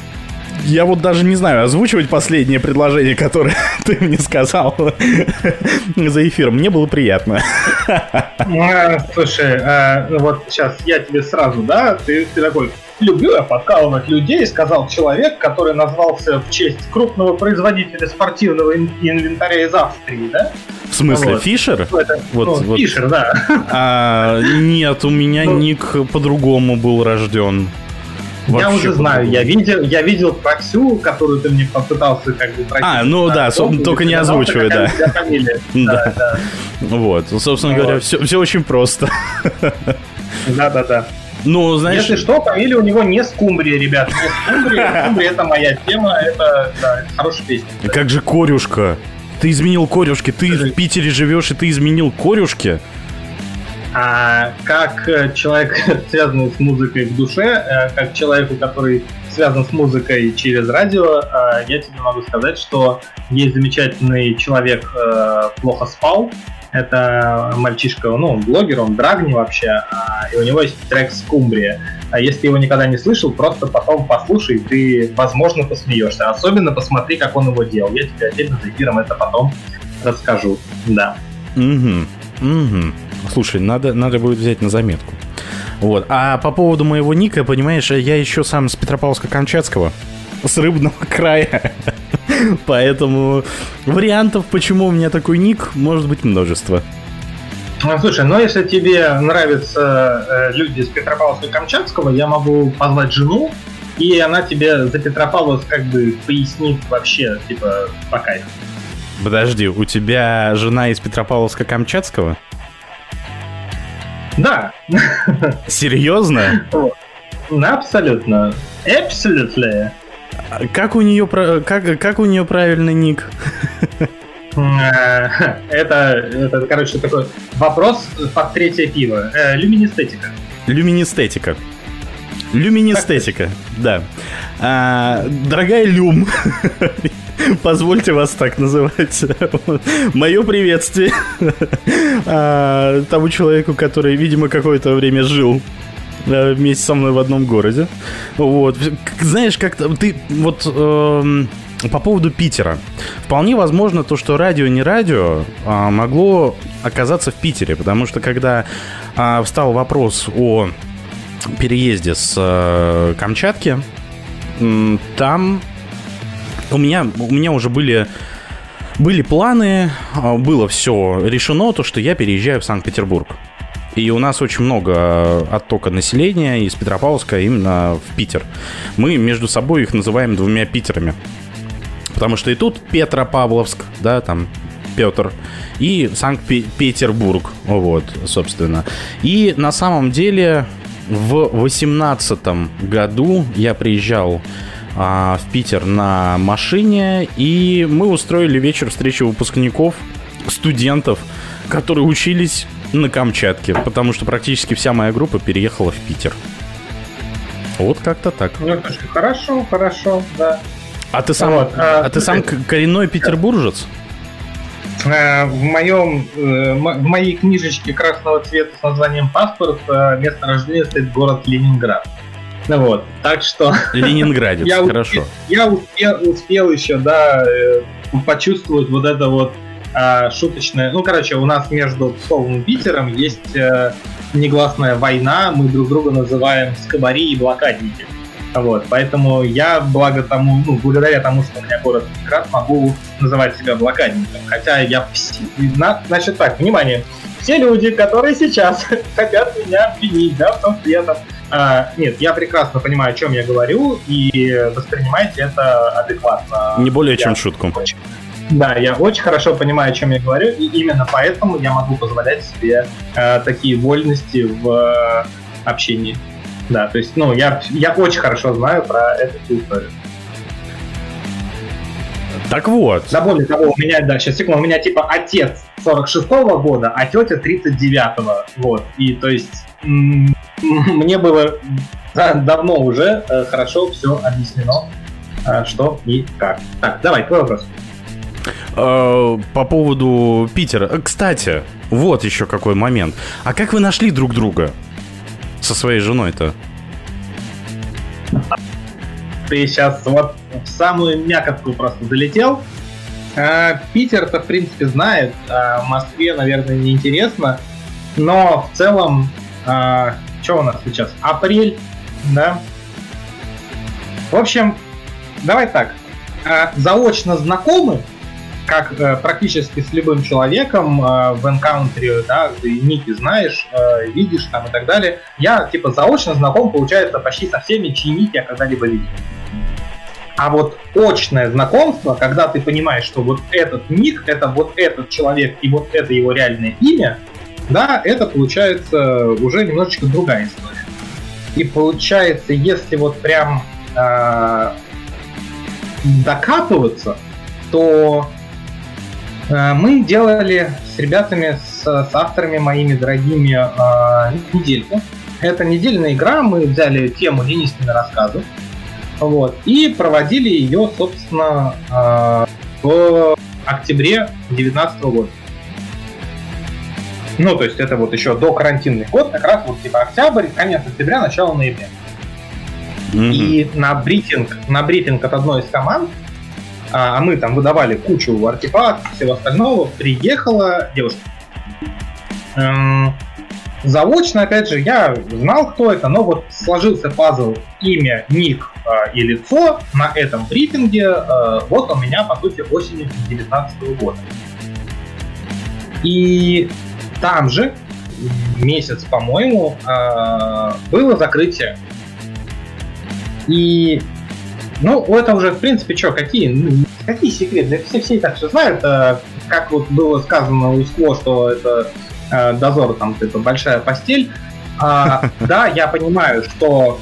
Я вот даже не знаю, озвучивать последнее предложение, которое ты мне сказал за эфиром. Мне было приятно. А, слушай, а, ну вот сейчас я тебе сразу, да, ты, ты такой, люблю я подкалывать людей, сказал человек, который назвался в честь крупного производителя спортивного инвентаря из Австрии, да? В смысле, вот. Фишер? Ну, это, вот, ну, вот. Фишер, да. А, нет, у меня ну, ник по-другому был рожден. Вообще я уже знаю, я видел, я видел проксю, которую ты мне попытался как бы пройти. А, ну да, со, только не озвучивай, да. Да, да. Вот, собственно говоря, все, все очень просто. Да, да, да. Ну, знаешь... Если что, фамилия у него не Скумбрия, ребят. Не Скумбрия. Скумбрия это моя тема, это, да, это хорошая песня. Как же корюшка? Ты изменил корюшки, ты в Питере живешь, и ты изменил корюшки? А как э, человек, связанный с музыкой в душе, э, как человеку, который связан с музыкой через радио, э, я тебе могу сказать, что есть замечательный человек «Плохо спал», это мальчишка, ну, он блогер, он драгни вообще, а, и у него есть трек «Скумбрия». А если его никогда не слышал, просто потом послушай, ты, возможно, посмеешься. Особенно посмотри, как он его делал. Я тебе отдельно за эфиром это потом расскажу. Да. Угу. Угу. Слушай, надо, надо будет взять на заметку. Вот. А по поводу моего ника, понимаешь, я еще сам с Петропавловска-Камчатского, с рыбного края. Поэтому вариантов, почему у меня такой ник, может быть множество. Ну, слушай, ну если тебе нравятся э, люди из Петропавловска-Камчатского, я могу позвать жену, и она тебе за Петропавловск как бы пояснит вообще, типа, по кайфу. Подожди, у тебя жена из Петропавловска-Камчатского? Да. Серьезно? Абсолютно. Абсолютно. Как у нее как, как у нее правильный ник? Э, это, это, короче, такой вопрос под третье пиво. Э, люминестетика. Люминестетика. Люминестетика, да. А, дорогая Люм, позвольте вас так называть. Мое приветствие а, тому человеку, который, видимо, какое-то время жил э, вместе со мной в одном городе. Вот. Знаешь, как-то ты вот эм, по поводу Питера. Вполне возможно то, что радио не радио а, могло оказаться в Питере, потому что когда а, встал вопрос о переезде с э, Камчатки, там у меня, у меня уже были, были планы, а, было все решено, то, что я переезжаю в Санкт-Петербург. И у нас очень много оттока населения из Петропавловска именно в Питер. Мы между собой их называем двумя Питерами. Потому что и тут Петропавловск, да, там Петр, и Санкт-Петербург, вот, собственно. И на самом деле в восемнадцатом году я приезжал а, в Питер на машине, и мы устроили вечер встречи выпускников, студентов, которые учились на Камчатке, потому что практически вся моя группа переехала в Питер. Вот как-то так. Ну, хорошо, хорошо, да. А ты сам, Вот, а, а ты сам коренной петербуржец? Э, В моем, э, в моей книжечке красного цвета с названием «Паспорт» э, место рождения стоит город Ленинград. Ну вот, так что Ленинградец, я, хорошо. успел, я успел, успел еще, да, э, почувствовать вот это вот а, шуточное. Ну, короче, у нас между Псковом и Питером есть э, негласная война, мы друг друга называем скобари и блокадники. Вот, поэтому я, благо тому, ну, благодаря тому, что у меня город Ленинград, могу называть себя блокадником. Хотя я... Значит так, внимание. Все люди, которые сейчас хотят меня обвинить, да, в том, что я там... а, нет, я прекрасно понимаю, о чем я говорю, и воспринимайте это адекватно. Не более Я чем шутку. очень- Да, я очень хорошо понимаю, о чем я говорю, и именно поэтому я могу позволять себе э, такие вольности в э, общении. Да, то есть, ну, я, я очень хорошо знаю про эту историю. Так вот, Да, более того, у меня, да, сейчас, секунду, у меня типа отец 46-го года, а тетя 39-го, вот. И то есть мне было да, давно уже э, хорошо все объяснено, э, что и как. Так, давай, твой вопрос. э, по поводу Питера. Кстати, вот еще какой момент. А как вы нашли друг друга со своей женой-то? Ты сейчас вот в самую мякотку просто залетел. А, Питер-то, в принципе, знает, а Москве, наверное, неинтересно. Но в целом, что у нас сейчас? Апрель, да? В общем, давай так. А, Заочно знакомы, как э, практически с любым человеком э, в энкаунтере, да, ты ники знаешь, э, видишь там и так далее. Я, типа, заочно знаком, получается, почти со всеми, чьи ники я когда-либо видел. А вот очное знакомство, когда ты понимаешь, что вот этот ник, это вот этот человек и вот это его реальное имя, да, это получается уже немножечко другая история. И получается, если вот прям э, докапываться, то э, мы делали с ребятами, с, с авторами моими дорогими э, недельку. Это недельная игра, мы взяли тему Ленинскими рассказы, вот, и проводили ее, собственно, э, в октябре 2019 года. Ну, то есть это вот еще до карантинный год, как раз вот типа октябрь, конец октября, начало ноября. Мгм. И на брифинг, на брифинг от одной из команд, а, а мы там выдавали кучу артефактов, всего остального, приехала девушка. Эм, заочно, опять же, я знал, кто это, но вот сложился пазл имя, ник э, и лицо на этом брифинге. э, вот у меня, по сути, осенью 2019 года. И там же, месяц, по-моему, э, было закрытие. И, ну, это уже, в принципе, что, какие, ну, какие секреты? Все, все и так все знают. э, как вот было сказано у Скло, что это э, дозор, там, это большая постель. А, да, я понимаю, что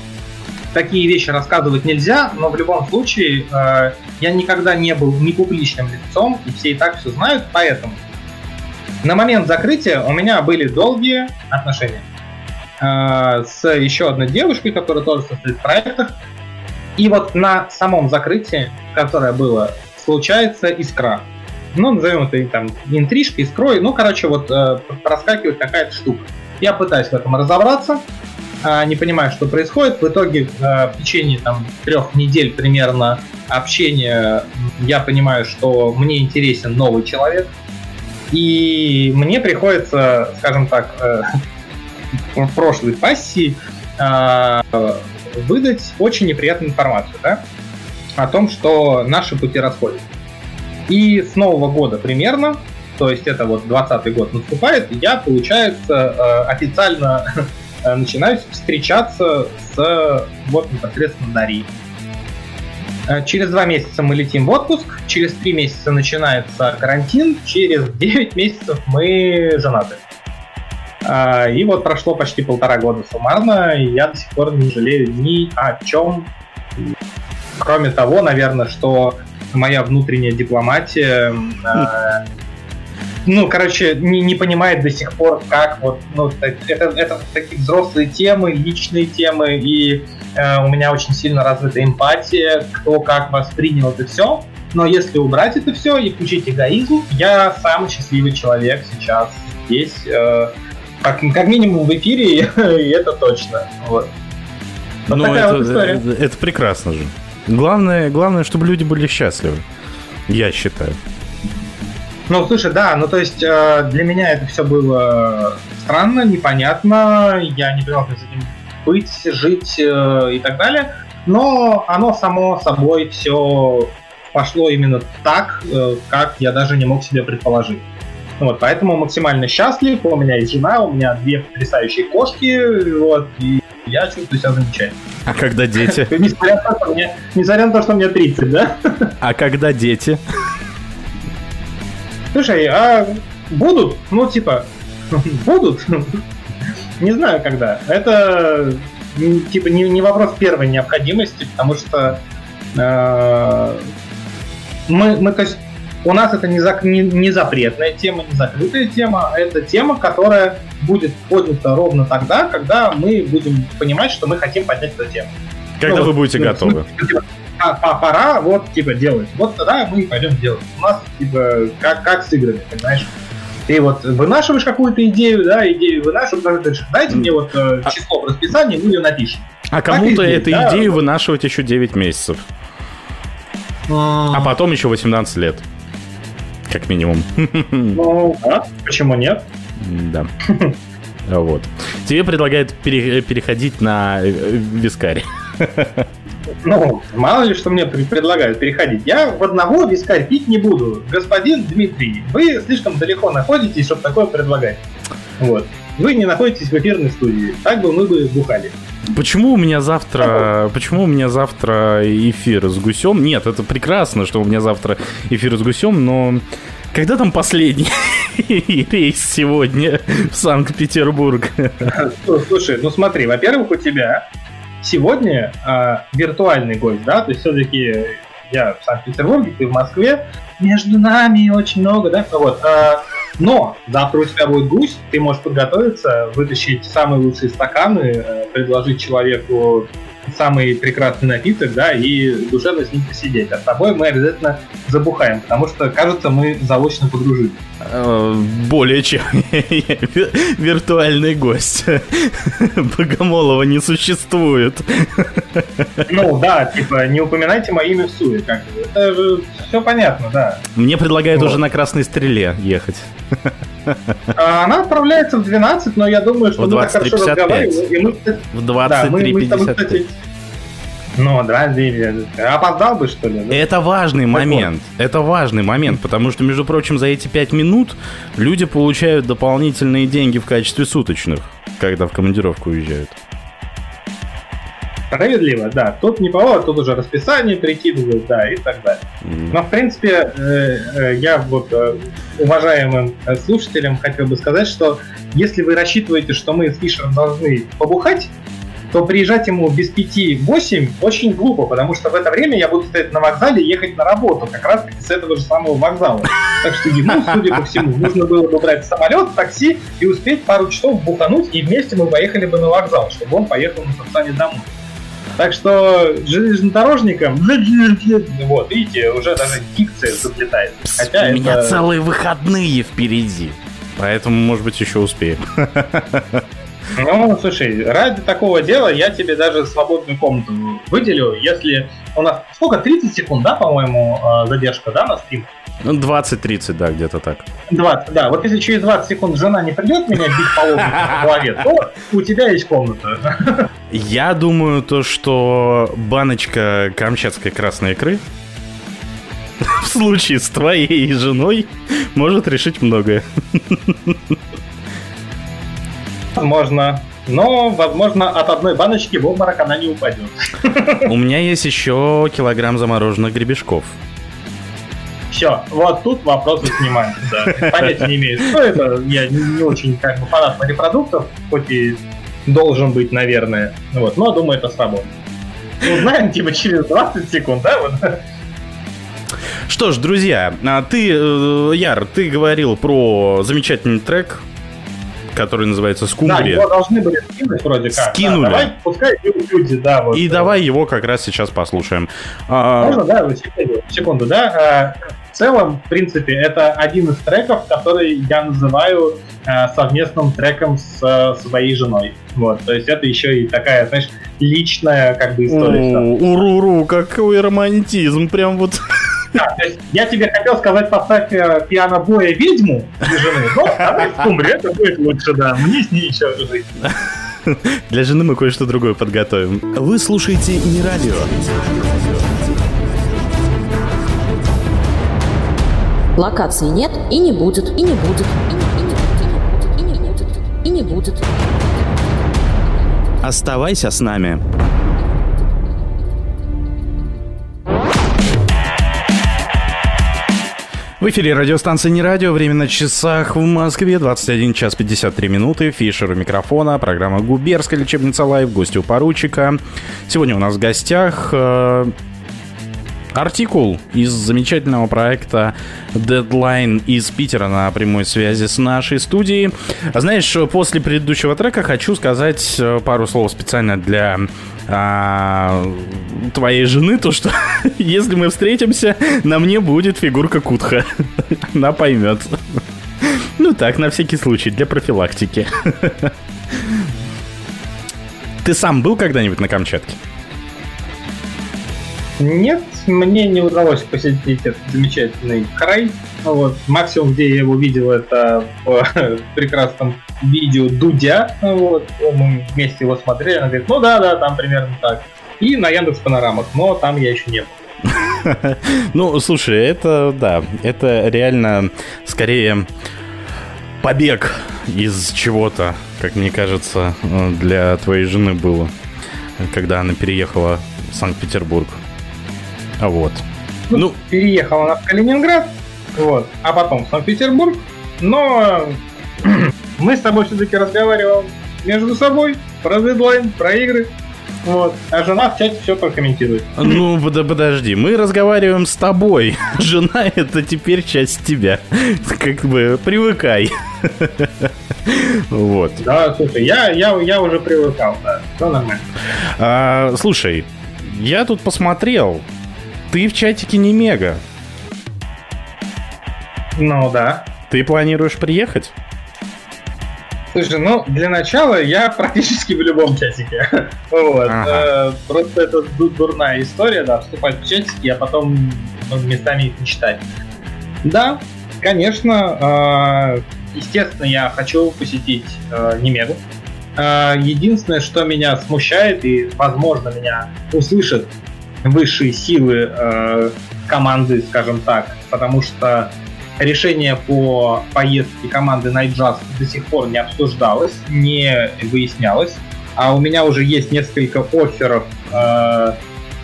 такие вещи рассказывать нельзя, но в любом случае э, я никогда не был не публичным лицом, и все и так все знают, поэтому на момент закрытия у меня были долгие отношения. э, с еще одной девушкой, которая тоже состоит в проектах. И вот на самом закрытии, которое было, случается искра. Ну, назовем это там интрижкой, искрой. Ну, короче, вот э, проскакивает какая-то штука. Я пытаюсь в этом разобраться, э, не понимаю, что происходит. В итоге э, в течение там трех недель примерно общения я понимаю, что мне интересен новый человек. И мне приходится, скажем так, э, в прошлой пассии э, выдать очень неприятную информацию, да, о том, что наши пути расходятся. И с Нового года примерно, то есть это вот 20 год наступает, я, получается, э, официально начинаю встречаться с вот непосредственно Дарьей. Э, через два месяца мы летим в отпуск, через три месяца начинается карантин, через 9 месяцев мы женаты. И вот прошло почти полтора года суммарно, и я до сих пор не жалею ни о чем. Кроме того, наверное, что моя внутренняя дипломатия, э, ну, короче, не, не понимает до сих пор, как вот, ну, это, это такие взрослые темы, личные темы, и э, у меня очень сильно развита эмпатия, кто как воспринял это все. Но если убрать это все и включить эгоизм, я самый счастливый человек сейчас здесь, э, как, как минимум в эфире, и это точно. Вот. Вот ну, это, вот это, это прекрасно же. Главное, главное, чтобы люди были счастливы. Я считаю. Ну, слушай, да, ну то есть э, для меня это все было странно, непонятно, я не понимал, как с этим быть, жить э, и так далее, но оно само собой все пошло именно так, э, как я даже не мог себе предположить. Вот, поэтому максимально счастлив, у меня есть жена, у меня две потрясающие кошки, вот, и я чувствую себя замечательно. А когда дети? Несмотря на, то, что мне, несмотря на то, что мне 30, да? А когда дети? Слушай, а будут? Ну, типа, будут? Не знаю, когда. Это, типа, не, не вопрос первой необходимости, потому что э, мы, мы, то есть, у нас это не, за, не, не запретная тема, не закрытая тема, а это тема, которая будет поднята ровно тогда, когда мы будем понимать, что мы хотим поднять эту тему. Когда ну, вы будете ну, готовы. Типа, а, пора вот, типа, делать. Вот тогда мы пойдем делать. У нас, типа, как, как с играми, понимаешь? Ты вот вынашиваешь какую-то идею, да, идею вынашиваешь, потом ты дайте мне вот э, а число в расписании, мы ее напишем. А кому-то эту да? идею вынашивать еще 9 месяцев. А, а потом еще 18 лет. Как минимум. Ну, да, почему нет? Да. Вот. Тебе предлагают пере- переходить на э, вискарь. Ну, мало ли, что мне предлагают переходить. Я в одного вискарь пить не буду. Господин Дмитрий, вы слишком далеко находитесь, чтобы такое предлагать. Вот. Вы не находитесь в эфирной студии. Так бы мы бы бухали. Почему у меня завтра, почему у меня завтра эфир с гусем? Нет, это прекрасно, что у меня завтра эфир с гусем, но когда там последний рейс сегодня в Санкт-Петербург? Слушай, ну смотри, во-первых, у тебя сегодня э, виртуальный гость, да, то есть все-таки я в Санкт-Петербурге, ты в Москве, между нами очень много, да, вот. Э, но завтра у тебя будет гусь, ты можешь подготовиться, вытащить самые лучшие стаканы, э, предложить человеку самый прекрасный напиток, да, и душевно с ним посидеть. А с тобой мы обязательно забухаем, потому что, кажется, мы заочно подружились. Э, более чем виртуальный гость. Богомолова не существует. Ну да, типа, не упоминайте мое имя в суе. Как бы. Это же все понятно, да. Мне предлагают вот. уже на красной стреле ехать. А она отправляется в 12, но я думаю, что в мы так хорошо разговариваем. Мы, в 23.55. Ну, да, опоздал бы, что ли? Это важный так момент. Вот. Это важный момент, потому что, между прочим, за эти пять минут люди получают дополнительные деньги в качестве суточных, когда в командировку уезжают. Справедливо, да. Тут не повод, тут уже расписание прикидывают, да, и так далее. Mm. Но, в принципе, э, э, я вот э, уважаемым слушателям хотел бы сказать, что если вы рассчитываете, что мы с Фишером должны побухать, то приезжать ему без пяти восемь очень глупо, потому что в это время я буду стоять на вокзале и ехать на работу, как раз таки с этого же самого вокзала. Так что ему, судя по всему, нужно было бы брать самолет, такси и успеть пару часов бухануть, и вместе мы поехали бы на вокзал, чтобы он поехал на Сапсане домой. Так что железнодорожникам, вот, видите, уже даже дикция заплетает. Хотя У это... меня целые выходные впереди. Поэтому, может быть, еще успеем. Ну, слушай, ради такого дела я тебе даже свободную комнату выделю, если у нас... Сколько? 30 секунд, да, по-моему, а, задержка, да, на стрим? Ну, 20-30, да, где-то так. 20, да. Вот если через 20 секунд жена не придет меня бить по по голове, то у тебя есть комната. Я думаю, то, что баночка камчатской красной икры в случае с твоей женой может решить многое. Возможно. Но, возможно, от одной баночки в обморок она не упадет. У меня есть еще килограмм замороженных гребешков. Все, вот тут вопросы снимаются, да. Понятия не имею, что это. Я не, не очень как бы фанат морепродуктов, хоть и должен быть, наверное. Вот, но думаю, это сработает. Узнаем, типа, через 20 секунд, да? Вот. Что ж, друзья, а ты, э, Яр, ты говорил про замечательный трек который называется «Скумбрия». Да, его должны были скинуть вроде как. Скинули. Да, давай, пускай люди, да. Вот, И да. давай его как раз сейчас послушаем. А, Можно, да, секунду, секунду, да. А, в целом, в принципе, это один из треков, который я называю а, совместным треком с своей женой. Вот, то есть это еще и такая, знаешь, личная как бы история. Уруру, какой романтизм, прям вот да, то есть я тебе хотел сказать, поставь э, пиано-боя ведьму для жены, но давай скумбри, это будет лучше, да. Мне с ней еще жить. Для жены мы кое-что другое подготовим. Вы слушаете не радио. Локации нет и не будет, и не будет, и не будет, и не будет. Оставайся с нами. В эфире радиостанция «Не радио». Время на часах в Москве. 21 час 53 минуты. Фишер у микрофона. Программа «Губернская лечебница live». Гости у поручика. Сегодня у нас в гостях э, артикул из замечательного проекта Deadline из Питера на прямой связи с нашей студией. Знаешь, после предыдущего трека хочу сказать э, пару слов специально для а, твоей жены, то что если мы встретимся, на мне будет фигурка Кутха. Она поймет. Ну так, на всякий случай, для профилактики. Ты сам был когда-нибудь на Камчатке? Нет, мне не удалось посетить этот замечательный край. Вот. Максимум, где я его видел, это в прекрасном видео Дудя. Вот. Мы вместе его смотрели. Она говорит, ну да, да, там примерно так. И на Яндекс Панорамах, но там я еще не был. Ну, слушай, это, да, это реально скорее побег из чего-то, как мне кажется, для твоей жены было, когда она переехала в Санкт-Петербург. А вот. Ну, ну, переехала она в Калининград, вот, а потом в Санкт-Петербург, но мы с тобой все-таки разговариваем между собой про дедлайн, про игры. Вот. А жена в чате все прокомментирует. Ну, подожди, мы разговариваем с тобой. Жена это теперь часть тебя. Как бы привыкай. Вот. Да, слушай, я, я, я уже привыкал, да. Все нормально. А, слушай, я тут посмотрел. Ты в чатике не мега. Ну да. Ты планируешь приехать? Слушай, ну, для начала я практически в любом чатике. вот. Ага. Э, просто это дурная история, да, вступать в чатики, а потом местами их не читать. Да, конечно, э, естественно, я хочу посетить э, Немегу. Единственное, что меня смущает и, возможно, меня услышат высшие силы э, команды, скажем так, потому что решение по поездке команды Night Jazz до сих пор не обсуждалось, не выяснялось. А у меня уже есть несколько офферов, э,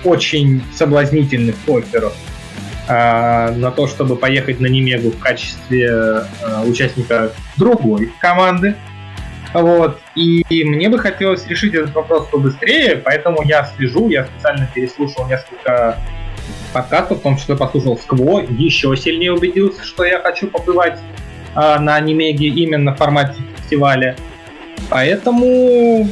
очень соблазнительных офферов э, на то, чтобы поехать на Немегу в качестве э, участника другой команды. Вот. И мне бы хотелось решить этот вопрос побыстрее, поэтому я слежу, я специально переслушал несколько подкастов, в том числе послушал Скво, еще сильнее убедился, что я хочу побывать э, на Анимеге именно в формате фестиваля. Поэтому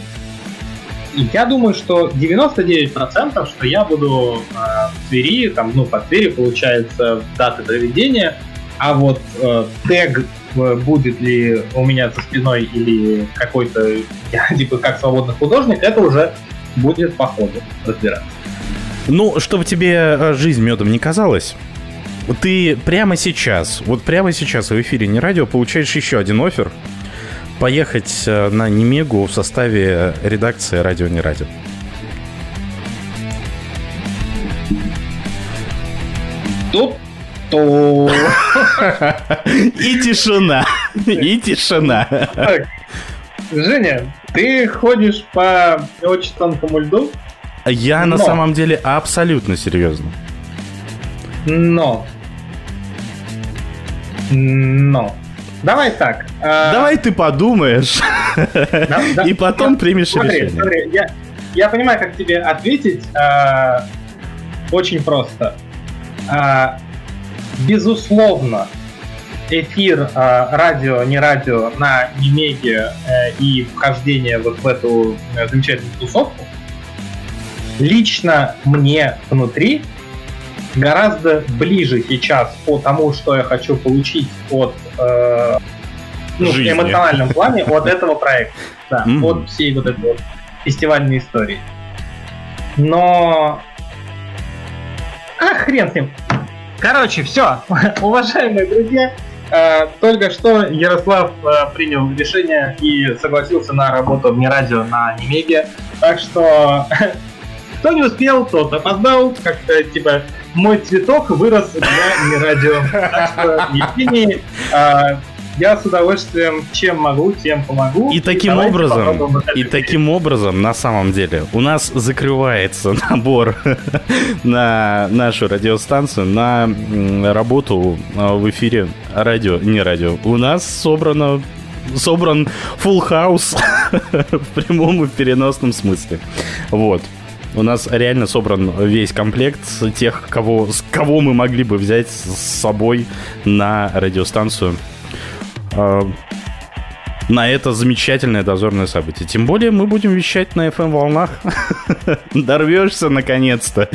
я думаю, что 99% что я буду э, в Твери, там, ну, по Твери получается даты проведения, а вот э, тег будет ли у меня за спиной или какой-то, я, типа, как свободный художник, это уже будет по ходу разбираться. Ну, чтобы тебе э, жизнь медом не казалась, ты прямо сейчас, вот прямо сейчас в эфире не радио получаешь еще один офер поехать э, на Немегу в составе редакции «Радио не радио». Тут то... И тишина. И тишина. Женя, ты ходишь по очень тонкому льду? Я на самом деле абсолютно серьезно. Но. Но. Давай так. А... Давай ты подумаешь. Да, да, и потом примешь смотри, решение. Смотри, я, я понимаю, как тебе ответить. А, очень просто. А, безусловно, эфир а, радио, не радио на Немеге а, и вхождение вот в эту а, замечательную тусовку лично мне внутри гораздо ближе сейчас по тому, что я хочу получить от э, ну, в эмоциональном плане от этого проекта, да, mm-hmm. от всей вот этой вот фестивальной истории. Но... А, хрен с ним. Короче, все, уважаемые друзья, э, только что Ярослав э, принял решение и согласился на работу в Нерадио на Немеге. Так что кто не успел, тот опоздал. Как-то типа мой цветок вырос для не радио. Так что, Евгений, я с удовольствием, чем могу, тем помогу. И таким и образом, и таким образом, на самом деле, у нас закрывается набор на нашу радиостанцию, на работу а, в эфире радио, не радио. У нас собрано собран full house в прямом и переносном смысле. Вот. У нас реально собран весь комплект тех, кого, с кого мы могли бы взять с собой на радиостанцию на это замечательное дозорное событие. Тем более мы будем вещать на FM-волнах. Дорвешься наконец-то.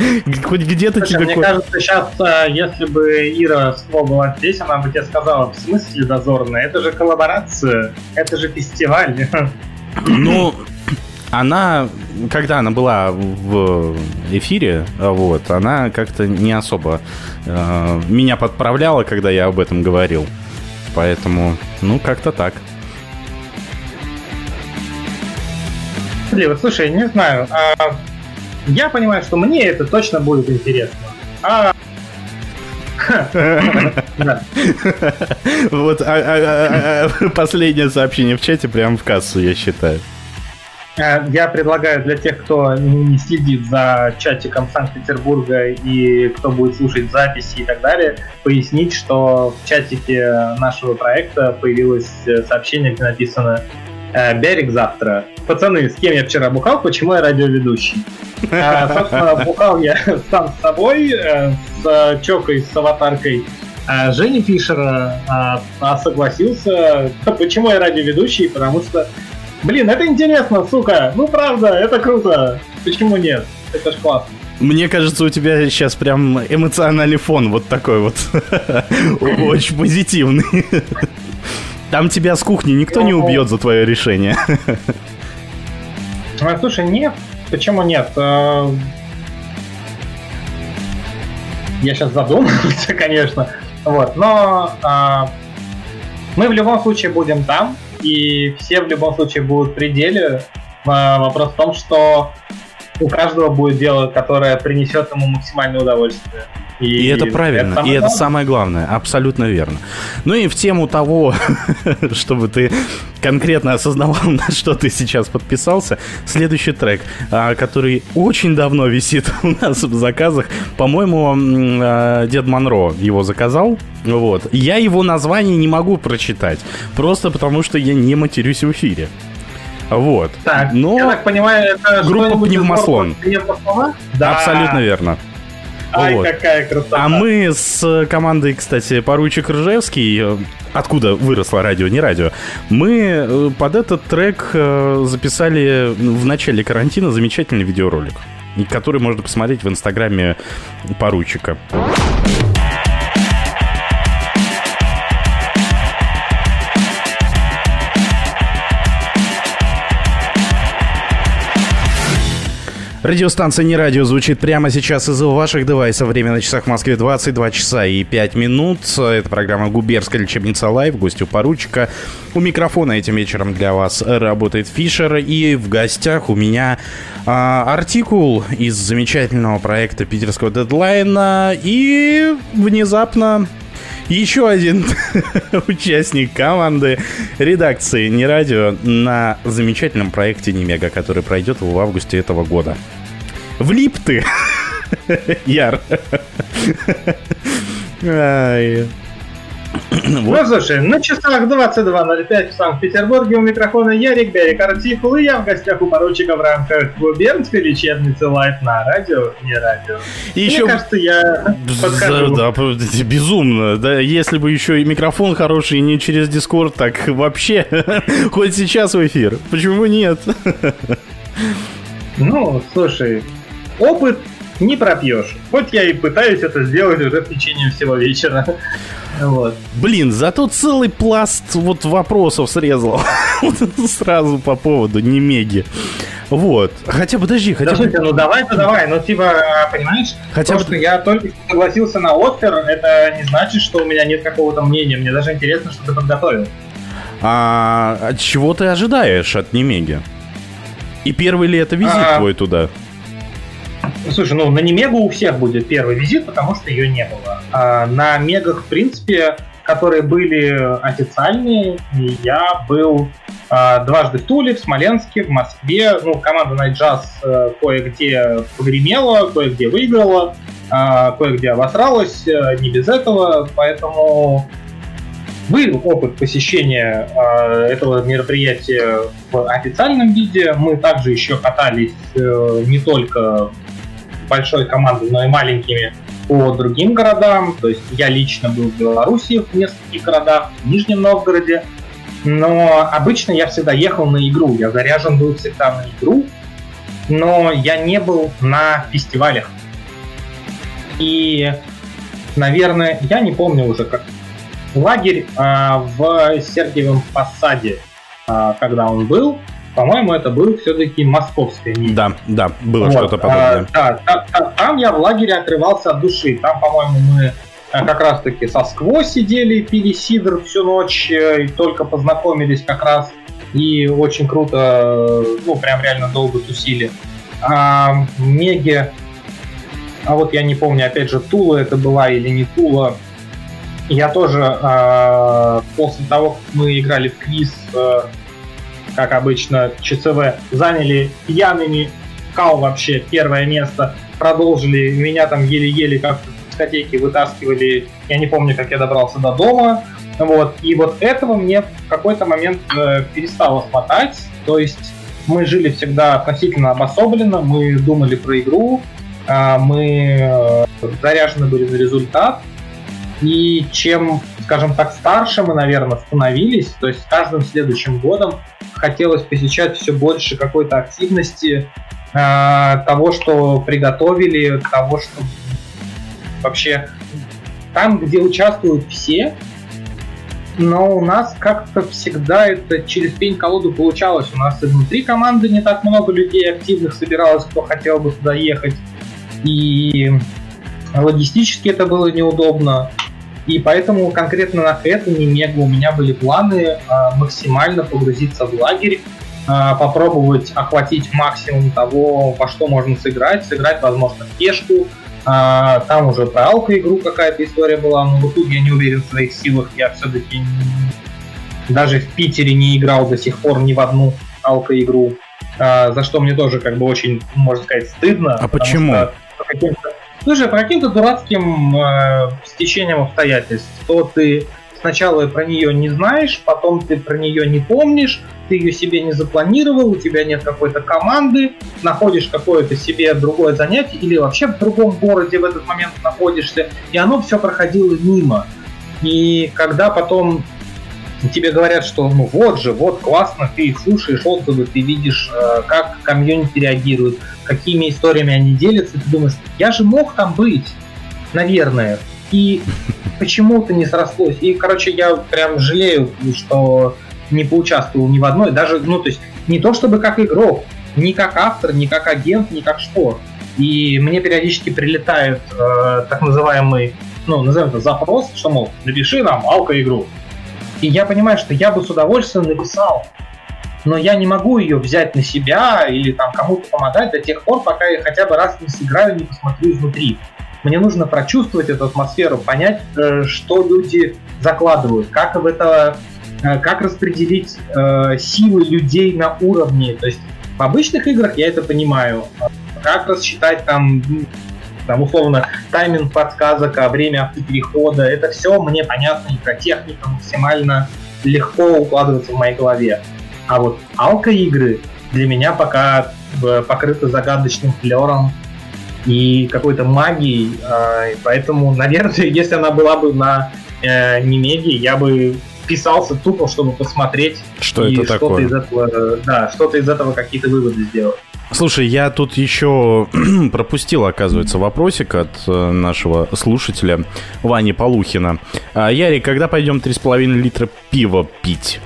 Хоть где-то тебе... Мне кажется, сейчас, а, если бы Ира снова была здесь, она бы тебе сказала, в смысле дозорная? Это же коллаборация, это же фестиваль. Ну, она, когда она была в эфире, вот, она как-то не особо э, меня подправляла, когда я об этом говорил. Поэтому, ну, как-то так. Блин, слушай, не знаю. А, я понимаю, что мне это точно будет интересно. А вот а, а, а, последнее сообщение в чате прямо в кассу, я считаю. Э, я предлагаю для тех, кто не следит за чатиком Санкт-Петербурга и кто будет слушать записи и так далее, пояснить, что в чатике нашего проекта появилось э, сообщение, где написано э, «Берег завтра». Пацаны, с кем я вчера бухал, почему я радиоведущий? Собственно, бухал я сам с собой, с чокой, с аватаркой Жени Фишера, а согласился, почему я радиоведущий, потому что Блин, это интересно, сука. Ну правда, это круто. Почему нет? Это ж классно. Мне кажется, у тебя сейчас прям эмоциональный фон вот такой вот. Очень позитивный. Там тебя с кухни никто не убьет за твое решение. А, слушай, нет. Почему нет? А, я сейчас задумался, конечно. Вот, но а, мы в любом случае будем там и все в любом случае будут в пределе. Вопрос в том, что у каждого будет дело, которое принесет ему максимальное удовольствие. И, и это правильно, это и это самое главное, абсолютно верно. Ну и в тему того, чтобы ты конкретно осознавал, на что ты сейчас подписался, следующий трек, а, который очень давно висит у нас в заказах, по-моему, а, Дед Монро его заказал, вот. Я его название не могу прочитать, просто потому что я не матерюсь в эфире. Вот. Так, Но я так понимаю, это группа Пневмослон. Да. абсолютно верно. Ай, Вот. какая красота. А мы с командой, кстати, поручик Ржевский, э, откуда выросло радио, не радио, мы э, под этот трек э, записали в начале карантина замечательный видеоролик, который можно посмотреть в инстаграме поручика. Радиостанция «Не радио» звучит прямо сейчас из ваших девайсов. Время на часах в Москве 22 часа и 5 минут. Это программа «Губернская лечебница live». Гости у поручика. У микрофона этим вечером для вас работает Фишер. И в гостях у меня а, артикул из замечательного проекта питерского Deadline'а. И внезапно еще один участник команды редакции «Не радио» на замечательном проекте «Немега», который пройдет в августе этого года. Влип ты, Яр. Ай. Ну, слушай, на часах 22.05 в Санкт-Петербурге у микрофона Ярик Берик Артикул, и я в гостях у поручика в рамках губернской лечебницы Live на радио, не радио. И Мне еще- кажется, я подхожу. Да, да, безумно. Да, если бы еще и микрофон хороший, и не через Discord, так вообще, хоть сейчас в эфир. Почему нет? Ну, слушай, опыт не пропьешь. Хоть я и пытаюсь это сделать уже в течение всего вечера. Вот. Блин, зато целый пласт вот вопросов срезал. Вот Сразу по поводу Немеги. Вот. Хотя, подожди, хотя бы... Ну давай-то давай, ну типа, а, понимаешь, Хотя то, бы- что я только согласился на оффер, это не значит, что у меня нет какого-то мнения. Мне даже интересно, что ты подготовил. А от чего ты ожидаешь от Немеги? И первый ли это визит А. твой туда? Ну, Слушай, ну на Немегу у всех будет первый визит, потому что ее не было. А на Мегах, в принципе, которые были официальные, я был а, дважды в Туле, в Смоленске, в Москве. Ну, команда Night Jazz э, кое-где погремела, кое-где выиграла, а, кое-где обосралась, э, не без этого, поэтому был опыт посещения э, этого мероприятия в официальном виде. Мы также еще катались э, не только большой командой, но и маленькими по другим городам. То есть я лично был в Беларуси в нескольких городах, в Нижнем Новгороде. Но обычно я всегда ехал на игру. Я заряжен был всегда на игру. Но я не был на фестивалях. И, наверное, я не помню уже, как лагерь а, в Сергиевом Посаде, а, когда он был, по-моему, это был все-таки московское место. Да, да, было Вот, что-то подобное. а, да, та- та- там я в лагере отрывался от души. Там, по-моему, мы а, как раз-таки со скво сидели, пили сидр всю ночь, э, и только познакомились как раз. И очень круто, э, ну, прям реально долго тусили. А, Меге, а вот я не помню, опять же, Тула это была или не Тула. Я тоже а, после того, как мы играли в квиз, э, как обычно, ЧСВ, заняли пьяными. Кал вообще первое место, продолжили, меня там еле-еле как-то с дискотеки вытаскивали, я не помню, как я добрался до дома, вот, и вот этого мне в какой-то момент э, перестало хватать, то есть мы жили всегда относительно обособленно, мы думали про игру, а, мы э, заряжены были на результат, и чем, скажем так, старше мы, наверное, становились, то есть с каждым следующим годом хотелось посещать все больше какой-то активности, э, того, что приготовили, того, что вообще там, где участвуют все, но у нас как-то всегда это через пень-колоду получалось. У нас и внутри команды не так много людей активных собиралось, кто хотел бы туда ехать. И логистически это было неудобно. И поэтому конкретно на эту немегу у меня были планы а, максимально погрузиться в лагерь, а, попробовать охватить максимум того, во что можно сыграть, сыграть, возможно, в пешку. А, там уже про алко-игру какая-то история была, но в итоге я не уверен в своих силах. Я все-таки даже в Питере не играл до сих пор ни в одну алко-игру, а, за что мне тоже как бы очень, можно сказать, стыдно. А почему? что по каким-то- Слушай, по каким-то дурацким э, стечениям обстоятельств. То ты сначала про нее не знаешь, потом ты про нее не помнишь, ты ее себе не запланировал, у тебя нет какой-то команды, находишь какое-то себе другое занятие или вообще в другом городе в этот момент находишься, и оно все проходило мимо. И когда потом тебе говорят, что ну вот же, вот классно, ты слушаешь отзывы, ты видишь, э, как комьюнити реагирует, какими историями они делятся, ты думаешь, я же мог там быть, наверное, и почему-то не срослось. И, короче, я прям жалею, что не поучаствовал ни в одной, даже, ну, то есть, не то чтобы как игрок, не как автор, не как агент, не как что. И мне периодически прилетает э, так называемый, ну, назовем это запрос, что, мол, напиши нам алко игру. И я понимаю, что я бы с удовольствием написал, но я не могу ее взять на себя или там кому-то помогать до тех пор, пока я хотя бы раз не сыграю, не посмотрю изнутри. Мне нужно прочувствовать эту атмосферу, понять, э, что люди закладывают, как в это, э, как распределить э, силы людей на уровне. То есть в обычных играх я это понимаю. Как рассчитать там там, условно, тайминг подсказок, а время автоперехода, это все мне понятно, техника максимально легко укладывается в моей голове. А вот алко-игры для меня пока покрыты загадочным флером и какой-то магией, э, поэтому, наверное, если она была бы на э, Немеге, я бы писался тупо, чтобы посмотреть что и это что-то из этого, да, что-то из этого какие-то выводы сделать. Слушай, я тут еще пропустил, оказывается, вопросик от э, нашего слушателя Вани Полухина. А, Ярик, когда пойдем 3,5 литра пива пить?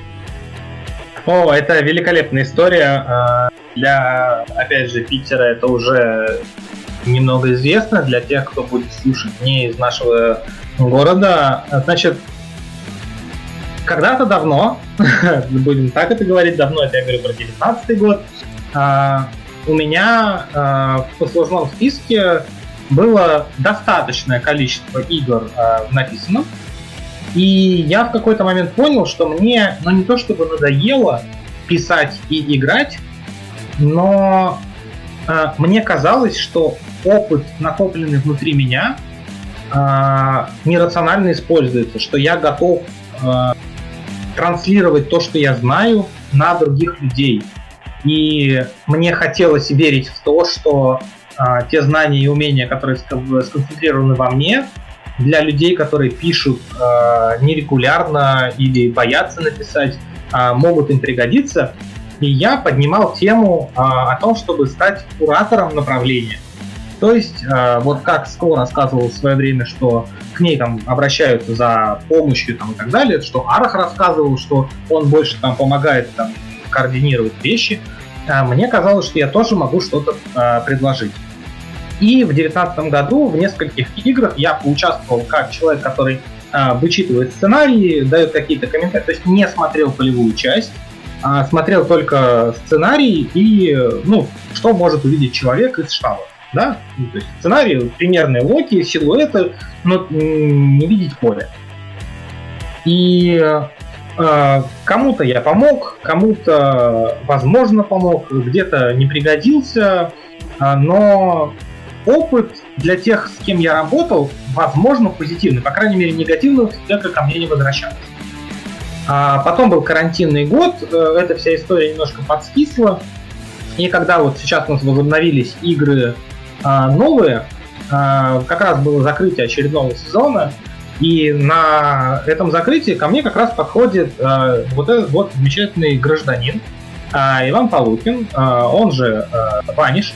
О, это великолепная история. А, для, опять же, Питера это уже немного известно. Для тех, кто будет слушать не из нашего города. Значит, когда-то давно, будем так это говорить, давно, это я говорю про 19 год, а, у меня э, в послужном списке было достаточное количество игр э, написано. И я в какой-то момент понял, что мне, ну не то чтобы надоело писать и играть, но э, мне казалось, что опыт, накопленный внутри меня, э, нерационально используется, что я готов транслировать то, что я знаю, на других людей. И мне хотелось верить в то, что а, те знания и умения, которые сконцентрированы во мне, для людей, которые пишут а, нерегулярно или боятся написать, а, могут им пригодиться. И я поднимал тему а, о том, чтобы стать куратором направления. То есть, а, вот как Скол рассказывал в свое время, что к ней там обращаются за помощью там, и так далее, что Арах рассказывал, что он больше там помогает там, координировать вещи, а, мне казалось, что я тоже могу что-то а, предложить. И в 2019 году в нескольких играх я поучаствовал как человек, который вычитывает сценарии, дает какие-то комментарии, то есть не смотрел полевую часть, а смотрел только сценарий и, ну, что может увидеть человек из штаба. Да? Ну, то есть сценарий, примерные локи, силуэты, но не видеть поле. И Э, кому-то я помог, кому-то, возможно, помог, где-то не пригодился, э, но опыт для тех, с кем я работал, возможно, позитивный. По крайней мере, негативных человека ко мне не возвращалось. А потом был карантинный год, э, эта вся история немножко подскисла. И когда вот сейчас у нас возобновились игры новые, как раз было закрытие очередного сезона, и на этом закрытии ко мне как раз подходит э, вот этот вот замечательный гражданин Иван Полукин, он же э, Ваниш,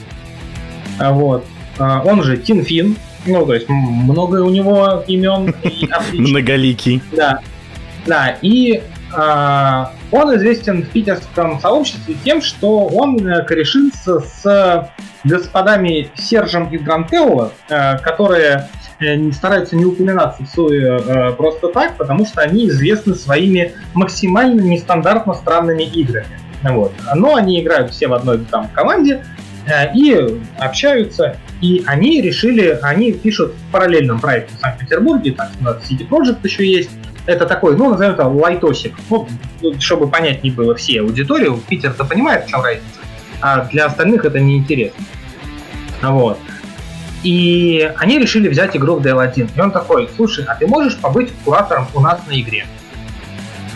вот, он же Тинфин, ну, то есть много у него имен Многоликий. Да, да, и он известен в питерском сообществе тем, что он э, корешится с господами Сержем и Грантео, э, которые Э, стараются не упоминаться в Суе э, просто так, потому что они известны своими максимально нестандартно странными играми. Вот. Но они играют все в одной там команде э, и общаются, и они решили, они пишут в параллельном проекте в Санкт-Петербурге, так City Project еще есть, это такой, ну, назовем это лайтосик, ну, чтобы понять не было все аудиторию, Питер-то понимает, в чем разница, а для остальных это неинтересно. Вот. И они решили взять игру в DL1. И он такой, слушай, а ты можешь побыть куратором у нас на игре?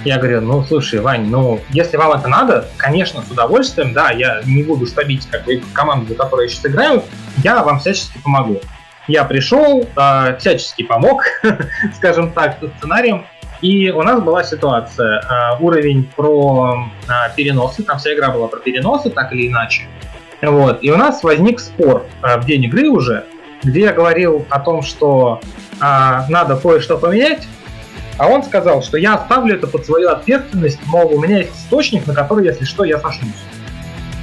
Я говорю, ну, слушай, Вань, ну, если вам это надо, конечно, с удовольствием, да, я не буду штабить как бы команду, за которую я сейчас играю, я вам всячески помогу. Я пришел, э, всячески помог, скажем так, сценарием, и у нас была ситуация, э, уровень про э, переносы, там вся игра была про переносы, так или иначе. Вот, и у нас возник спор э, в день игры уже, где я говорил о том, что надо кое-что поменять, а он сказал, что я оставлю это под свою ответственность, мол, у меня есть источник, на который, если что, я сошлюсь.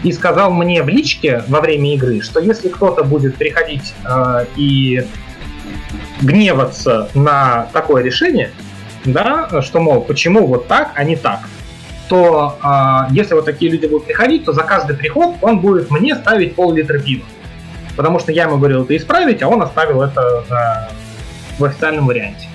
И сказал мне в личке во время игры, что если кто-то будет приходить э, и гневаться на такое решение, да, что, мол, почему вот так, а не так, то э, если вот такие люди будут приходить, то за каждый приход он будет мне ставить пол-литра пива. Потому что я ему говорил это исправить, а он оставил это э, в официальном варианте.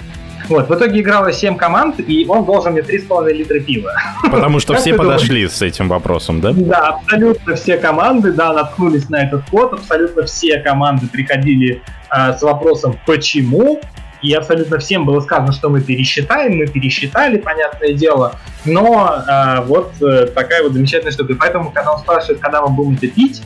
Вот, в итоге играло 7 команд, и он должен мне 3,5 литра пива. Потому что все подошли с этим вопросом, да? Да, абсолютно все команды, да, наткнулись на этот код, абсолютно все команды приходили э, с вопросом «почему?», и абсолютно всем было сказано, что мы пересчитаем, мы пересчитали, понятное дело, но э, вот э, такая вот замечательная штука. И поэтому, когда он спрашивает, когда мы будем это пить,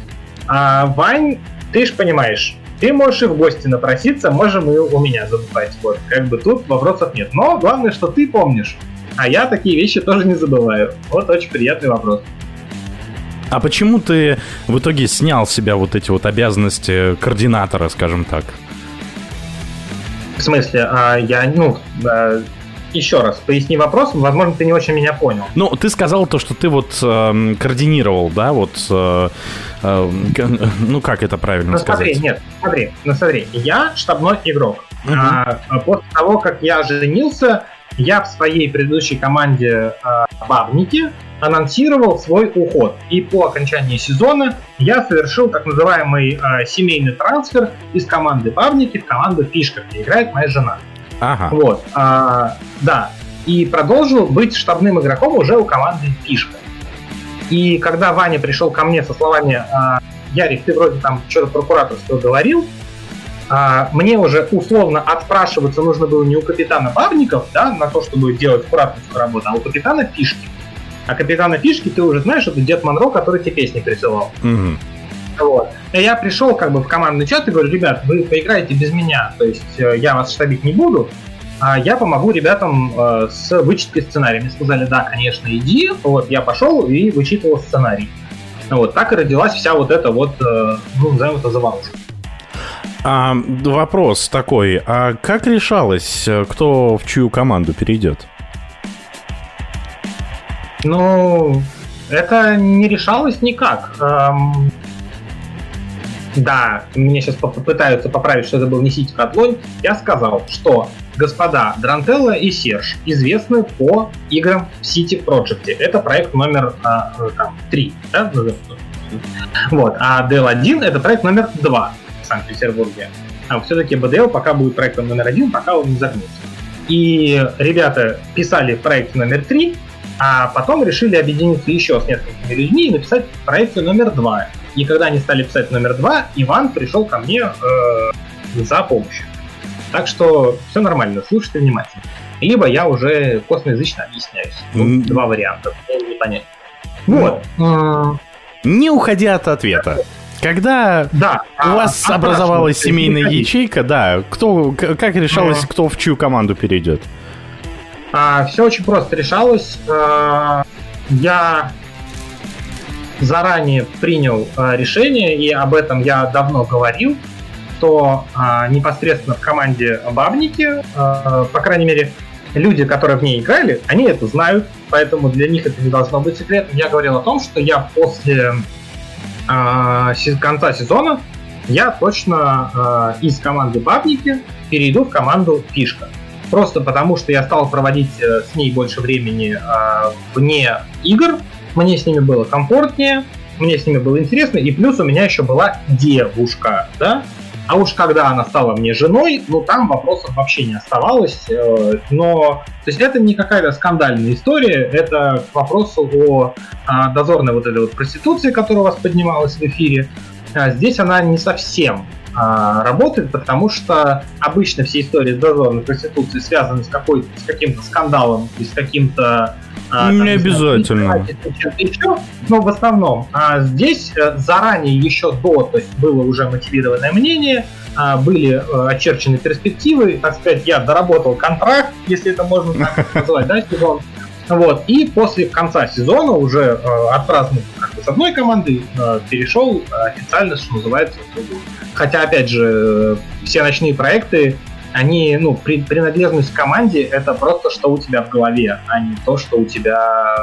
э, Вань, ты же понимаешь, ты можешь и в гости напроситься, можем и у меня забывать. Вот, как бы тут вопросов нет. Но главное, что ты помнишь. А я такие вещи тоже не забываю. Вот очень приятный вопрос. А почему ты в итоге снял с себя вот эти вот обязанности координатора, скажем так? В смысле, а я, ну, а, еще раз, поясни вопрос, возможно, ты не очень меня понял. Ну, ты сказал то, что ты вот э, координировал, да, вот, э, э, ну, как это правильно ну, сказать? Смотри, нет, смотри, ну смотри, я штабной игрок. Uh-huh. А, после того, как я женился, я в своей предыдущей команде э, Бабники анонсировал свой уход. И по окончании сезона я совершил так называемый э, семейный трансфер из команды Бабники в команду Фишка, где играет моя жена. Ага. Вот, а, да. И продолжил быть штабным игроком уже у команды Фишка. И когда Ваня пришел ко мне со словами а, «Ярик, ты вроде там что-то прокураторство говорил», а, мне уже условно отпрашиваться нужно было не у капитана Бабников, да, на то, чтобы делать кураторскую работу, а у капитана Фишки. А капитана Фишки ты уже знаешь, это Дед Монро, который тебе песни присылал. Угу. Вот. И я пришел как бы в командный чат и говорю, ребят, вы поиграете без меня, то есть э, я вас штабить не буду, а я помогу ребятам э, с вычеткой сценария. Мне сказали, да, конечно, иди. Вот я пошел и вычитывал сценарий. Вот так и родилась вся вот эта вот, э, ну, назовем это заварушка. А, вопрос такой, а как решалось, кто в чью команду перейдет? Ну, это не решалось никак. Эм, да, мне сейчас попытаются поправить, что это был не Сити Котлонь. Я сказал, что господа Дрантелла и Серж известны по играм в City Project. Это проект номер а, там, 3. Да? Вот. А DL1 это проект номер 2 в Санкт-Петербурге. А все-таки BDL пока будет проектом номер один, пока он не загнется. И ребята писали проект номер 3, а потом решили объединиться еще с несколькими людьми и написать проект номер 2. И когда они стали писать номер 2, Иван пришел ко мне э, за помощью. Так что все нормально, слушайте внимательно. Либо я уже косноязычно объясняюсь. Ну, два варианта, не понять. Вот. Не уходя от ответа. Когда да, у вас а, образовалась семейная ячейка, да, кто, как решалось, кто в чью команду перейдет? А, все очень просто решалось. А, я заранее принял а, решение, и об этом я давно говорил, что а, непосредственно в команде Бабники, а, по крайней мере, люди, которые в ней играли, они это знают, поэтому для них это не должно быть секретом. Я говорил о том, что я после э, конца сезона я точно э, из команды Бабники перейду в команду Фишка. Просто потому, что я стал проводить э, с ней больше времени э, вне игр, мне с ними было комфортнее, мне с ними было интересно, и плюс у меня еще была девушка, да, а уж когда она стала мне женой, ну там вопросов вообще не оставалось. Э, но то есть это не какая-то скандальная история, это к вопросу о а, дозорной вот этой вот проституции, которая у вас поднималась в эфире. А здесь она не совсем а, работает, потому что обычно все истории с дозорной проституцией связаны с, какой с каким-то скандалом и с каким-то а, не обязательно. Еще, но в основном. А здесь э, заранее, еще до, то есть было уже мотивированное мнение, а, были э, очерчены перспективы, так сказать, я доработал контракт, если это можно так назвать, да, сезон. Вот. И после конца сезона уже э, отпраздновал как бы с одной команды, э, перешел официально, что называется, в другую. Хотя, опять же, э, все ночные проекты, они, ну, при, принадлежность к команде это просто что у тебя в голове, а не то, что у тебя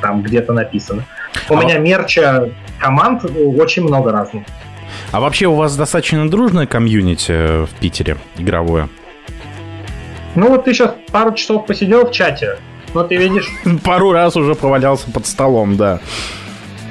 там где-то написано. У а меня мерча команд очень много разных. А вообще у вас достаточно дружное комьюнити в Питере игровое? Ну вот ты сейчас пару часов посидел в чате, ну, ты видишь... Пару раз уже провалялся под столом, да.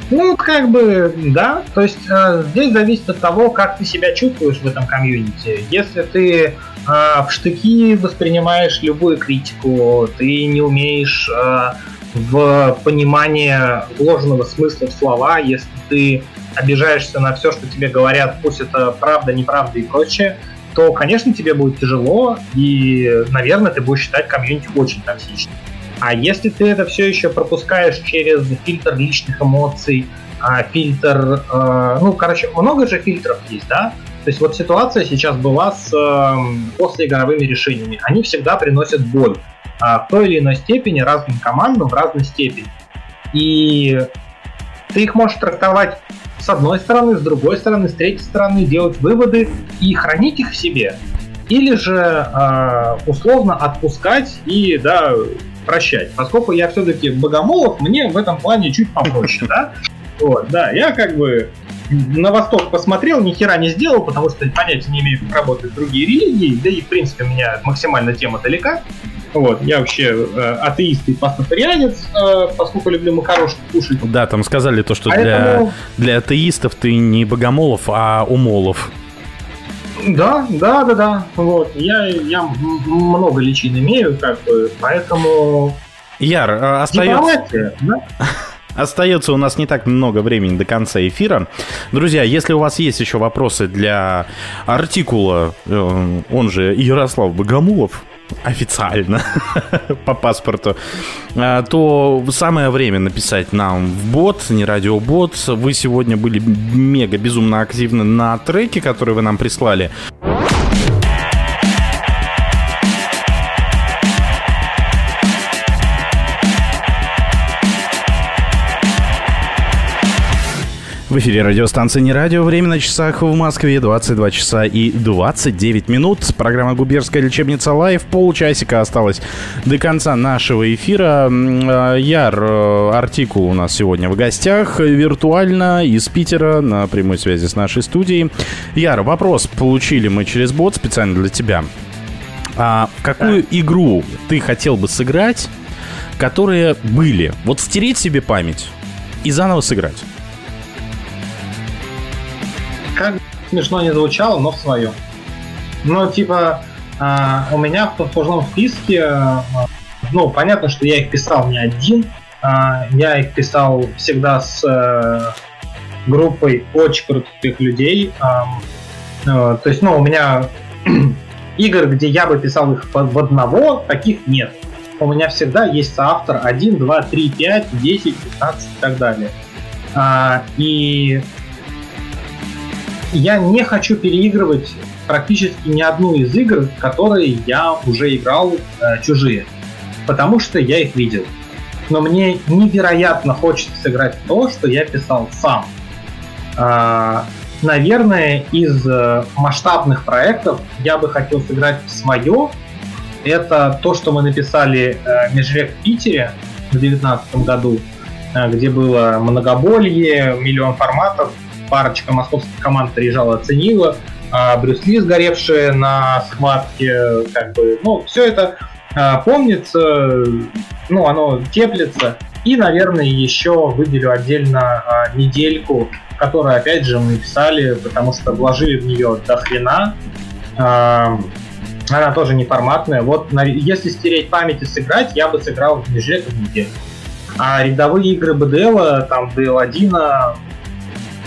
Ну, как бы, да. То есть э, здесь зависит от того, как ты себя чувствуешь в этом комьюнити. Если ты э, в штыки воспринимаешь любую критику, ты не умеешь э, в понимание вложенного смысла в слова, если ты обижаешься на все, что тебе говорят, пусть это правда, неправда и прочее, то, конечно, тебе будет тяжело, и, наверное, ты будешь считать комьюнити очень токсичным. А если ты это все еще пропускаешь через фильтр личных эмоций, а, фильтр, э, ну, короче, много же фильтров есть, да? То есть вот ситуация сейчас была с эм, послеигровыми решениями. Они всегда приносят боль а, в той или иной степени разным командам в разной степени. И ты их можешь трактовать с одной стороны, с другой стороны, с третьей стороны, делать выводы и хранить их в себе. Или же э, условно отпускать и да, прощать. Поскольку я все-таки богомолов, мне в этом плане чуть попроще, да? Вот, да, я как бы на восток посмотрел, ни хера не сделал, потому что понятия не имею, как работают другие религии, да и, в принципе, у меня максимально тема далека. Вот, я вообще э, атеист и пастафарианец, э, поскольку люблю макарошку кушать. Да, там сказали то, что Поэтому... для, для атеистов ты не богомолов, а умолов. Да, да, да, да. Вот. Я, я много личин имею, как бы, поэтому. Яр, а, остается. Да? Остается у нас не так много времени до конца эфира. Друзья, если у вас есть еще вопросы для артикула, э, он же Ярослав Богомулов, официально по паспорту, а, то самое время написать нам в бот, не радиобот. Вы сегодня были мега безумно активны на треке, который вы нам прислали. В эфире радиостанция «Не радио». Время на часах в Москве 22 часа и 29 минут. Программа «Губерская лечебница Лайв». Полчасика осталось до конца нашего эфира. А, Яр Артикул у нас сегодня в гостях. Виртуально из Питера на прямой связи с нашей студией. Яр, вопрос получили мы через бот специально для тебя. А какую игру ты хотел бы сыграть, которые были? Вот стереть себе память и заново сыграть как смешно не звучало, но в свое. Ну, типа, э, у меня в послужном списке, э, ну, понятно, что я их писал не один, э, я их писал всегда с э, группой очень крутых людей. Э, то есть, ну, у меня игр, где я бы писал их в одного, таких нет. У меня всегда есть соавтор 1, 2, 3, 5, 10, 15 и так далее. А, и я не хочу переигрывать практически ни одну из игр, которые я уже играл э, чужие, потому что я их видел. Но мне невероятно хочется сыграть то, что я писал сам. Э, наверное, из э, масштабных проектов я бы хотел сыграть свое. Это то, что мы написали э, Межвек в Питере в 2019 году, э, где было многоболье, миллион форматов, парочка московских команд приезжала, оценила, а Брюс Ли, сгоревшие на схватке, как бы, ну, все это а, помнится, ну, оно теплится. И, наверное, еще выделю отдельно а, недельку, которую, опять же, мы писали, потому что вложили в нее до хрена. А, она тоже неформатная. Вот на, если стереть память и сыграть, я бы сыграл в межреках неделю. А рядовые игры BDL, там DL1,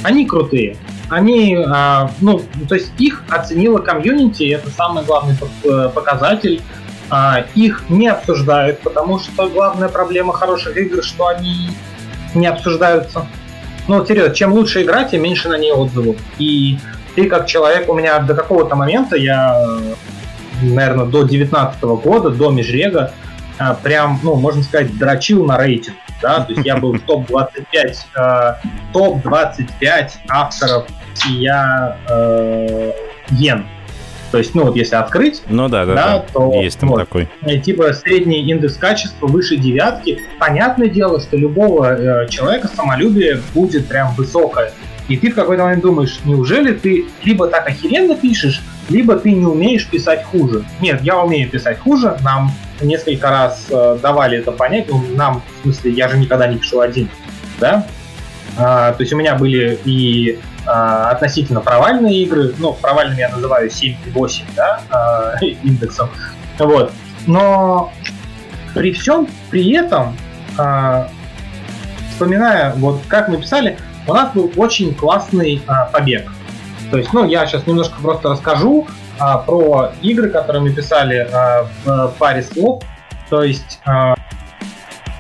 они крутые. они, а, ну, то есть их оценила комьюнити, это самый главный э, показатель. А, их не обсуждают, потому что главная проблема хороших игр, что они не обсуждаются. Ну, серьезно, чем лучше игра, тем меньше на ней отзывов. И ты как человек, у меня до какого-то момента, я, наверное, до 19 года, до Межрега, а, прям, ну, можно сказать, дрочил на рейтинг. Да? То есть я был в топ-25 э, топ-25 авторов я э, Йен. То есть, ну вот если открыть, ну да, да, да, то есть там вот, такой. Типа средний индекс качества выше девятки. Понятное дело, что любого э, человека самолюбие будет прям высокое. И ты в какой-то момент думаешь, неужели ты либо так охеренно пишешь, либо ты не умеешь писать хуже. Нет, я умею писать хуже. Нам несколько раз э, давали это понять. Ну, нам, в смысле, я же никогда не пишу один, да? А, то есть у меня были и а, относительно провальные игры, ну, провальными я называю 7 и 8, да, а, индексом, вот. Но при всем при этом, а, вспоминая, вот как мы писали, у нас был очень классный а, побег. То есть, ну, я сейчас немножко просто расскажу а, про игры, которые мы писали а, в паре слов. То есть, а,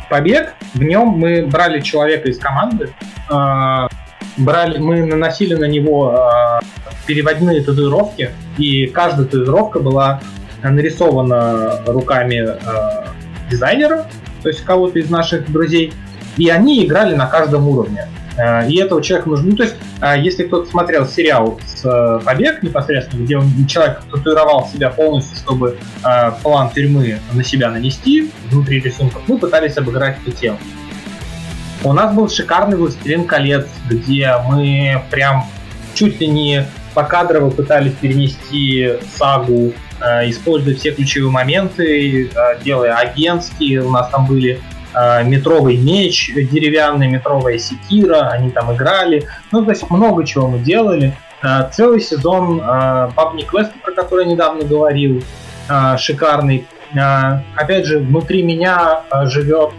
побег, в нем мы брали человека из команды, а, брали, мы наносили на него э, переводные татуировки, и каждая татуировка была нарисована руками э, дизайнера, то есть кого-то из наших друзей, и они играли на каждом уровне. Э, и этого человека нужно... Ну, то есть, э, если кто-то смотрел сериал с э, «Побег» непосредственно, где он, человек татуировал себя полностью, чтобы план тюрьмы на себя нанести внутри рисунков, мы пытались обыграть эту тему. У нас был шикарный «Властелин колец», где мы прям чуть ли не покадрово пытались перенести сагу, э, используя все ключевые моменты, э, делая агентские. У нас там были э, метровый меч, деревянный метровая секира, они там играли. Ну, то есть много чего мы делали. Э, целый сезон э, Public Quest, про который я недавно говорил, шикарный. Опять же, внутри меня живет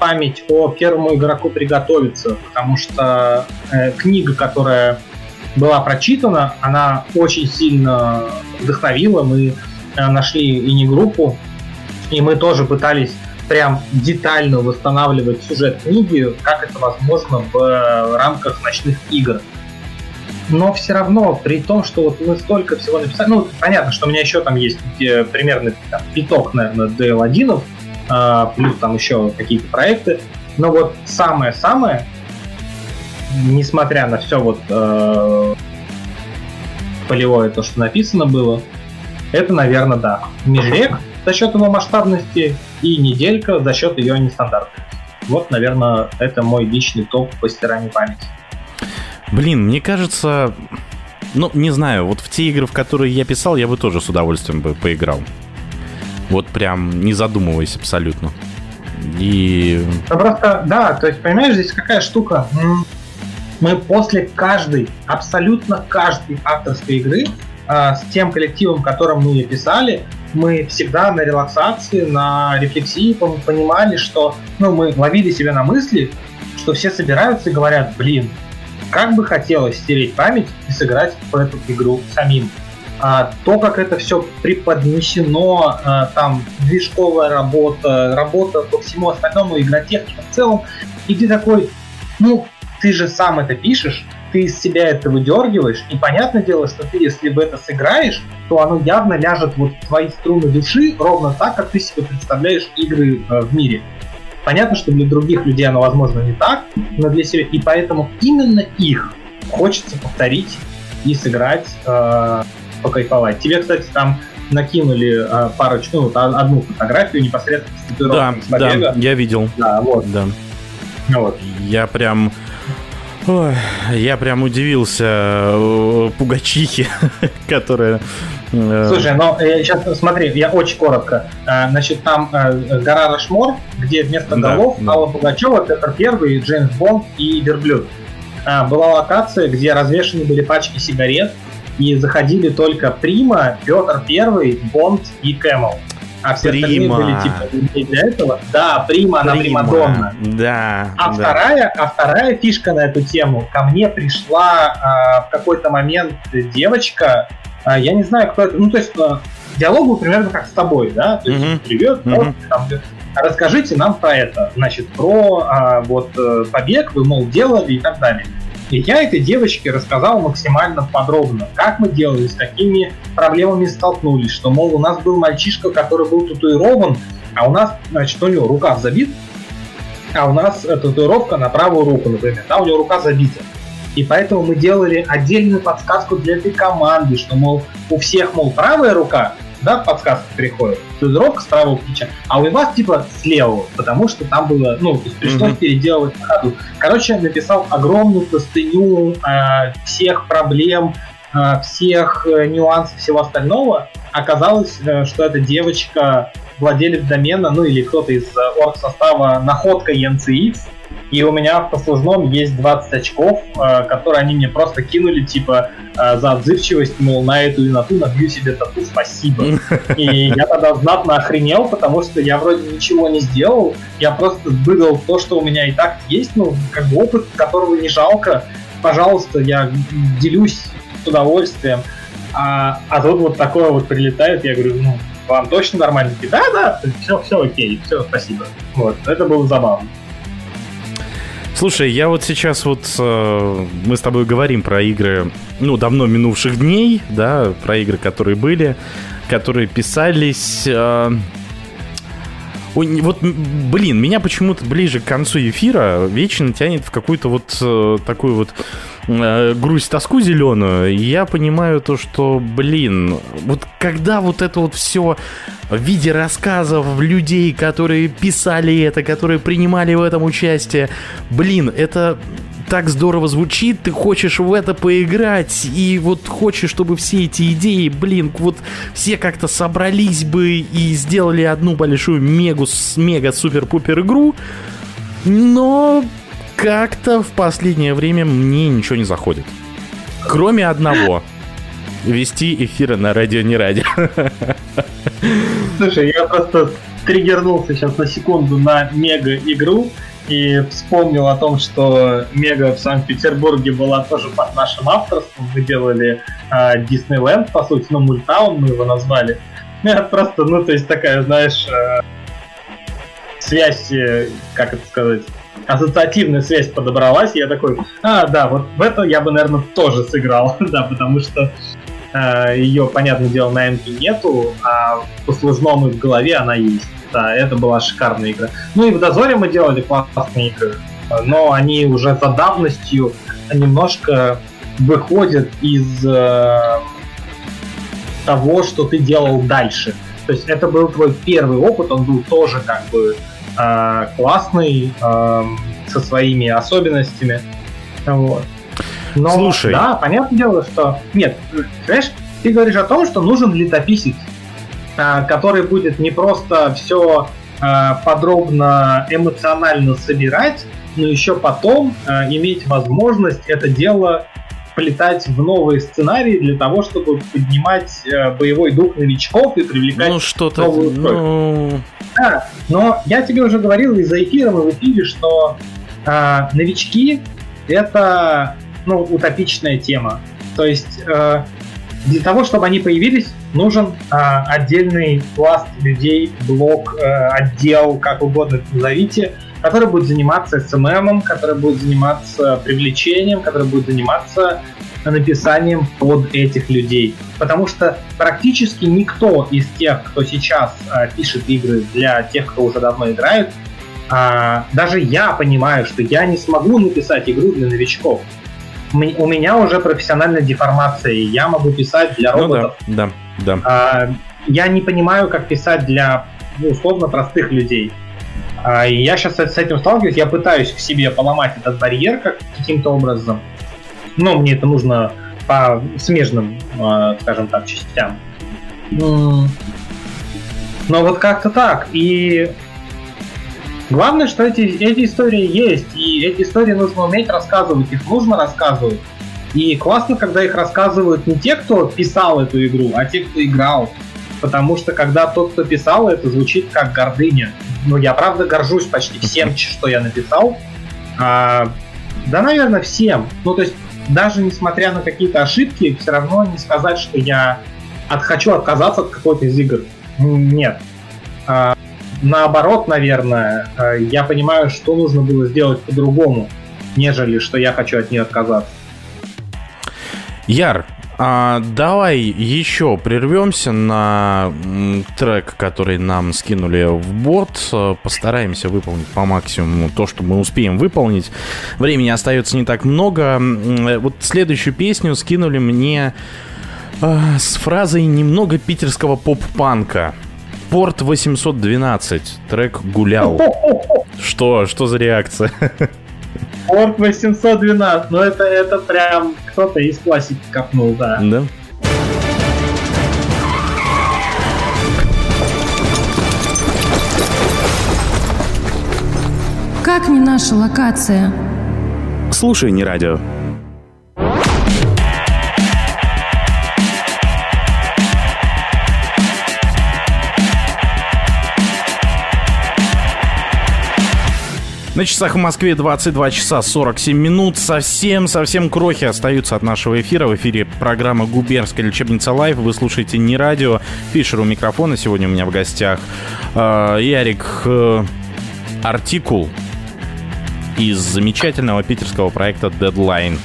память о первому игроку приготовиться, потому что э, книга, которая была прочитана, она очень сильно вдохновила. Мы э, нашли и не группу, и мы тоже пытались прям детально восстанавливать сюжет книги, как это возможно в рамках ночных игр. Но все равно, при том, что вот мы столько всего написали, ну, понятно, что у меня еще там есть примерно там, пяток, наверное, DL1, а, плюс там еще какие-то проекты. Но вот самое-самое, несмотря на все вот э, полевое то, что написано было, это, наверное, да. Межрек за счет его масштабности и неделька за счет ее нестандартности. Вот, наверное, это мой личный топ по стиранию памяти. Блин, мне кажется, ну, не знаю, вот в те игры, в которые я писал, я бы тоже с удовольствием бы поиграл. Вот прям не задумываясь абсолютно. И... Просто, да, то есть, понимаешь, здесь какая штука? Мы после каждой, абсолютно каждой авторской игры э, с тем коллективом, которым мы ее писали, мы всегда на релаксации, на рефлексии понимали, что ну, мы ловили себя на мысли, что все собираются и говорят, блин, как бы хотелось стереть память и сыграть в эту игру самим а, то, как это все преподнесено, а, там, движковая работа, работа по всему остальному, игротехника в целом, и ты такой, ну, ты же сам это пишешь, ты из себя это выдергиваешь, и понятное дело, что ты, если бы это сыграешь, то оно явно ляжет вот в твои струны души ровно так, как ты себе представляешь игры э, в мире. Понятно, что для других людей оно, возможно, не так, но для себя. И поэтому именно их хочется повторить и сыграть э, покайфовать. Тебе, кстати, там накинули э, парочку, ну, одну фотографию непосредственно с Да, да, я видел. Да, вот. Да. Вот. Я прям... Ой, я прям удивился э, Пугачихе, которая... Э... Слушай, ну сейчас смотри, я очень коротко. Э, значит, там э, гора Рашмор, где вместо да, голов да. Алла Пугачева, Петр Первый, Джеймс Бонд и Верблюд. Э, была локация, где развешаны были пачки сигарет, и заходили только Прима, Петр Первый, Бонд и Camel. А все остальные были типа для этого. Да, Прима, она Примадонна. Да. А да. вторая, а вторая фишка на эту тему. Ко мне пришла а, в какой-то момент девочка, а, я не знаю, кто это. Ну, то есть а, диалог был примерно как с тобой, да? То есть, Мгм. привет, Мгм. вот, там, расскажите нам про это. Значит, про а, вот э, побег вы, мол, делали и так далее. И я этой девочке рассказал максимально подробно, как мы делали, с какими проблемами столкнулись, что, мол, у нас был мальчишка, который был татуирован, а у нас, значит, у него рукав забит, а у нас э, татуировка на правую руку, например, да, у него рука забита. И поэтому мы делали отдельную подсказку для этой команды, что, мол, у всех, мол, правая рука, да, подсказка приходит, татуировка с правого плеча, а у вас, типа, с левого, потому что там было, ну, то есть пришлось Мгм. переделывать на ходу. Короче, написал огромную простыню э, всех проблем, э, всех э, нюансов, всего остального. Оказалось, э, что эта девочка владелец домена, ну или кто-то из э, орг состава находка ENCX, и у меня в послужном есть 20 очков, э, которые они мне просто кинули, типа, э, за отзывчивость, мол, на эту и на ту набью себе тату, спасибо. И я тогда знатно охренел, потому что я вроде ничего не сделал, я просто выдал то, что у меня и так есть, ну, как бы опыт, которого не жалко. Пожалуйста, я делюсь с удовольствием. А, а тут вот такое вот прилетает, я говорю, ну, вам точно нормально? Да, да, все, все окей, все, спасибо. Вот, это было забавно. Слушай, я вот сейчас вот э, мы с тобой говорим про игры, ну, давно минувших дней, да, про игры, которые были, которые писались. э, ой, вот, блин, меня почему-то ближе к концу эфира вечно тянет в какую-то вот э, такую вот э, грусть, тоску зеленую. Я понимаю то, что, блин, вот когда вот это вот все в виде рассказов людей, которые писали это, которые принимали в этом участие, блин, это так здорово звучит, ты хочешь в это поиграть, и вот хочешь, чтобы все эти идеи, блин, вот все как-то собрались бы и сделали одну большую мегу, мега-супер-пупер игру, но как-то в последнее время мне ничего не заходит. Кроме одного. Вести эфиры на радио не радио. Слушай, я просто триггернулся сейчас на секунду на мега-игру и вспомнил о том, что Мега в Санкт-Петербурге была тоже под нашим авторством. Мы делали э, Диснейленд, по сути, ну, Мультаун мы его назвали. Это просто, ну, то есть такая, знаешь, э, связь, э, как это сказать, ассоциативная связь подобралась, я такой, а, да, вот в это я бы, наверное, тоже сыграл, да, потому что э, ее, понятное дело, на Энке нету, а в послужном в голове она есть. Да, это была шикарная игра. Ну и в Дозоре мы делали классные игры, но они уже за давностью немножко выходят из э, того, что ты делал дальше. То есть это был твой первый опыт, он был тоже как бы классный, э, со своими особенностями. Вот. Но, Слушай. да, понятное дело, что... Нет, знаешь, ты говоришь о том, что нужен летописец, а, который будет не просто все подробно эмоционально собирать, но еще потом а, иметь возможность это дело плетать в новые сценарии для того, чтобы поднимать э, боевой дух новичков и привлекать Ну, что-то... новую кровь. Ну... Да, но я тебе уже говорил и за эфиром, и в эфире, что а, новички это ну, утопичная тема. То есть э, для того, чтобы они появились, нужен а, отдельный пласт людей, блок, э, отдел, как угодно назовите, который будет заниматься СММом, который будет заниматься привлечением, который будет заниматься написанием под этих людей. Потому что практически никто из тех, кто сейчас а, пишет игры для тех, кто уже давно играет, а, даже я понимаю, что я не смогу написать игру для новичков. М- У меня уже профессиональная деформация, и я могу писать для Ну роботов. да, да, да. А, я не понимаю, как писать для ну, условно простых людей. А, я сейчас с этим сталкиваюсь, я пытаюсь в себе поломать этот барьер как, каким-то образом. Но мне это нужно по смежным, э, скажем так, частям. Но вот как-то так. И главное, что эти, эти истории есть. И эти истории нужно уметь рассказывать. Их нужно рассказывать. И классно, когда их рассказывают не те, кто писал эту игру, а те, кто играл. потому что когда тот, кто писал, это звучит как гордыня. Ну, я правда горжусь почти всем, что я написал. А, да, наверное, всем. Ну, то есть, даже несмотря на какие-то ошибки, все равно не сказать, что я от, хочу отказаться от какой-то из игр. Нет. А, наоборот, наверное, а, я понимаю, что нужно было сделать по-другому, нежели что я хочу от нее отказаться. Яр, а, давай еще прервемся на трек, который нам скинули в бот. Постараемся выполнить по максимуму то, что мы успеем выполнить. Времени остается не так много. Вот следующую песню скинули мне э, с фразой немного питерского поп-панка. Порт 812. Трек гулял. Что? Что за реакция? Орк 812, ну это, это прям кто-то из классики копнул, да. Да. Как не наша локация? Слушай, не радио. На часах в Москве 22 часа 47 минут. Совсем-совсем крохи остаются от нашего эфира. В эфире программа «Губернская лечебница Лайв». Вы слушаете не радио. Фишер у микрофона. Сегодня у меня в гостях э, Ярик э, Артикул из замечательного питерского проекта Deadline.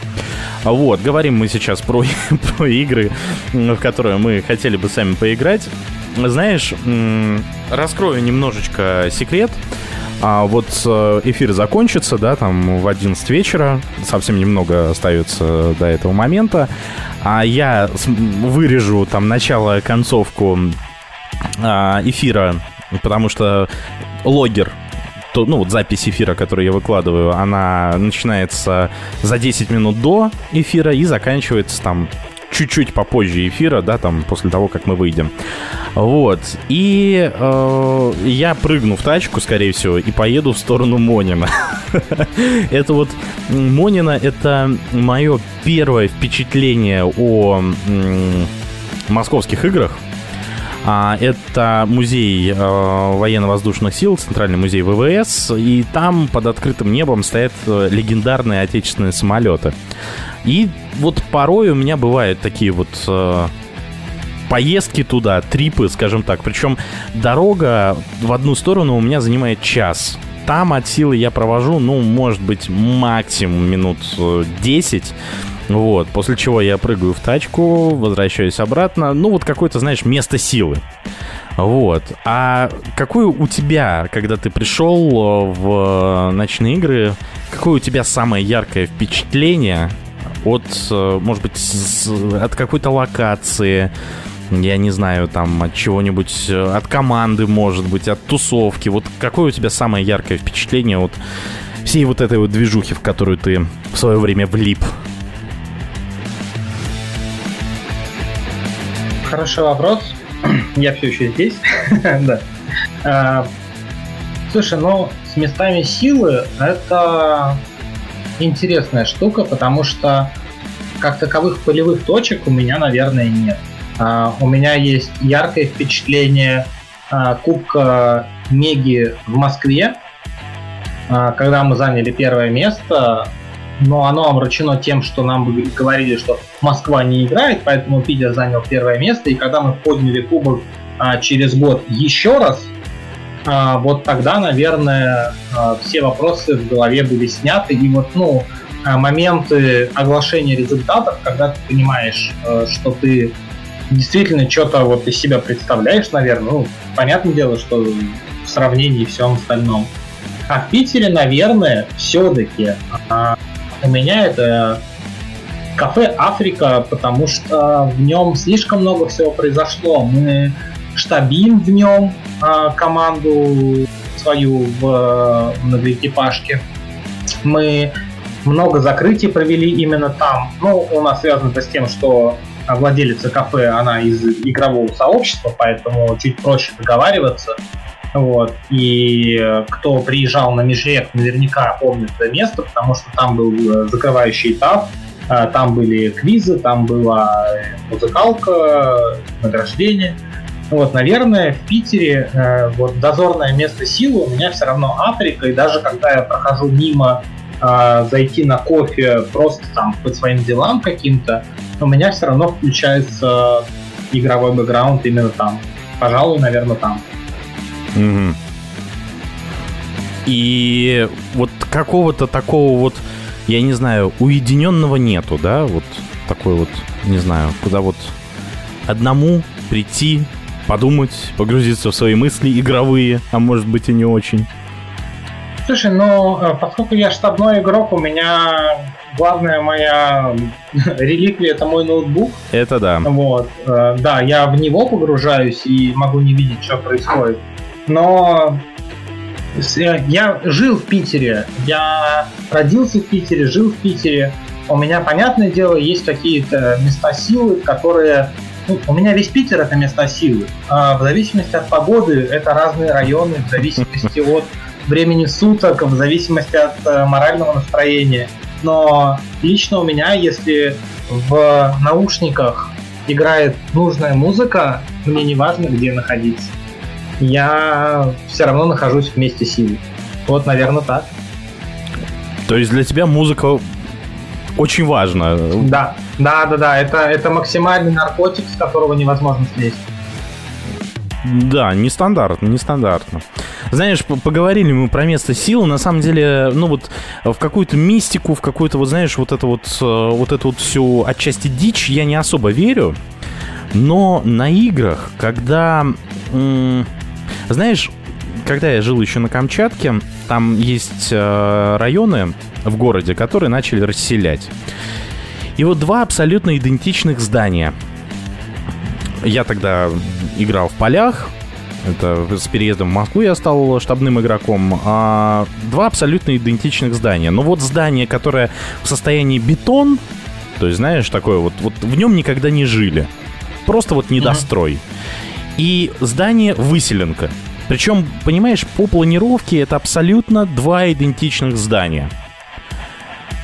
Вот, говорим мы сейчас про, про игры, в которые мы хотели бы сами поиграть. Знаешь, раскрою немножечко секрет. А вот э, эфир закончится, да, там в 11 вечера, совсем немного остается до этого момента, а я вырежу там начало, концовку а, эфира, потому что логер то, ну, вот запись эфира, которую я выкладываю, она начинается за 10 минут до эфира и заканчивается там чуть-чуть попозже эфира, да, там, после того, как мы выйдем. Вот. И э, я прыгну в тачку, скорее всего, и поеду в сторону Монина. Это вот Монина, это мое первое впечатление о московских играх. А, это музей э, военно-воздушных сил, Центральный музей ВВС, и там под открытым небом стоят э, легендарные отечественные самолеты. И вот порой у меня бывают такие вот э, поездки туда, трипы, скажем так. Причем дорога в одну сторону у меня занимает час. Там от силы я провожу, ну, может быть, максимум минут 10. Вот, после чего я прыгаю в тачку, возвращаюсь обратно. Ну, вот какое-то, знаешь, место силы. Вот. А какое у тебя, когда ты пришел в ночные игры, какое у тебя самое яркое впечатление от, э, может быть, от какой-то локации, я не знаю, там, от чего-нибудь, э, от команды, может быть, от тусовки. Вот какое у тебя самое яркое впечатление от всей вот этой вот движухи, в которую ты в свое время влип? Хороший вопрос. Я все еще здесь. да. А, слушай, ну, с местами силы это интересная штука, потому что как таковых полевых точек у меня, наверное, нет. А, у меня есть яркое впечатление а, Кубка Меги в Москве, а, когда мы заняли первое место, но оно омрачено тем, что нам говорили, что Москва не играет, поэтому Питер занял первое место, и когда мы подняли кубок а, через год еще раз, а, вот тогда, наверное, а, все вопросы в голове были сняты, и вот, ну, а, моменты оглашения результатов, когда ты понимаешь, а, что ты действительно что-то вот из себя представляешь, наверное, ну, понятное дело, что в сравнении и всем остальном. А в Питере, наверное, все-таки а, у меня это кафе Африка, потому что в нем слишком много всего произошло. Мы штабим в нем а, команду свою в многоэкипажке. Мы много закрытий провели именно там. Ну, у нас связано это с тем, что владелица кафе, она из игрового сообщества, поэтому чуть проще договариваться. Вот. И кто приезжал на Межрек, наверняка помнит это место, потому что там был э, закрывающий этап, э, там были квизы, там была музыкалка, награждение. Вот, наверное, в Питере э, вот дозорное место силы у меня все равно Африка, и даже когда я прохожу мимо э, зайти на кофе просто там по своим делам каким-то, у меня все равно включается игровой бэкграунд именно там. Пожалуй, наверное, там. Угу. И вот какого-то такого вот, я не знаю, уединенного нету, да, вот такой вот, не знаю, куда вот одному прийти, подумать, погрузиться в свои мысли игровые, а может быть и не очень. Слушай, ну, э, поскольку я штабной игрок, у меня главная моя реликвия это мой ноутбук. Это да. Вот, э, да, я в него погружаюсь и могу не видеть, что происходит. Но э, я жил в Питере, я родился в Питере, жил в Питере. У меня, понятное дело, есть какие-то места силы, которые ну, у меня весь Питер это места силы. А в зависимости от погоды это разные районы, в зависимости от времени суток, в зависимости от э, морального настроения. Но лично у меня, если в наушниках играет нужная музыка, мне не важно, где находиться. Я все равно нахожусь в месте силы. Вот, наверное, так. То есть для тебя музыка очень важна? Да, да, да, да. Это, это максимальный наркотик, с которого невозможно слезть. Да, нестандартно, нестандартно. Знаешь, поговорили мы про место силы, на самом деле, ну вот в какую-то мистику, в какую-то, вот знаешь, вот это вот, э, вот эту вот всю отчасти дичь я не особо верю, но на играх, когда, знаешь, когда я жил еще на Камчатке, там есть э, районы в городе, которые начали расселять. И вот два абсолютно идентичных здания. Я тогда играл в полях, это с переездом в Москву я стал штабным игроком. А, два абсолютно идентичных здания. Но вот здание, которое в состоянии бетон, то есть, знаешь, такое вот, вот в нем никогда не жили. Просто вот недострой. Mm-hmm. И здание выселенка. Причем, понимаешь, по планировке это абсолютно два идентичных здания.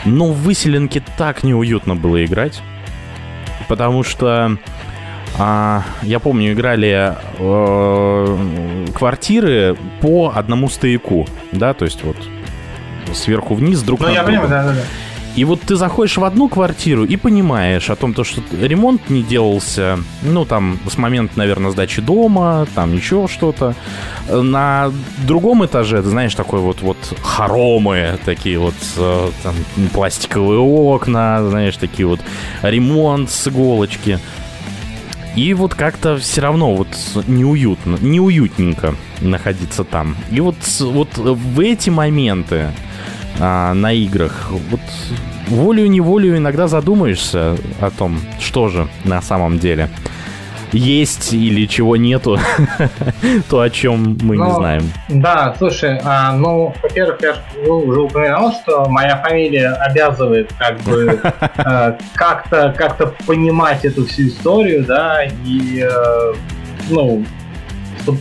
Но в выселенке так неуютно было играть. Потому что а, я помню, играли э, квартиры по одному стояку, да, то есть вот сверху вниз друг ну, на я друга. Понимаю, да, да, да. И вот ты заходишь в одну квартиру и понимаешь о том, то, что ремонт не делался, ну, там, с момента, наверное, сдачи дома, там еще что-то. На другом этаже, ты знаешь, такой вот, вот хоромы, такие вот э, там, пластиковые окна, знаешь, такие вот ремонт с иголочки. И вот как-то все равно вот неуютно, неуютненько находиться там. И вот, вот в эти моменты а, на играх, вот волею-неволею иногда задумаешься о том, что же на самом деле есть или чего нету, то, о чем мы ну, не знаем. Да, слушай, а, ну, во-первых, я уже упоминал, что моя фамилия обязывает как бы э, как-то как-то понимать эту всю историю, да, и, э, ну,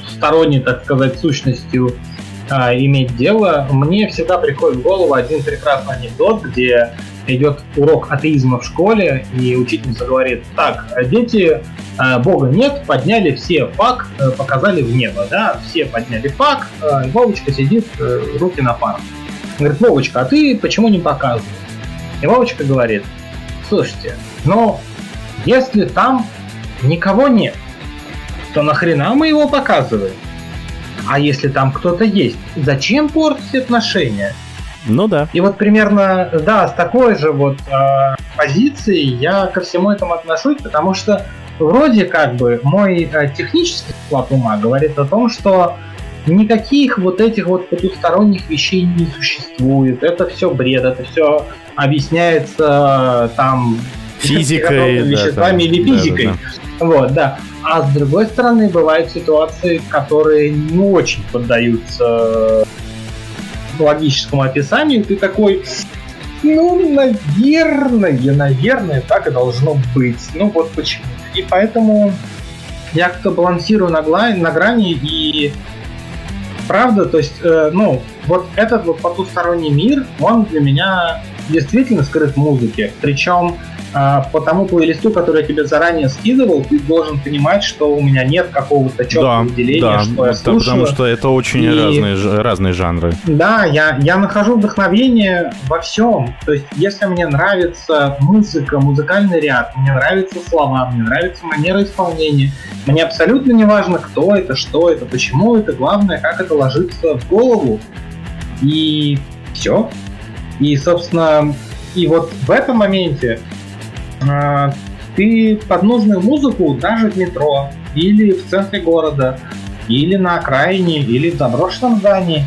сторонней, так сказать, сущностью а, иметь дело, мне всегда приходит в голову один прекрасный анекдот, где идет урок атеизма в школе, и учительница говорит, так, дети, э, Бога нет, подняли все фак, э, показали в небо, да, все подняли фак, э, Вовочка сидит, руки на пару. Говорит, Вовочка, а ты почему не показываешь? И Вовочка говорит, слушайте, но если там никого нет, то нахрена мы его показываем? А если там кто-то есть, зачем портить отношения? Ну да. И вот примерно, да, с такой же вот э, позицией я ко всему этому отношусь, потому что вроде как бы мой э, технический склад ума говорит о том, что никаких вот этих вот потусторонних вещей не существует. Это все бред, это все объясняется там физикой, веществами да, или физикой. Да, да, да. Вот, да. А с другой стороны, бывают ситуации, которые не очень поддаются логическому описанию, ты такой, ну, наверное, наверное, так и должно быть. Ну, вот почему. И поэтому я как-то балансирую на, гла- на грани и правда, то есть, э, ну, вот этот вот потусторонний мир, он для меня действительно скрыт в музыке. Причем по тому плейлисту, который я тебе заранее скидывал, ты должен понимать, что у меня нет какого-то четкого Да, выделения, да, что я слушаю. потому что это очень И- разные, разные жанры. Да, я, я нахожу вдохновение во всем. То есть, если мне нравится музыка, музыкальный ряд, мне нравятся слова, мне нравится манера исполнения, мне абсолютно не важно, кто это, что это, почему это, главное, как это ложится в голову. И все. И, собственно, и вот в этом моменте а, ты под нужную музыку даже в метро или в центре города, или на окраине, или в заброшенном здании,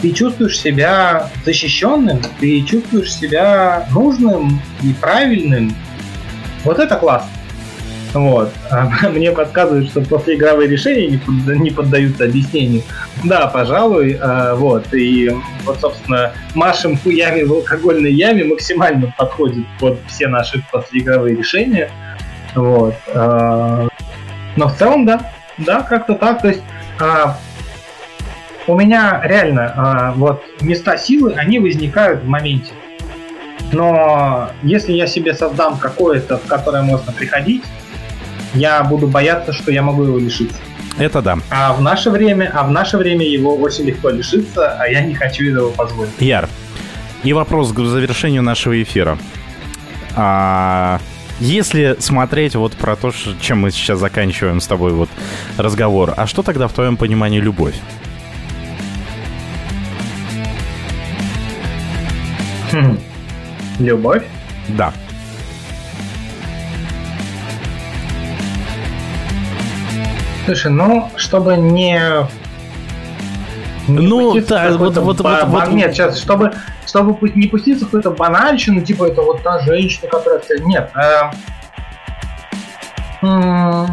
ты чувствуешь себя защищенным, ты чувствуешь себя нужным и правильным. Вот это классно. Вот. А Мне подсказывают, что после игровые решения не, под- не поддаются объяснению. Да, пожалуй. а, Вот. И вот, собственно, машем хуями в алкогольной яме максимально подходит под все наши послеигровые решения. Вот. а, Но в целом, да. Да, как-то так. То есть у меня реально вот места силы, они возникают в моменте. Но если я себе создам какое-то, в которое можно приходить, я буду бояться, что я могу его лишиться. Это да. А в наше время, а в наше время его очень легко лишиться, а я не хочу этого позволить. Яр, и вопрос к завершению нашего эфира. А, если смотреть вот про то, чем мы сейчас заканчиваем с тобой вот разговор, а что тогда в твоем понимании любовь? Хм. Любовь? Да. Слушай, ну, чтобы не... не Ну, да, вот- вот- ба- вот- вот- Нет, сейчас, чтобы, чтобы не пуститься в какую-то банальщину, типа это вот та женщина, которая... Нет. э,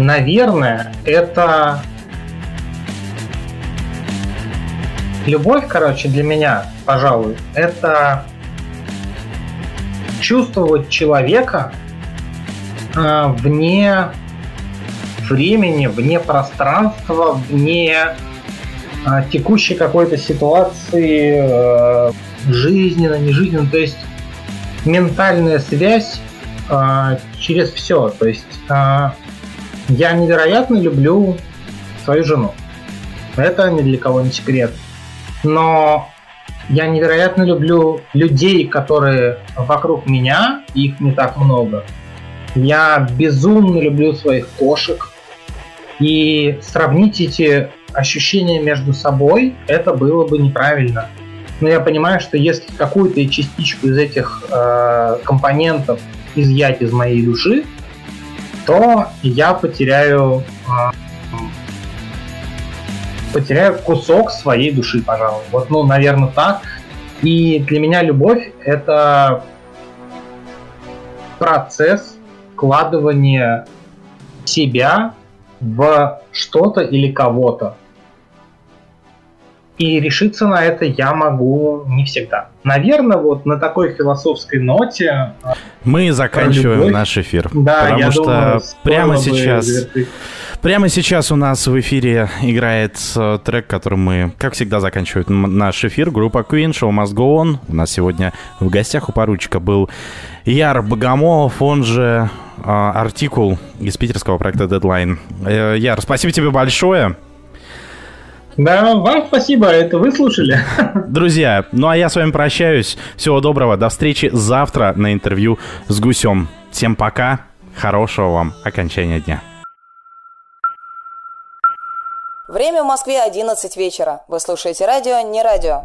Наверное, это... Любовь, короче, для меня, пожалуй, это чувствовать человека э, вне времени, вне пространства, вне э, текущей какой-то ситуации э, жизненно, нежизненно. То есть ментальная связь через все. То есть я невероятно люблю свою жену. Это ни для кого не секрет. Но я невероятно люблю людей, которые вокруг меня, их не так много. Я безумно люблю своих кошек. И сравнить эти ощущения между собой, это было бы неправильно. Но я понимаю, что если какую-то частичку из этих э, компонентов изъять из моей души, то я потеряю э, потеряю кусок своей души, пожалуй. Вот, ну, наверное, так. И для меня любовь — это процесс вкладывания себя в что-то или кого-то. И решиться на это я могу не всегда. Наверное, вот на такой философской ноте... Мы заканчиваем любовь. наш эфир. Да, потому я что думаю, прямо сейчас, завершить. Прямо сейчас у нас в эфире играет э, трек, которым мы, как всегда, заканчиваем м- наш эфир. Группа Queen, Show Must Go On. У нас сегодня в гостях у поручика был Яр Богомолов, он же э, Артикул из питерского проекта Deadline. Э, Яр, спасибо тебе большое. Да, вам спасибо, это вы слушали. Друзья, ну а я с вами прощаюсь. Всего доброго. До встречи завтра на интервью с Гусем. Всем пока. Хорошего вам окончания дня. Время в Москве 11 вечера. Вы слушаете радио, не радио.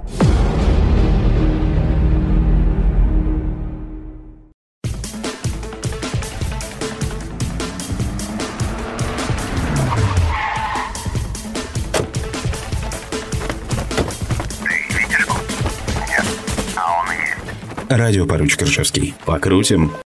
Радио поручик Ржевский. Покрутим.